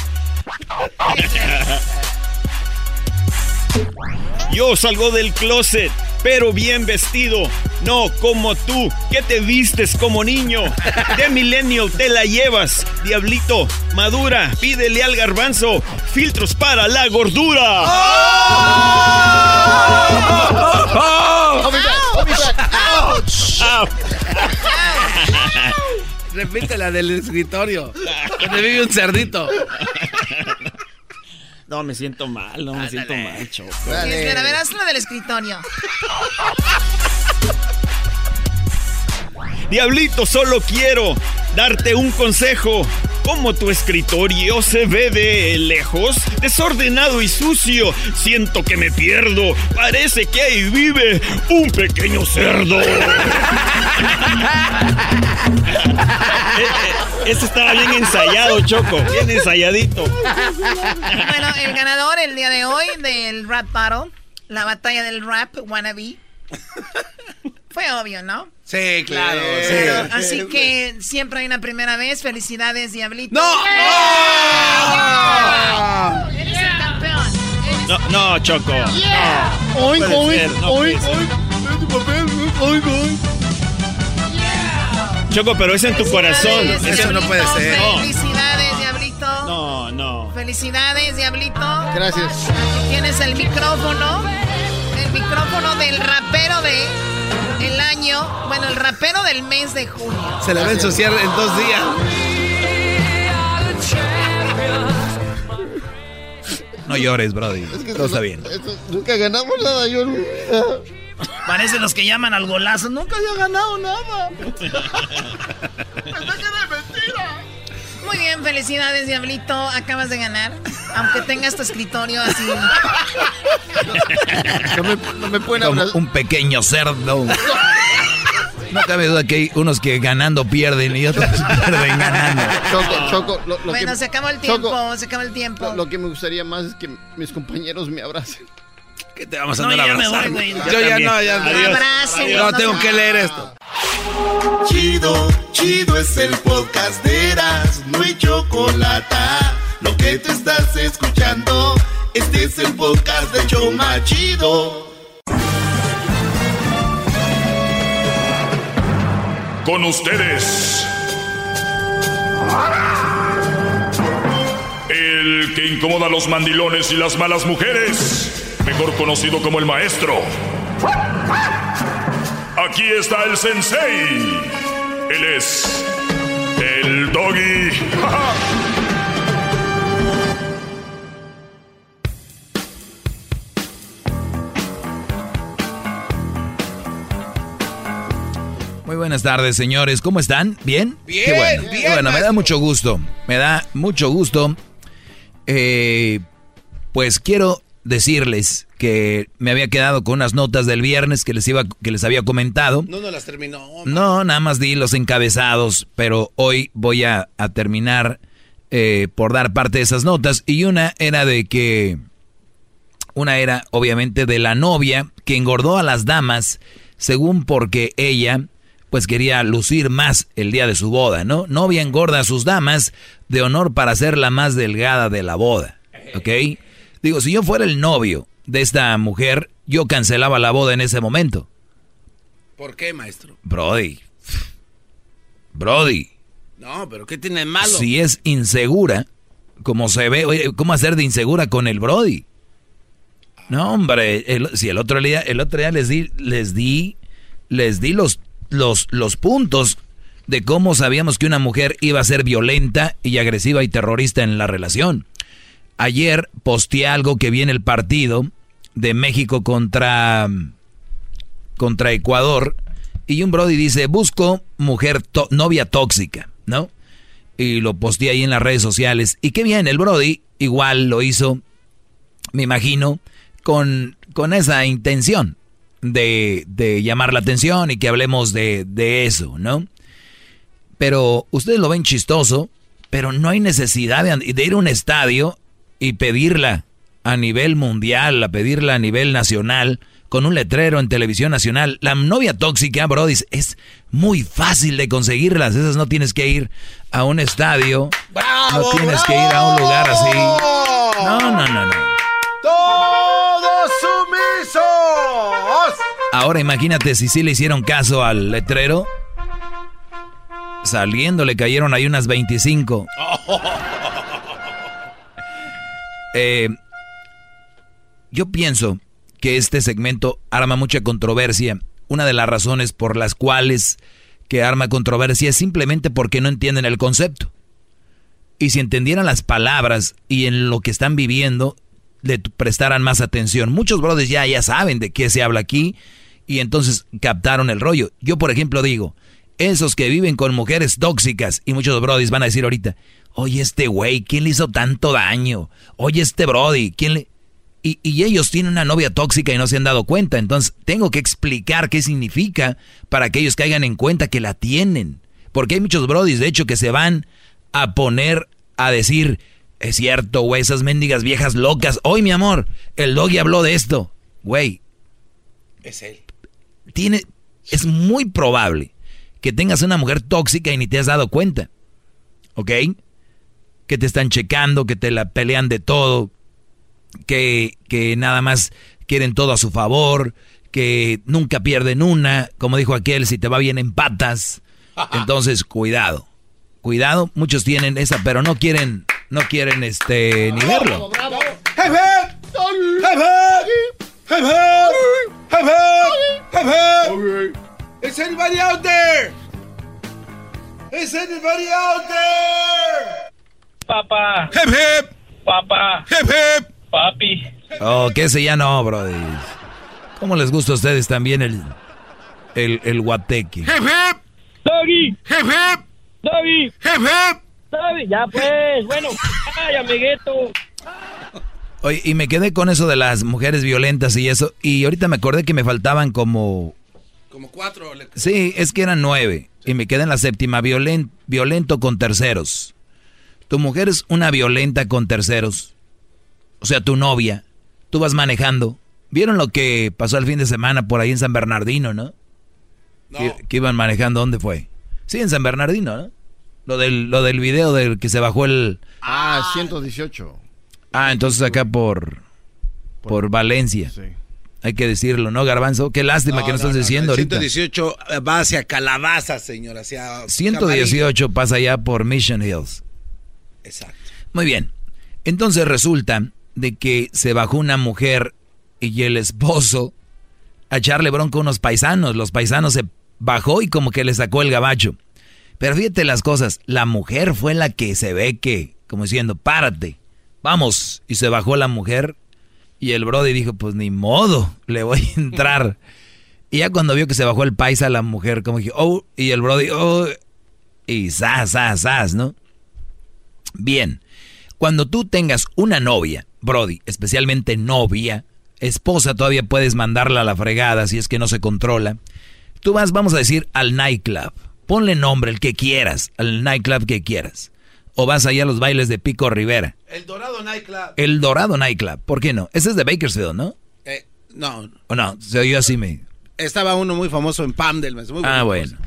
Yo salgo del closet, pero bien vestido. No como tú, que te vistes como niño. De millennial te la llevas, diablito. Madura, pídele al garbanzo. Filtros para la gordura. I'll be back, I'll be back. Ouch! Au. Repite la del escritorio. Donde vive un cerdito. No, me siento mal, no me siento mal, Choco. Hester, a ver, haz la del escritorio. Diablito, solo quiero darte un consejo. Como tu escritorio se ve de lejos, desordenado y sucio, siento que me pierdo. Parece que ahí vive un pequeño cerdo. Ese estaba bien ensayado, Choco. Bien ensayadito. Bueno, el ganador el día de hoy del rap battle, la batalla del rap wannabe, fue obvio, ¿no? Sí, claro. Pero, así que siempre hay una primera vez. Felicidades, Diablito. ¡No! ¡Yeah! Eres el campeón. No, no, Choco. Yeah. No, Oink, no oink, oink. oink. Choco, pero es en tu corazón. Eso no puede ser. No. Felicidades, Diablito. No, no. Felicidades, Diablito. Gracias. Aquí tienes el micrófono. El micrófono del rapero de el año. Bueno, el rapero del mes de junio. Se le va a ensuciar en dos días. No llores, Brody. Todo está bien. Nunca ganamos nada, yo. Parecen los que llaman al golazo. Nunca había ganado nada. Muy bien, felicidades, Diablito. Acabas de ganar. Aunque tengas tu escritorio así. No me, no me pueden Como hablar. un pequeño cerdo. No cabe duda que hay unos que ganando pierden y otros pierden ganando. Choco, Choco, lo, lo bueno, que, se acabó el tiempo. Choco, se acabó el tiempo. lo, lo que me gustaría más es que mis compañeros me abracen. ¿Qué te vamos a No, andar ya me abrazando? voy, güey. Yo ya no, ya no. No, no tengo que leer esto. Chido, chido es el podcast de Eras, no hay chocolate. Lo que te estás escuchando, este es el podcast de Choma Chido. Con ustedes. El que incomoda a los mandilones y las malas mujeres. Mejor conocido como el maestro. Aquí está el sensei. Él es el doggy. Muy buenas tardes, señores. ¿Cómo están? ¿Bien? Bien, Qué bueno. bien, Qué bueno, me da mucho gusto. Me da mucho gusto. Eh, pues quiero decirles que me había quedado con unas notas del viernes que les iba que les había comentado. No, no las terminó. No, nada más di los encabezados, pero hoy voy a, terminar eh, por dar parte de esas notas. Y una era de que, una era obviamente de la novia que engordó a las damas, según porque ella pues quería lucir más el día de su boda, ¿no? Novia engorda a sus damas de honor para ser la más delgada de la boda, ¿ok? Digo, si yo fuera el novio de esta mujer, yo cancelaba la boda en ese momento. ¿Por qué, maestro? Brody. Brody. No, pero ¿qué tiene de malo? Si es insegura, como se ve, oye, ¿cómo hacer de insegura con el Brody? No, hombre, si el otro día, el otro día les di, les di, les di los, los, los puntos de cómo sabíamos que una mujer iba a ser violenta y agresiva y terrorista en la relación. Ayer posteé algo que viene el partido de México contra, contra Ecuador y un Brody dice, busco mujer novia tóxica, ¿no? Y lo posteé ahí en las redes sociales. Y qué bien, el Brody igual lo hizo, me imagino, con, con esa intención de, de, llamar la atención y que hablemos de, de eso, ¿no? Pero ustedes lo ven chistoso, pero no hay necesidad de, de ir a un estadio y pedirla a nivel mundial, a pedirla a nivel nacional, con un letrero en televisión nacional. La novia tóxica, Brody, es muy fácil de conseguirlas. Esas no tienes que ir a un estadio. no tienes que ir a un lugar así. No, no, no, no. ¡Todos sumisos! Ahora imagínate si sí le hicieron caso al letrero. Saliendo le cayeron ahí unas 25. Eh, yo pienso que este segmento arma mucha controversia. Una de las razones por las cuales que arma controversia es simplemente porque no entienden el concepto. Y si entendieran las palabras y en lo que están viviendo, le prestaran más atención. Muchos brothers ya, ya saben de qué se habla aquí y entonces captaron el rollo. Yo, por ejemplo, digo, esos que viven con mujeres tóxicas, y muchos brothers van a decir ahorita, Oye, este güey, ¿quién le hizo tanto daño? Oye, este Brody, ¿quién le...? Y, y, ellos tienen una novia tóxica y no se han dado cuenta. Entonces, tengo que explicar qué significa para que ellos caigan en cuenta que la tienen. Porque hay muchos brodis, de hecho, que se van a poner a decir, es cierto, güey, esas mendigas viejas locas. Hoy, mi amor, el doggy habló de esto. Güey. Es él. Tiene, es muy probable que tengas una mujer tóxica y ni te has dado cuenta. ¿Ok? Que te están checando, que te la pelean de todo, que, que nada más quieren todo a su favor, que nunca pierden una, como dijo aquel, si te va bien en patas. Entonces, cuidado. Cuidado, muchos tienen esa, pero no quieren, no quieren este ni verlo. Is anybody out there? Is anybody out there? Papá. Hip hip. Papá. Hip hip. Papi. Oh, que ese ya no, brody. ¿Cómo les gusta a ustedes también el, el, el guateque? Hip hip. Doggy. Hip hip. Doggy. Hip hip. Doggy. Ya pues, bueno. Ay, amiguito. Oye, y me quedé con eso de las mujeres violentas y eso. Y ahorita me acordé que me faltaban como... Como cuatro. Sí, es que eran nueve. Y me quedé en la séptima, violento con terceros. Tu mujer es una violenta con terceros. O sea, tu novia. Tú vas manejando. ¿Vieron lo que pasó el fin de semana por ahí en San Bernardino, no? no. Que, iban manejando, ¿dónde fue? Sí, en San Bernardino, ¿no? Lo del, lo del video del que se bajó el... Ah, 118. Ah, entonces acá por... Por, Valencia. Sí. Hay que decirlo, ¿no, Garbanzo? Qué lástima que no, estás diciendo ahorita. 118 va hacia Calabaza, señor, hacia... 118 pasa allá por Mission Hills. Exacto. Muy bien. Entonces resulta de que se bajó una mujer y el esposo a echarle bronca a unos paisanos. Los paisanos se bajó y como que le sacó el gabacho. Pero fíjate las cosas, la mujer fue la que se ve que, como diciendo, párate, vamos. Y se bajó la mujer y el brody dijo, pues ni modo, le voy a entrar. y ya cuando vio que se bajó el paisa, la mujer como dije, oh, y el brody, oh, y zas, zas, zas, ¿no? Bien, cuando tú tengas una novia Brody, especialmente novia, esposa todavía puedes mandarla a la fregada si es que no se controla. Tú vas, vamos a decir, al nightclub. Ponle nombre, el que quieras, al nightclub que quieras. O vas allá a los bailes de Pico Rivera. El Dorado Nightclub. El Dorado Nightclub, ¿por qué no? Ese es de Bakersfield, ¿no? Eh, no. ¿O no? Se oyó así me... Estaba uno muy famoso en Pamdel. Muy ah, bueno.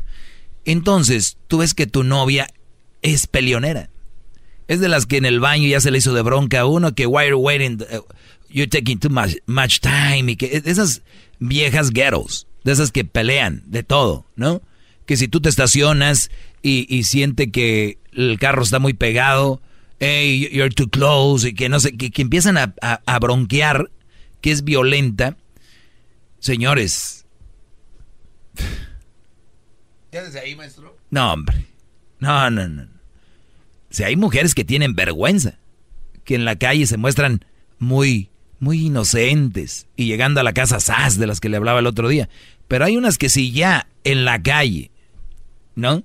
Entonces, tú ves que tu novia es peleonera. Es de las que en el baño ya se le hizo de bronca a uno, que why are you waiting, uh, you're taking too much, much time, y que esas viejas ghettos, de esas que pelean de todo, ¿no? Que si tú te estacionas y, y siente que el carro está muy pegado, hey, you're too close, y que no sé, que, que empiezan a, a, a bronquear, que es violenta. Señores. ¿Ya desde ahí, maestro? No, hombre. No, no, no. Si hay mujeres que tienen vergüenza, que en la calle se muestran muy, muy inocentes y llegando a la casa sas de las que le hablaba el otro día. Pero hay unas que si ya en la calle, ¿no?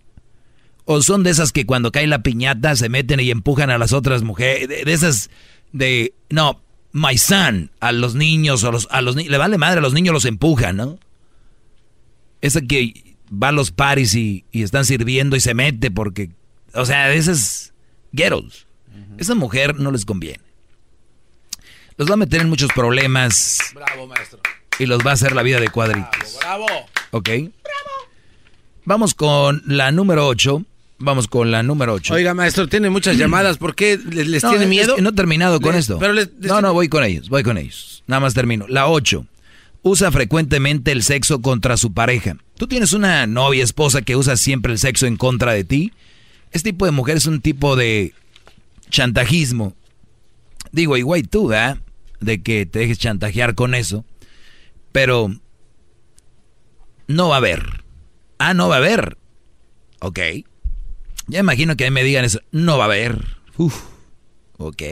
O son de esas que cuando cae la piñata se meten y empujan a las otras mujeres, de, esas de, no, my son, a los niños, o los, a los le vale madre, a los niños los empujan, ¿no? Esa que va a los paris y, y están sirviendo y se mete porque, o sea, esas ghettos. Esa mujer no les conviene. Los va a meter en muchos problemas. Bravo, maestro. Y los va a hacer la vida de cuadritos. Bravo, bravo. ¿Ok? Bravo. Vamos con la número 8. Vamos con la número 8. Oiga, maestro, tiene muchas llamadas. ¿Por qué les, no, tiene miedo? no he terminado con esto. Pero les, no, no, voy con ellos, voy con ellos. Nada más termino. La 8. Usa frecuentemente el sexo contra su pareja. ¿Tú tienes una novia, esposa que usa siempre el sexo en contra de ti? Este tipo de mujer es un tipo de chantajismo. Digo, igual tú, ¿verdad? De que te dejes chantajear con eso. Pero no va a haber. Ah, no va a haber. Ok. Ya imagino que me digan eso. No va a haber. Ok.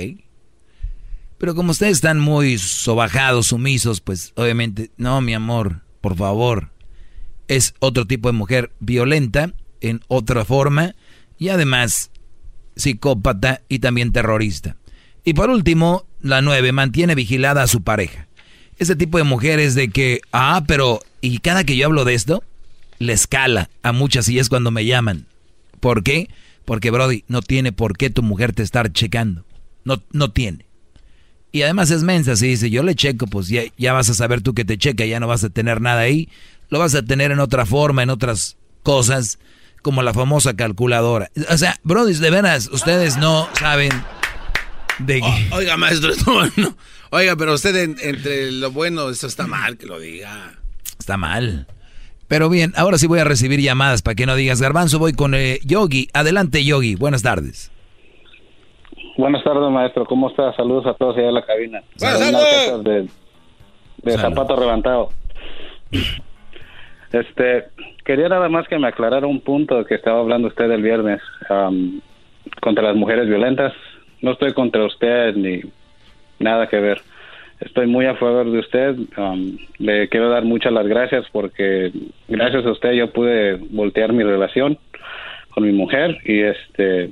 Pero como ustedes están muy sobajados, sumisos, pues obviamente, no, mi amor, por favor. Es otro tipo de mujer violenta, en otra forma, y además psicópata y también terrorista. Y por último, la nueve, mantiene vigilada a su pareja. Ese tipo de mujeres de que, ah, pero, y cada que yo hablo de esto, le escala a muchas y es cuando me llaman. ¿Por qué? Porque, Brody, no tiene por qué tu mujer te estar checando. No, no tiene. Y además es mensa, si dice, yo le checo, pues ya, ya vas a saber tú que te checa, ya no vas a tener nada ahí. Lo vas a tener en otra forma, en otras cosas como la famosa calculadora. O sea, Brody, de veras, ustedes no saben de qué. oiga, maestro, no, no. Oiga, pero usted entre lo bueno, eso está mal que lo diga. Está mal. Pero bien, ahora sí voy a recibir llamadas para que no digas garbanzo. Voy con eh, Yogi. Adelante, Yogi. Buenas tardes. Buenas tardes, maestro. ¿Cómo está? Saludos a todos allá en la cabina. Buenas tardes. De, de zapato levantado. Este, quería nada más que me aclarara un punto que estaba hablando usted el viernes um, contra las mujeres violentas. No estoy contra usted ni nada que ver. Estoy muy a favor de usted. Um, le quiero dar muchas las gracias porque gracias a usted yo pude voltear mi relación con mi mujer y este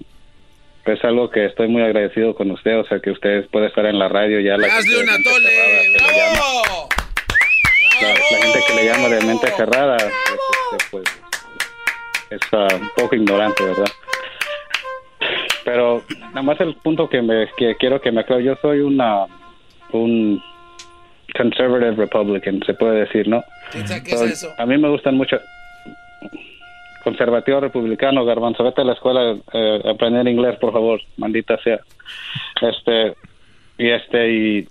es algo que estoy muy agradecido con usted, o sea que usted puede estar en la radio ya. La ¡Hazle una tole! ¡Bravo! La, la, gente que le llama de mente cerrada este, pues, es uh, un poco ignorante, ¿verdad? Pero nada más el punto que, me, que quiero que me aclare, yo soy una un conservative republican, se puede decir, ¿no? ¿Qué es eso? A mí me gustan mucho conservativo republicano, garbanzo, vete a la escuela eh, a aprender inglés, por favor, maldita sea. Este, y este, y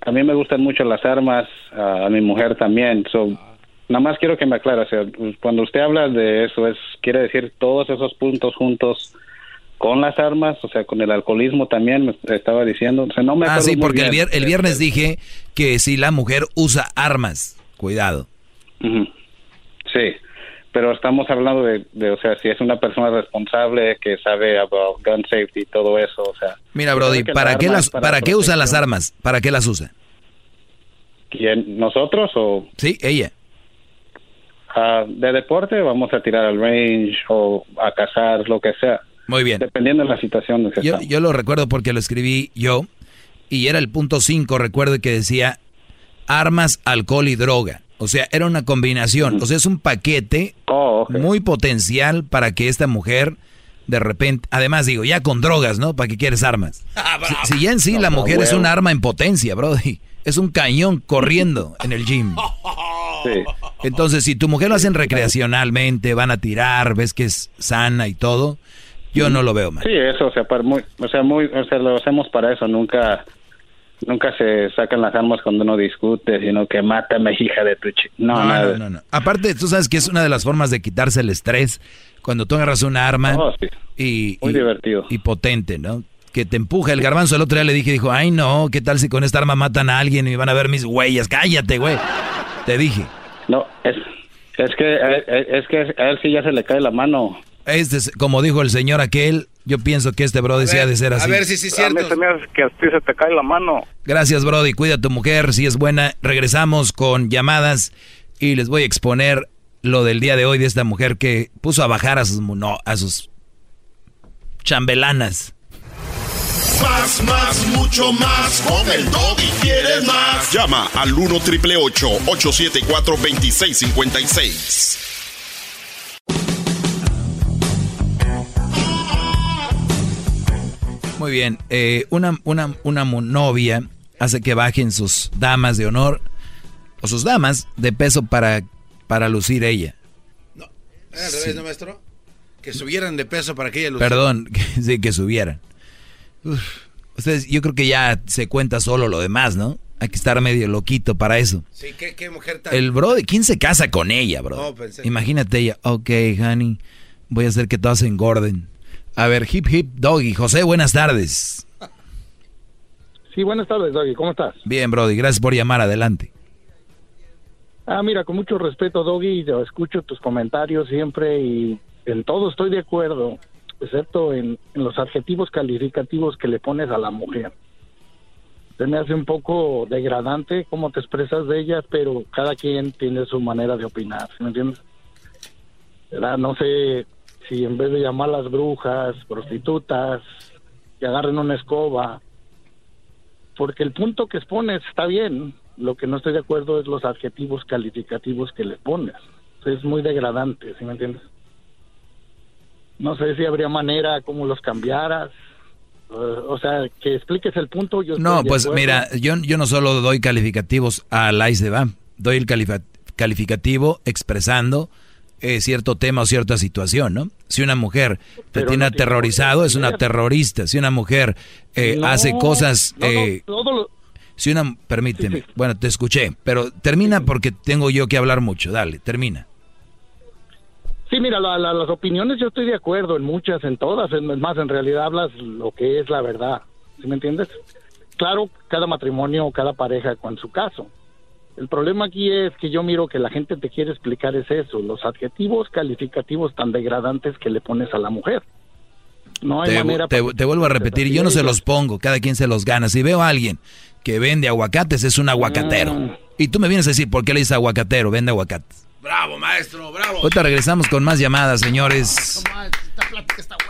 a mí me gustan mucho las armas, a mi mujer también, so, nada más quiero que me aclare, o sea, cuando usted habla de eso, es quiere decir todos esos puntos juntos con las armas, o sea, con el alcoholismo también me estaba diciendo, o sea, no me Ah, sí, porque el, vier el, viernes dije que si la mujer usa armas, cuidado. Uh -huh. Sí, pero estamos hablando de, de, o sea, si es una persona responsable que sabe about gun safety y todo eso, o sea. Mira, Brody, ¿para qué las, para, para qué usa las armas? ¿Para qué las usa? ¿Quién? ¿Nosotros o? Sí, ella. Uh, de deporte vamos a tirar al range o a cazar, lo que sea. Muy bien. Dependiendo de la situación. yo, yo lo recuerdo porque lo escribí yo y era el punto 5, recuerdo que decía armas, alcohol y droga. O sea, era una combinación. O sea, es un paquete Oh, muy potencial para que esta mujer de repente, además digo, ya con drogas, ¿no? ¿Para qué quieres armas? si, si ya en sí la No, mujer es un arma en potencia, Brody. Es un cañón corriendo en el gym. Sí. Entonces, si tu mujer lo hacen recreacionalmente, van a tirar, ves que es sana y todo, yo no lo veo mal. Sí, eso, o sea, para muy, o sea, muy, o sea, lo hacemos para eso, nunca, nunca se sacan las armas cuando uno discute, sino que mátame, hija de tu chi... No, No, nada. no, no, no. Aparte, tú sabes que es una de las formas de quitarse el estrés cuando tú agarras un arma Oh, sí. y, Muy y- divertido. y potente, ¿no? Que te empuja. El garbanzo el otro día le dije, dijo, ay no, ¿qué tal si con esta arma matan a alguien y van a ver mis huellas? Cállate, güey. Te dije. No, es, es que, eh, eh, es que a él sí ya se le cae la mano. Este es, como dijo el señor aquel, yo pienso que este Brody sí ha de ser así. sí A mí se me hace que a ti se te cae la mano. Gracias, Brody. Cuida a tu mujer, si es buena. Regresamos con llamadas y les voy a exponer lo del día de hoy de esta mujer que puso a bajar a sus, no, a sus chambelanas. Más, más, mucho más. Con el doggy quieres más. Llama al 1 triple 874 2656. Muy bien. eh, una, una, una novia hace que bajen sus damas de honor o sus damas de peso para, para lucir ella. Era al revés, ¿no, maestro? Que subieran de peso para que ella lo Perdón, que, sí, que subieran. Uf, ustedes, yo creo que ya se cuenta solo lo demás, ¿no? Hay que estar medio loquito para eso. Sí, ¿qué, qué mujer tan... El bro, ¿quién se casa con ella, bro? No, pensé- Imagínate ella, ok, honey, voy a hacer que todas se engorden. A ver, hip hip doggy. José, buenas tardes. Sí, buenas tardes, Doggy. ¿Cómo estás? Bien, Brody, gracias por llamar, adelante. Ah, mira, con mucho respeto, Doggy, yo escucho tus comentarios siempre y en todo estoy de acuerdo, excepto en, en los adjetivos calificativos que le pones a la mujer. Se me hace un poco degradante cómo te expresas de ella, pero cada quien tiene su manera de opinar, ¿sí ¿me entiendes? No sé si en vez de llamarlas brujas, prostitutas, que agarren una escoba, porque el punto que expones está bien, lo que no estoy de acuerdo es los adjetivos calificativos que le pones. Es muy degradante, ¿sí me entiendes? No sé si habría manera como los cambiaras. eh, o sea, que expliques el punto. Yo No, de pues mira, yo, yo no solo doy calificativos a la va, doy el calificativo expresando eh, cierto tema o cierta situación, ¿no? Si una mujer te Pero tiene no aterrorizado, es una terrorista. Si una mujer eh, No, hace cosas... no, no, eh, todo lo- si una... Permíteme. Bueno, te escuché, pero termina porque tengo yo que hablar mucho. Dale, termina. Sí, mira, la- la- las opiniones yo estoy de acuerdo en muchas, en todas. Es más, en realidad hablas lo que es la verdad. ¿Sí me entiendes? Claro, cada matrimonio, cada pareja con su caso. El problema aquí es que yo miro que la gente te quiere explicar es eso, los adjetivos calificativos tan degradantes que le pones a la mujer. No hay Te, manera te- vuelvo a repetir, yo no se los pongo, cada quien se los gana. Si veo a alguien que vende aguacates, es un aguacatero. Mm. Y tú me vienes a decir, ¿por qué le dices aguacatero? Vende aguacates. Bravo, maestro, bravo. Ahorita regresamos con más llamadas, señores.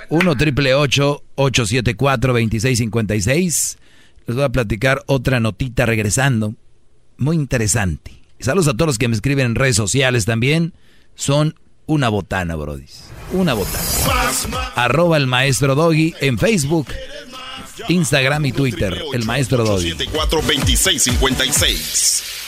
1 triple 874 2656 Les voy a platicar otra notita regresando. Muy interesante. Saludos a todos los que me escriben en redes sociales también. Son una botana, brodis. Una botana. Arroba el maestro Doggy en Facebook, Instagram y Twitter. El maestro Doggy. 74 2656.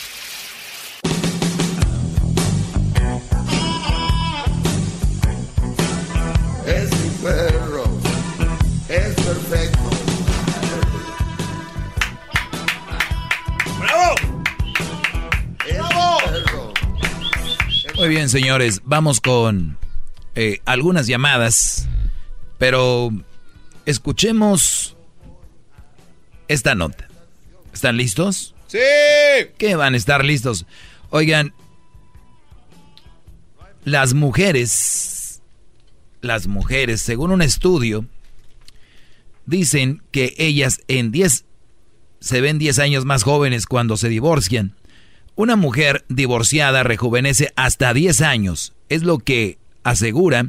Muy bien, señores, vamos con eh, algunas llamadas, pero escuchemos esta nota. ¿Están listos? ¡Sí! ¿Qué van a estar listos? Oigan, las mujeres, las mujeres, según un estudio, dicen que ellas en 10 se ven 10 años más jóvenes cuando se divorcian. Una mujer divorciada rejuvenece hasta 10 años, es lo que asegura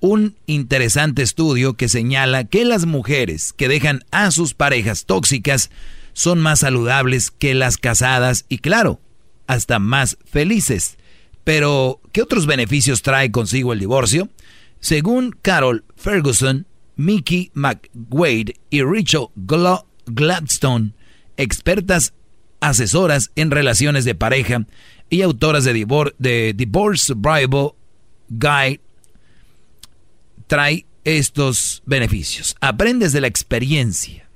un interesante estudio que señala que las mujeres que dejan a sus parejas tóxicas son más saludables que las casadas y claro, hasta más felices. Pero, ¿qué otros beneficios trae consigo el divorcio? Según Carol Ferguson, Mickey McWade y Rachel Gladstone, expertas asesoras en relaciones de pareja y autoras de, Divorce Survival Guide, trae estos beneficios. Aprendes de la experiencia.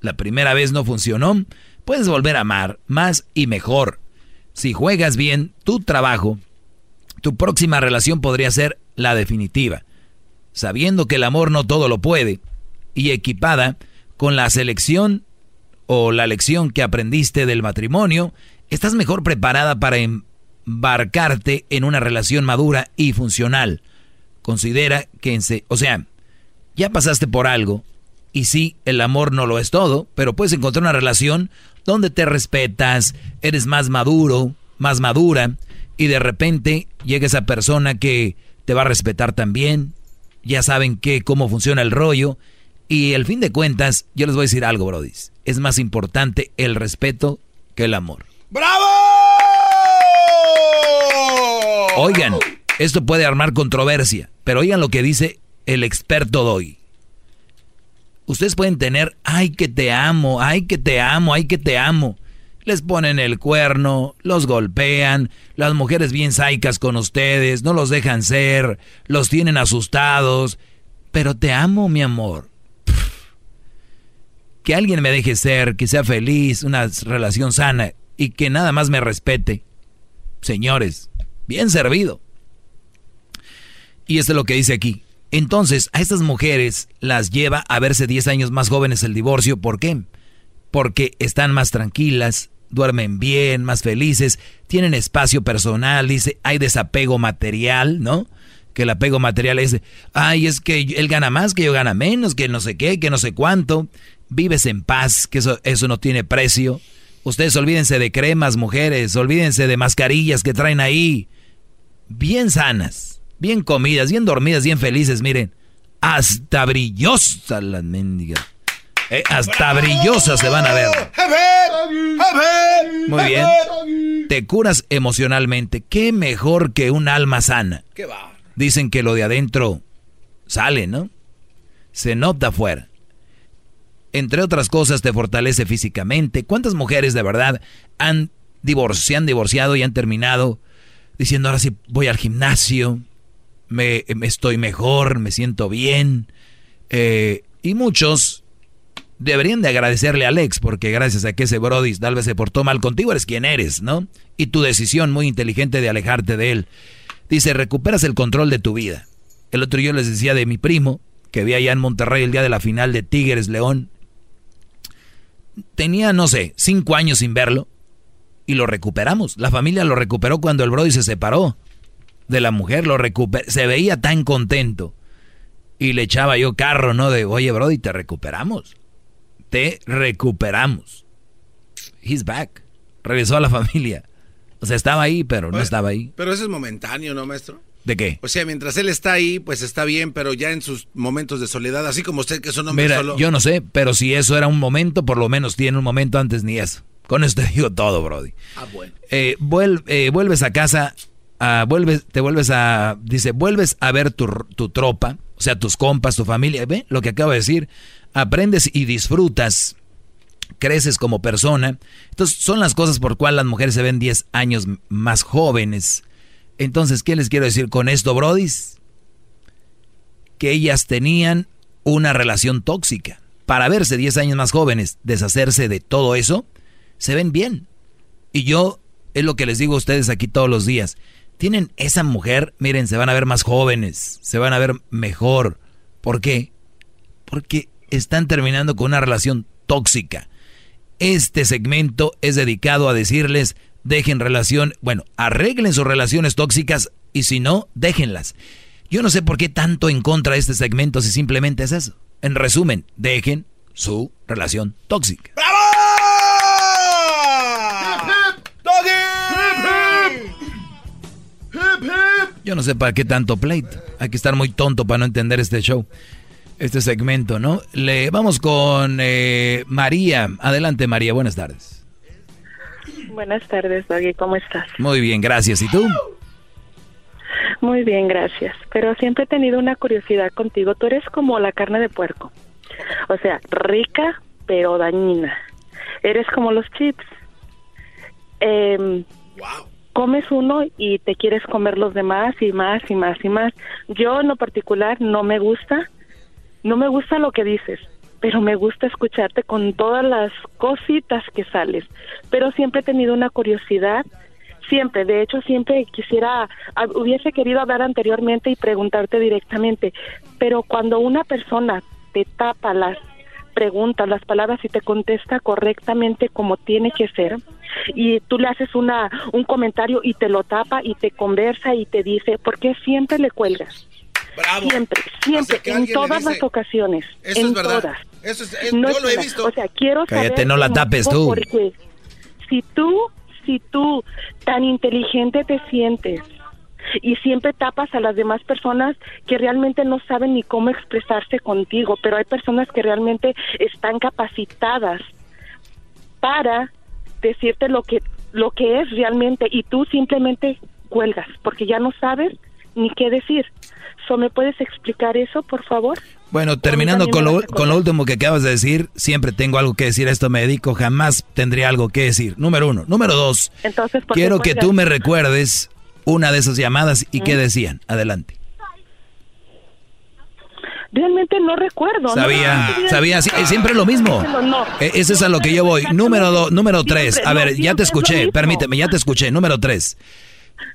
La primera vez no funcionó, puedes volver a amar más y mejor. Si juegas bien tu trabajo, tu próxima relación podría ser la definitiva, sabiendo que el amor no todo lo puede, y equipada con la selección o la lección que aprendiste del matrimonio, estás mejor preparada para embarcarte en una relación madura y funcional. Considera que, o sea, ya pasaste por algo, y sí, el amor no lo es todo, pero puedes encontrar una relación donde te respetas, eres más maduro, más madura, y de repente llega esa persona que te va a respetar también, ya saben que cómo funciona el rollo, y al fin de cuentas, yo les voy a decir algo, Brody. Es más importante el respeto que el amor. ¡Bravo! Oigan, esto puede armar controversia, pero oigan lo que dice el experto Doy. Ustedes pueden tener, ay que te amo, ay que te amo, ay que te amo les ponen el cuerno, los golpean, las mujeres bien saicas con ustedes, no los dejan ser, los tienen asustados. Pero te amo, mi amor. Que alguien me deje ser, que sea feliz, una relación sana y que nada más me respete. Señores, bien servido. Y esto es lo que dice aquí. Entonces, a estas mujeres las lleva a verse 10 años más jóvenes el divorcio. ¿Por qué? Porque están más tranquilas, duermen bien, más felices, tienen espacio personal, dice, hay desapego material, ¿no? Que el apego material es, ay, es que él gana más, que yo gana menos, que no sé qué, que no sé cuánto. Vives en paz, que eso, eso no tiene precio. Ustedes olvídense de cremas, mujeres, olvídense de mascarillas que traen ahí. Bien sanas, bien comidas, bien dormidas, bien felices, miren. Hasta brillosas las mendigas. Eh, hasta brillosas se van a ver. Muy bien. Te curas emocionalmente. ¿Qué mejor que un alma sana? Dicen que lo de adentro sale, ¿no? Se nota afuera. Entre otras cosas, te fortalece físicamente. ¿Cuántas mujeres de verdad han se han divorciado y han terminado diciendo ahora sí voy al gimnasio, me, estoy mejor, me siento bien? Eh, y muchos deberían de agradecerle a Alex, porque gracias a que ese Brody tal vez se portó mal contigo, eres quien eres, ¿no? Y tu decisión muy inteligente de alejarte de él. Dice, recuperas el control de tu vida. El otro yo les decía de mi primo, que vi allá en Monterrey el día de la final de Tigres León. Tenía, no sé, cinco años sin verlo. Y lo recuperamos. La familia lo recuperó cuando el Brody se separó de la mujer. Lo. Se veía tan contento. Y le echaba yo carro, ¿no? De, oye, Brody, te recuperamos te recuperamos. He's back. Regresó a la familia. O sea, estaba ahí, pero no estaba ahí. Pero eso es momentáneo, ¿no, maestro? ¿De qué? O sea, mientras él está ahí, pues está bien, pero ya en sus momentos de soledad, así como usted que es un hombre Mira, solo. Yo no sé, pero si eso era un momento, por lo menos tiene un momento antes ni eso. Con esto te digo todo, Brody. Ah, bueno. Eh, eh, vuelves a casa, vuelves, te vuelves a, dice, vuelves a ver tu, tu tropa, o sea, tus compas, tu familia. ¿Ve lo que acabo de decir? aprendes y disfrutas, creces como persona. Entonces, son las cosas por cuales las mujeres se ven 10 años más jóvenes. Entonces, ¿qué les quiero decir con esto, brodis? Que ellas tenían una relación tóxica. Para verse 10 años más jóvenes, deshacerse de todo eso, se ven bien. Y yo, es lo que les digo a ustedes aquí todos los días. Tienen esa mujer, miren, se van a ver más jóvenes, se van a ver mejor. ¿Por qué? Porque están terminando con una relación tóxica. Este segmento es dedicado a decirles, dejen relación, bueno, arreglen sus relaciones tóxicas y si no, déjenlas. Yo no sé por qué tanto en contra de este segmento si simplemente es eso. En resumen, dejen su relación tóxica. ¡Bravo! Yo no sé para qué tanto pleito. Hay que estar muy tonto para no entender este show. este segmento, ¿no? Le vamos con eh, María. Adelante, María. Buenas tardes. Buenas tardes, Doggy. ¿Cómo estás? Muy bien, gracias. ¿Y tú? Muy bien, gracias. Pero siempre he tenido una curiosidad contigo. Tú eres como la carne de puerco. O sea, rica, pero dañina. Eres como los chips. Eh, Comes uno y te quieres comer los demás y más y más y más. Yo en lo particular no me gusta, no me gusta lo que dices, pero me gusta escucharte con todas las cositas que sales. Pero siempre he tenido una curiosidad siempre, de hecho siempre quisiera, ah, hubiese querido hablar anteriormente y preguntarte directamente, pero cuando una persona te tapa las preguntas, las palabras y te contesta correctamente como tiene que ser, y tú le haces una un comentario y te lo tapa y te conversa y te dice, ¿por qué siempre le cuelgas? Siempre, siempre, en todas las ocasiones, Eso en es verdad. todas. Eso es, es- No yo es lo he visto. O sea, quiero Cállate, saber no la tapes tú. Porque si tú, si tú tan inteligente te sientes y siempre tapas a las demás personas que realmente no saben ni cómo expresarse contigo, pero hay personas que realmente están capacitadas para decirte lo que lo que es realmente y tú simplemente cuelgas porque ya no sabes ni qué decir. ¿Me puedes explicar eso, por favor? Bueno, terminando con lo, con lo último que acabas de decir, siempre tengo algo que decir, a esto me dedico, jamás tendría algo que decir. Número uno. Número dos, Entonces, ¿por qué quiero que tú me recuerdes una de esas llamadas y qué ¿Mm? decían. Adelante. Realmente no recuerdo. Sabía, no, sabía, sí, siempre lo mismo. No. Eh, Ese es a lo que yo voy. Número dos, número tres. A ver, ya te escuché, permíteme, ya te escuché. Número tres.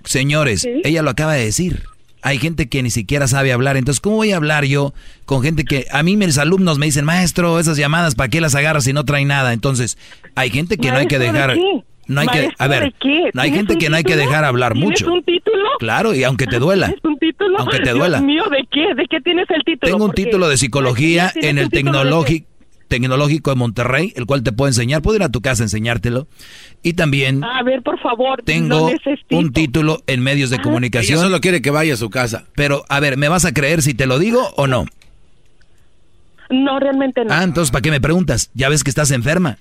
Señores, Sí. ella lo acaba de decir. Hay gente que ni siquiera sabe hablar. Entonces, ¿cómo voy a hablar yo con gente que a mí mis alumnos me dicen, maestro, esas llamadas, ¿para qué las agarras si no traen nada? Entonces, hay gente que no hay que ¿Maestro de dejar. qué? No hay que, ¿Maestro a ver, de qué? no hay ¿Tienes gente que no hay que dejar hablar ¿Tienes mucho. un título? Claro, y aunque te duela. ¿Tienes un título? Aunque te Dios duela. mío, ¿de qué? ¿De qué tienes el título? Tengo un título de psicología en el de tecnológico tecnológico de Monterrey, el cual te puedo enseñar. Puedo ir a tu casa a enseñártelo. Y también. A ver, por favor. tengo un título en medios de comunicación. Ella solo quiere que vaya a su casa. Pero, a ver, ¿me vas a creer si te lo digo o no? No, realmente no. Ah, entonces, ¿para qué me preguntas? Ya ves que estás enferma.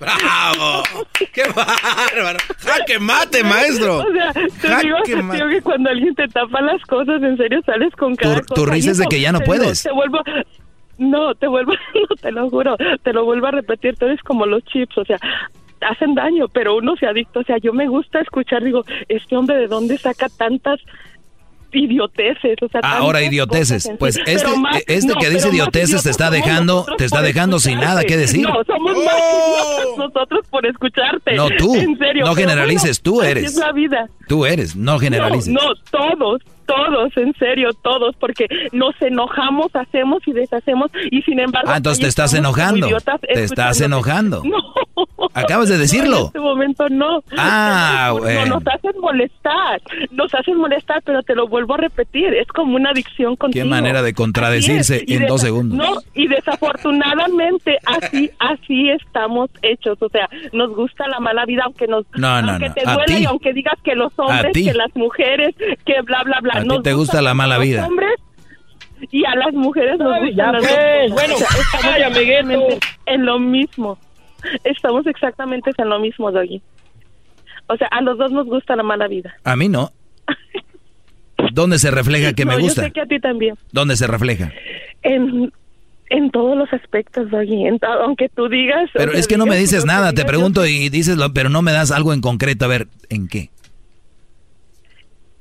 ¡Bravo! ¡Qué bárbaro! ¡Jaque mate, maestro! O sea, te Jaque digo, que cuando alguien te tapa las cosas, en serio sales con cada tu cosa. risa Y es de que ya no puedes. te vuelvo... No, te vuelvo... No, te lo juro. Te lo vuelvo a repetir. Tú eres como los chips, o sea... Hacen daño, pero uno se adicto. O sea, yo me gusta escuchar, digo, este hombre de dónde saca tantas idioteces, o sea, Ahora idioteces. Pues sí. este, más- este no, que dice más idioteces te está dejando, te está dejando sin nada que decir. No, somos más idiotas nosotros por escucharte. No, tú. En serio. No generalices, tú así eres. es la vida. Tú eres, no generalices. No, no, todos, todos, en serio, todos, porque nos enojamos, hacemos y deshacemos y sin embargo... Ah, entonces te estás enojando. idiotas Te estás enojando. No. Acabas de No, en decirlo. este momento no. Ah, No, bueno. nos hacen molestar, nos hacen molestar, pero te lo vuelvo a repetir, es como una adicción contigo. Qué manera de contradecirse en dos segundos. No, y desafortunadamente así así estamos hechos, o sea, nos gusta la mala vida aunque nos No, no, aunque no, te ti. y aunque digas que los hombres, que las mujeres, que bla bla bla. A ti te gusta la mala los vida. hombres y a las mujeres nos Ay, gustan ya las dos cosas. bueno, O sea, estamos ay, amiguito. en lo mismo. Estamos exactamente en lo mismo, Doggy. O sea, a los dos nos gusta la mala vida. A mí no. ¿Dónde se refleja que No, me Yo gusta? sé que a ti también. ¿Dónde se refleja? En, en todos los aspectos, Doggy. Aunque tú digas... Pero es que no me dices nada, te digas, yo pregunto y dices, lo, pero no me das algo en concreto. A ver, ¿en qué?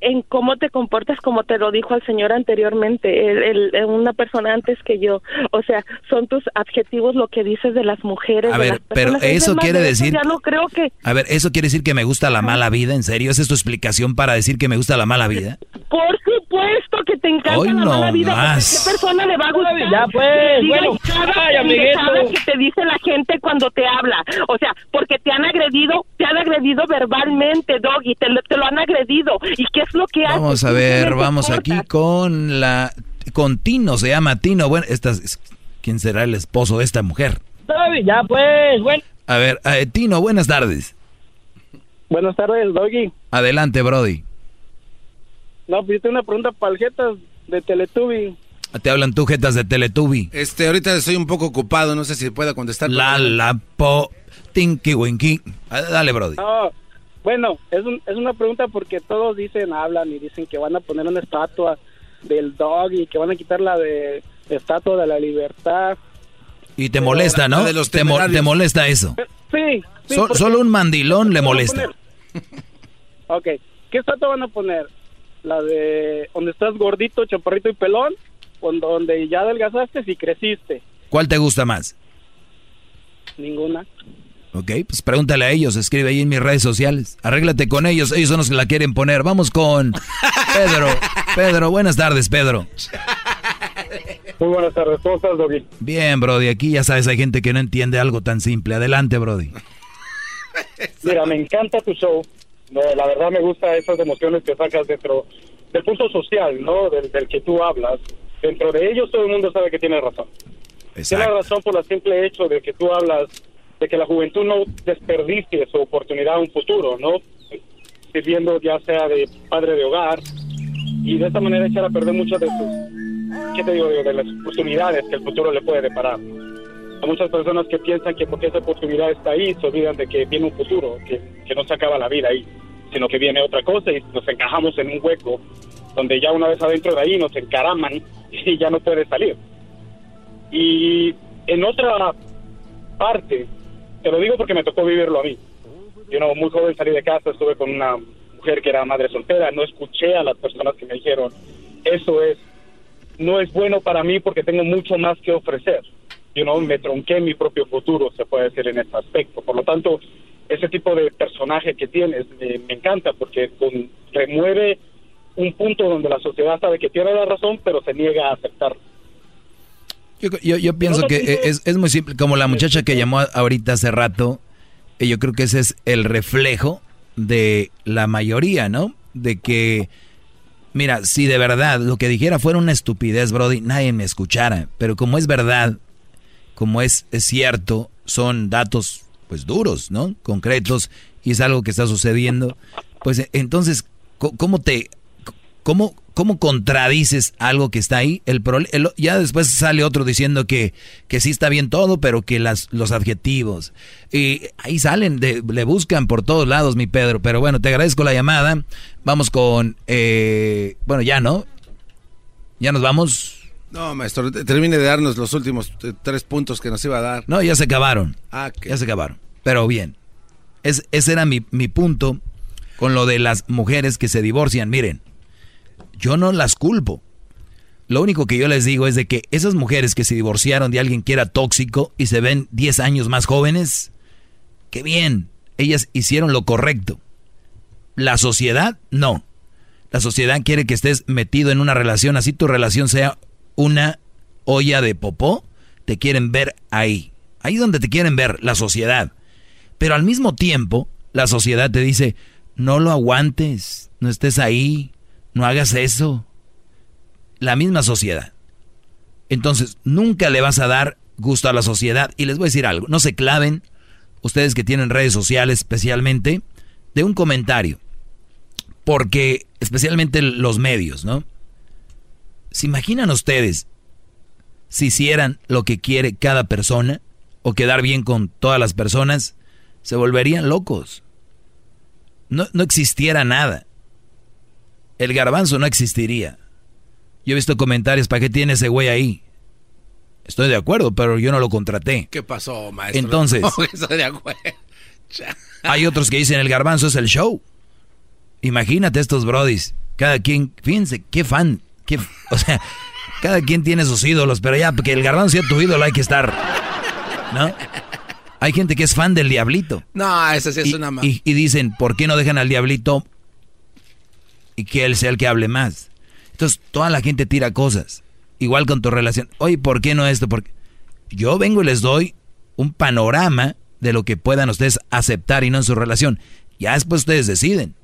En cómo te comportas, como te lo dijo al señor anteriormente, el, el- una persona antes que yo. O sea, son tus adjetivos lo que dices de las mujeres. A de ver, las pero. Es eso más, quiere de eso decir- Ya no creo que. A ver, ¿eso quiere decir que me gusta la mala vida? ¿En serio? ¿Esa es tu explicación para decir que me gusta la mala vida? Por supuesto que te encanta Hoy la no mala vida. más. ¿Qué persona le va a gustar? Ya, pues, bueno, ay, amiguito. que te dice la gente cuando te habla. O sea, porque te han agredido, te han agredido verbalmente, Doggy, te, lo- te lo han agredido. ¿Y qué es lo que haces? Vamos a ver, vamos aquí con la... Con Tino, se llama Tino. Bueno, esta es- ¿quién será el esposo de esta mujer? Doggy, ya pues, bueno. A ver, eh, Tino, buenas tardes. Buenas tardes, Doggy. Adelante, Brody. No, pues yo tengo una pregunta para el Jetas de Teletubby. Te hablan tú, jetas de Teletubi. Este, ahorita estoy un poco ocupado, no sé si pueda contestar. La, la, po, tinky, winky. Ah, Dale, Brody. No, bueno, es, un- es una pregunta porque todos dicen, hablan y dicen que van a poner una estatua del dog y que van a quitar la de estatua de la libertad. Y te molesta, ¿no? de los te, mo- te molesta eso. Sí, sí. Solo un mandilón le ¿Qué van a molesta. Ok, ¿qué estatua van a poner? ¿La de donde estás gordito, chaparrito y pelón? ¿O donde ya adelgazaste y creciste? ¿Cuál te gusta más? Ninguna. Ok, pues pregúntale a ellos, escribe ahí en mis redes sociales. Arréglate con ellos, ellos son los que la quieren poner. Vamos con Pedro. Pedro, buenas tardes, Pedro. Muy buenas tardes, ¿cómo estás, Doggy? Bien, Brody, aquí ya sabes, hay gente que no entiende algo tan simple. Adelante, Brody. Mira, me encanta tu show. No, la verdad me gusta esas emociones que sacas dentro del punto social, ¿no? Del, del que tú hablas. Dentro de ellos todo el mundo sabe que tienes razón. Tienes razón por el simple hecho de que tú hablas de que la juventud no desperdicie su oportunidad a un futuro, ¿no? Sirviendo ya sea de padre de hogar y de esta manera echar a perder muchas de sus, ¿qué te digo? De las oportunidades que el futuro le puede deparar. Hay muchas personas que piensan que porque esa oportunidad está ahí, se olvidan de que viene un futuro, que, que no se acaba la vida ahí, sino que viene otra cosa y nos encajamos en un hueco donde ya una vez adentro de ahí nos encaraman y ya no puedes salir. Y en otra parte, te lo digo porque me tocó vivirlo a mí. Yo no, muy joven salí de casa, estuve con una mujer que era madre soltera, no escuché a las personas que me dijeron, eso es, no es bueno para mí porque tengo mucho más que ofrecer. Yo no me tronqué mi propio futuro, se puede decir en este aspecto. Por lo tanto, ese tipo de personaje que tienes me, encanta porque remueve un punto donde la sociedad sabe que tiene la razón, pero se niega a aceptarlo. Yo, yo, yo pienso que es, es muy simple, como la muchacha que llamó ahorita hace rato, eh, yo creo que ese es el reflejo de la mayoría, ¿no? De que, mira, si de verdad lo que dijera fuera una estupidez, Brody, nadie me escuchara, pero como es verdad, como es, es cierto, son datos pues duros, ¿no? Concretos, y es algo que está sucediendo, pues eh, entonces, ¿cómo te, ¿Cómo, ¿Cómo contradices algo que está ahí? El, el- ya después sale otro diciendo que, que sí está bien todo, pero que las, los adjetivos. Y ahí salen, de- le buscan por todos lados, mi Pedro. Pero bueno, te agradezco la llamada. Vamos con... eh, bueno, ya, ¿no? Ya nos vamos. No, maestro, te- termine de darnos los últimos eh, tres puntos que nos iba a dar. No, ya se acabaron. Ah, Ya se acabaron. Pero bien. Es, ese era mi, mi punto con lo de las mujeres que se divorcian. Miren, yo no las culpo. Lo único que yo les digo es de que esas mujeres que se divorciaron de alguien que era tóxico y se ven 10 años más jóvenes, qué bien, ellas hicieron lo correcto. La sociedad, no. La sociedad quiere que estés metido en una relación, así tu relación sea una olla de popó, te quieren ver ahí. Ahí donde te quieren ver, la sociedad. Pero al mismo tiempo, la sociedad te dice, no lo aguantes, no estés ahí, no hagas eso. La misma sociedad. Entonces, nunca le vas a dar gusto a la sociedad. Y les voy a decir algo, no se claven, ustedes que tienen redes sociales especialmente, de un comentario. Porque, especialmente los medios, ¿no? ¿Se imaginan ustedes si hicieran lo que quiere cada persona o quedar bien con todas las personas? Se volverían locos. No, no existiera nada. El garbanzo no existiría. Yo he visto comentarios, ¿para qué tiene ese güey ahí? Estoy de acuerdo, pero yo no lo contraté. ¿Qué pasó, maestro? Entonces- No, estoy de acuerdo. Hay otros que dicen el garbanzo es el show. Imagínate estos brodis. Cada quien, fíjense, qué fan. Qué, o sea, cada quien tiene sus ídolos, pero ya, porque el garbanzo sea tu ídolo hay que estar. ¿No? Hay gente que es fan del diablito. No, esa sí es Y, una y- y dicen, ¿por qué no dejan al diablito y que él sea el que hable más? Entonces, toda la gente tira cosas. Igual con tu relación. Oye, ¿por qué no esto? Porque yo vengo y les doy un panorama de lo que puedan ustedes aceptar y no en su relación. Ya después ustedes deciden.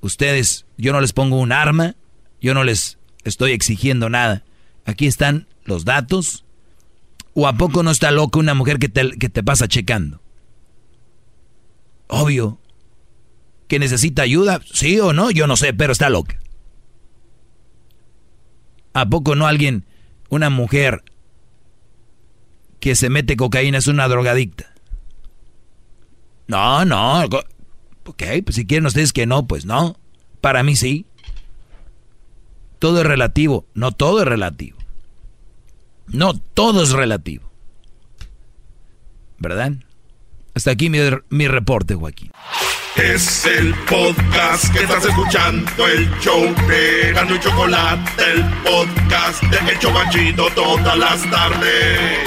Ustedes, yo no les pongo un arma, yo no les estoy exigiendo nada. Aquí están los datos. ¿O a poco no está loca una mujer que te, que te pasa checando? Obvio. ¿Que necesita ayuda? Sí o no, yo no sé, pero está loca. ¿A poco no alguien, una mujer que se mete cocaína es una drogadicta? No, no. Ok, pues si quieren ustedes que no, pues no. Para mí sí. Todo es relativo. No todo es relativo. No todo es relativo. ¿Verdad? Hasta aquí mi, mi reporte, Joaquín. Es el podcast que estás escuchando, el show de y Chocolate, el podcast de Hecho Banchito todas las tardes.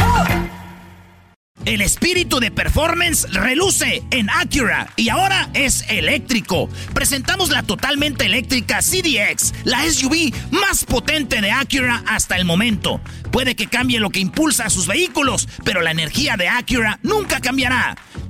El espíritu de performance reluce en Acura y ahora es eléctrico. Presentamos la totalmente eléctrica CDX, la SUV más potente de Acura hasta el momento. Puede que cambie lo que impulsa a sus vehículos, pero la energía de Acura nunca cambiará.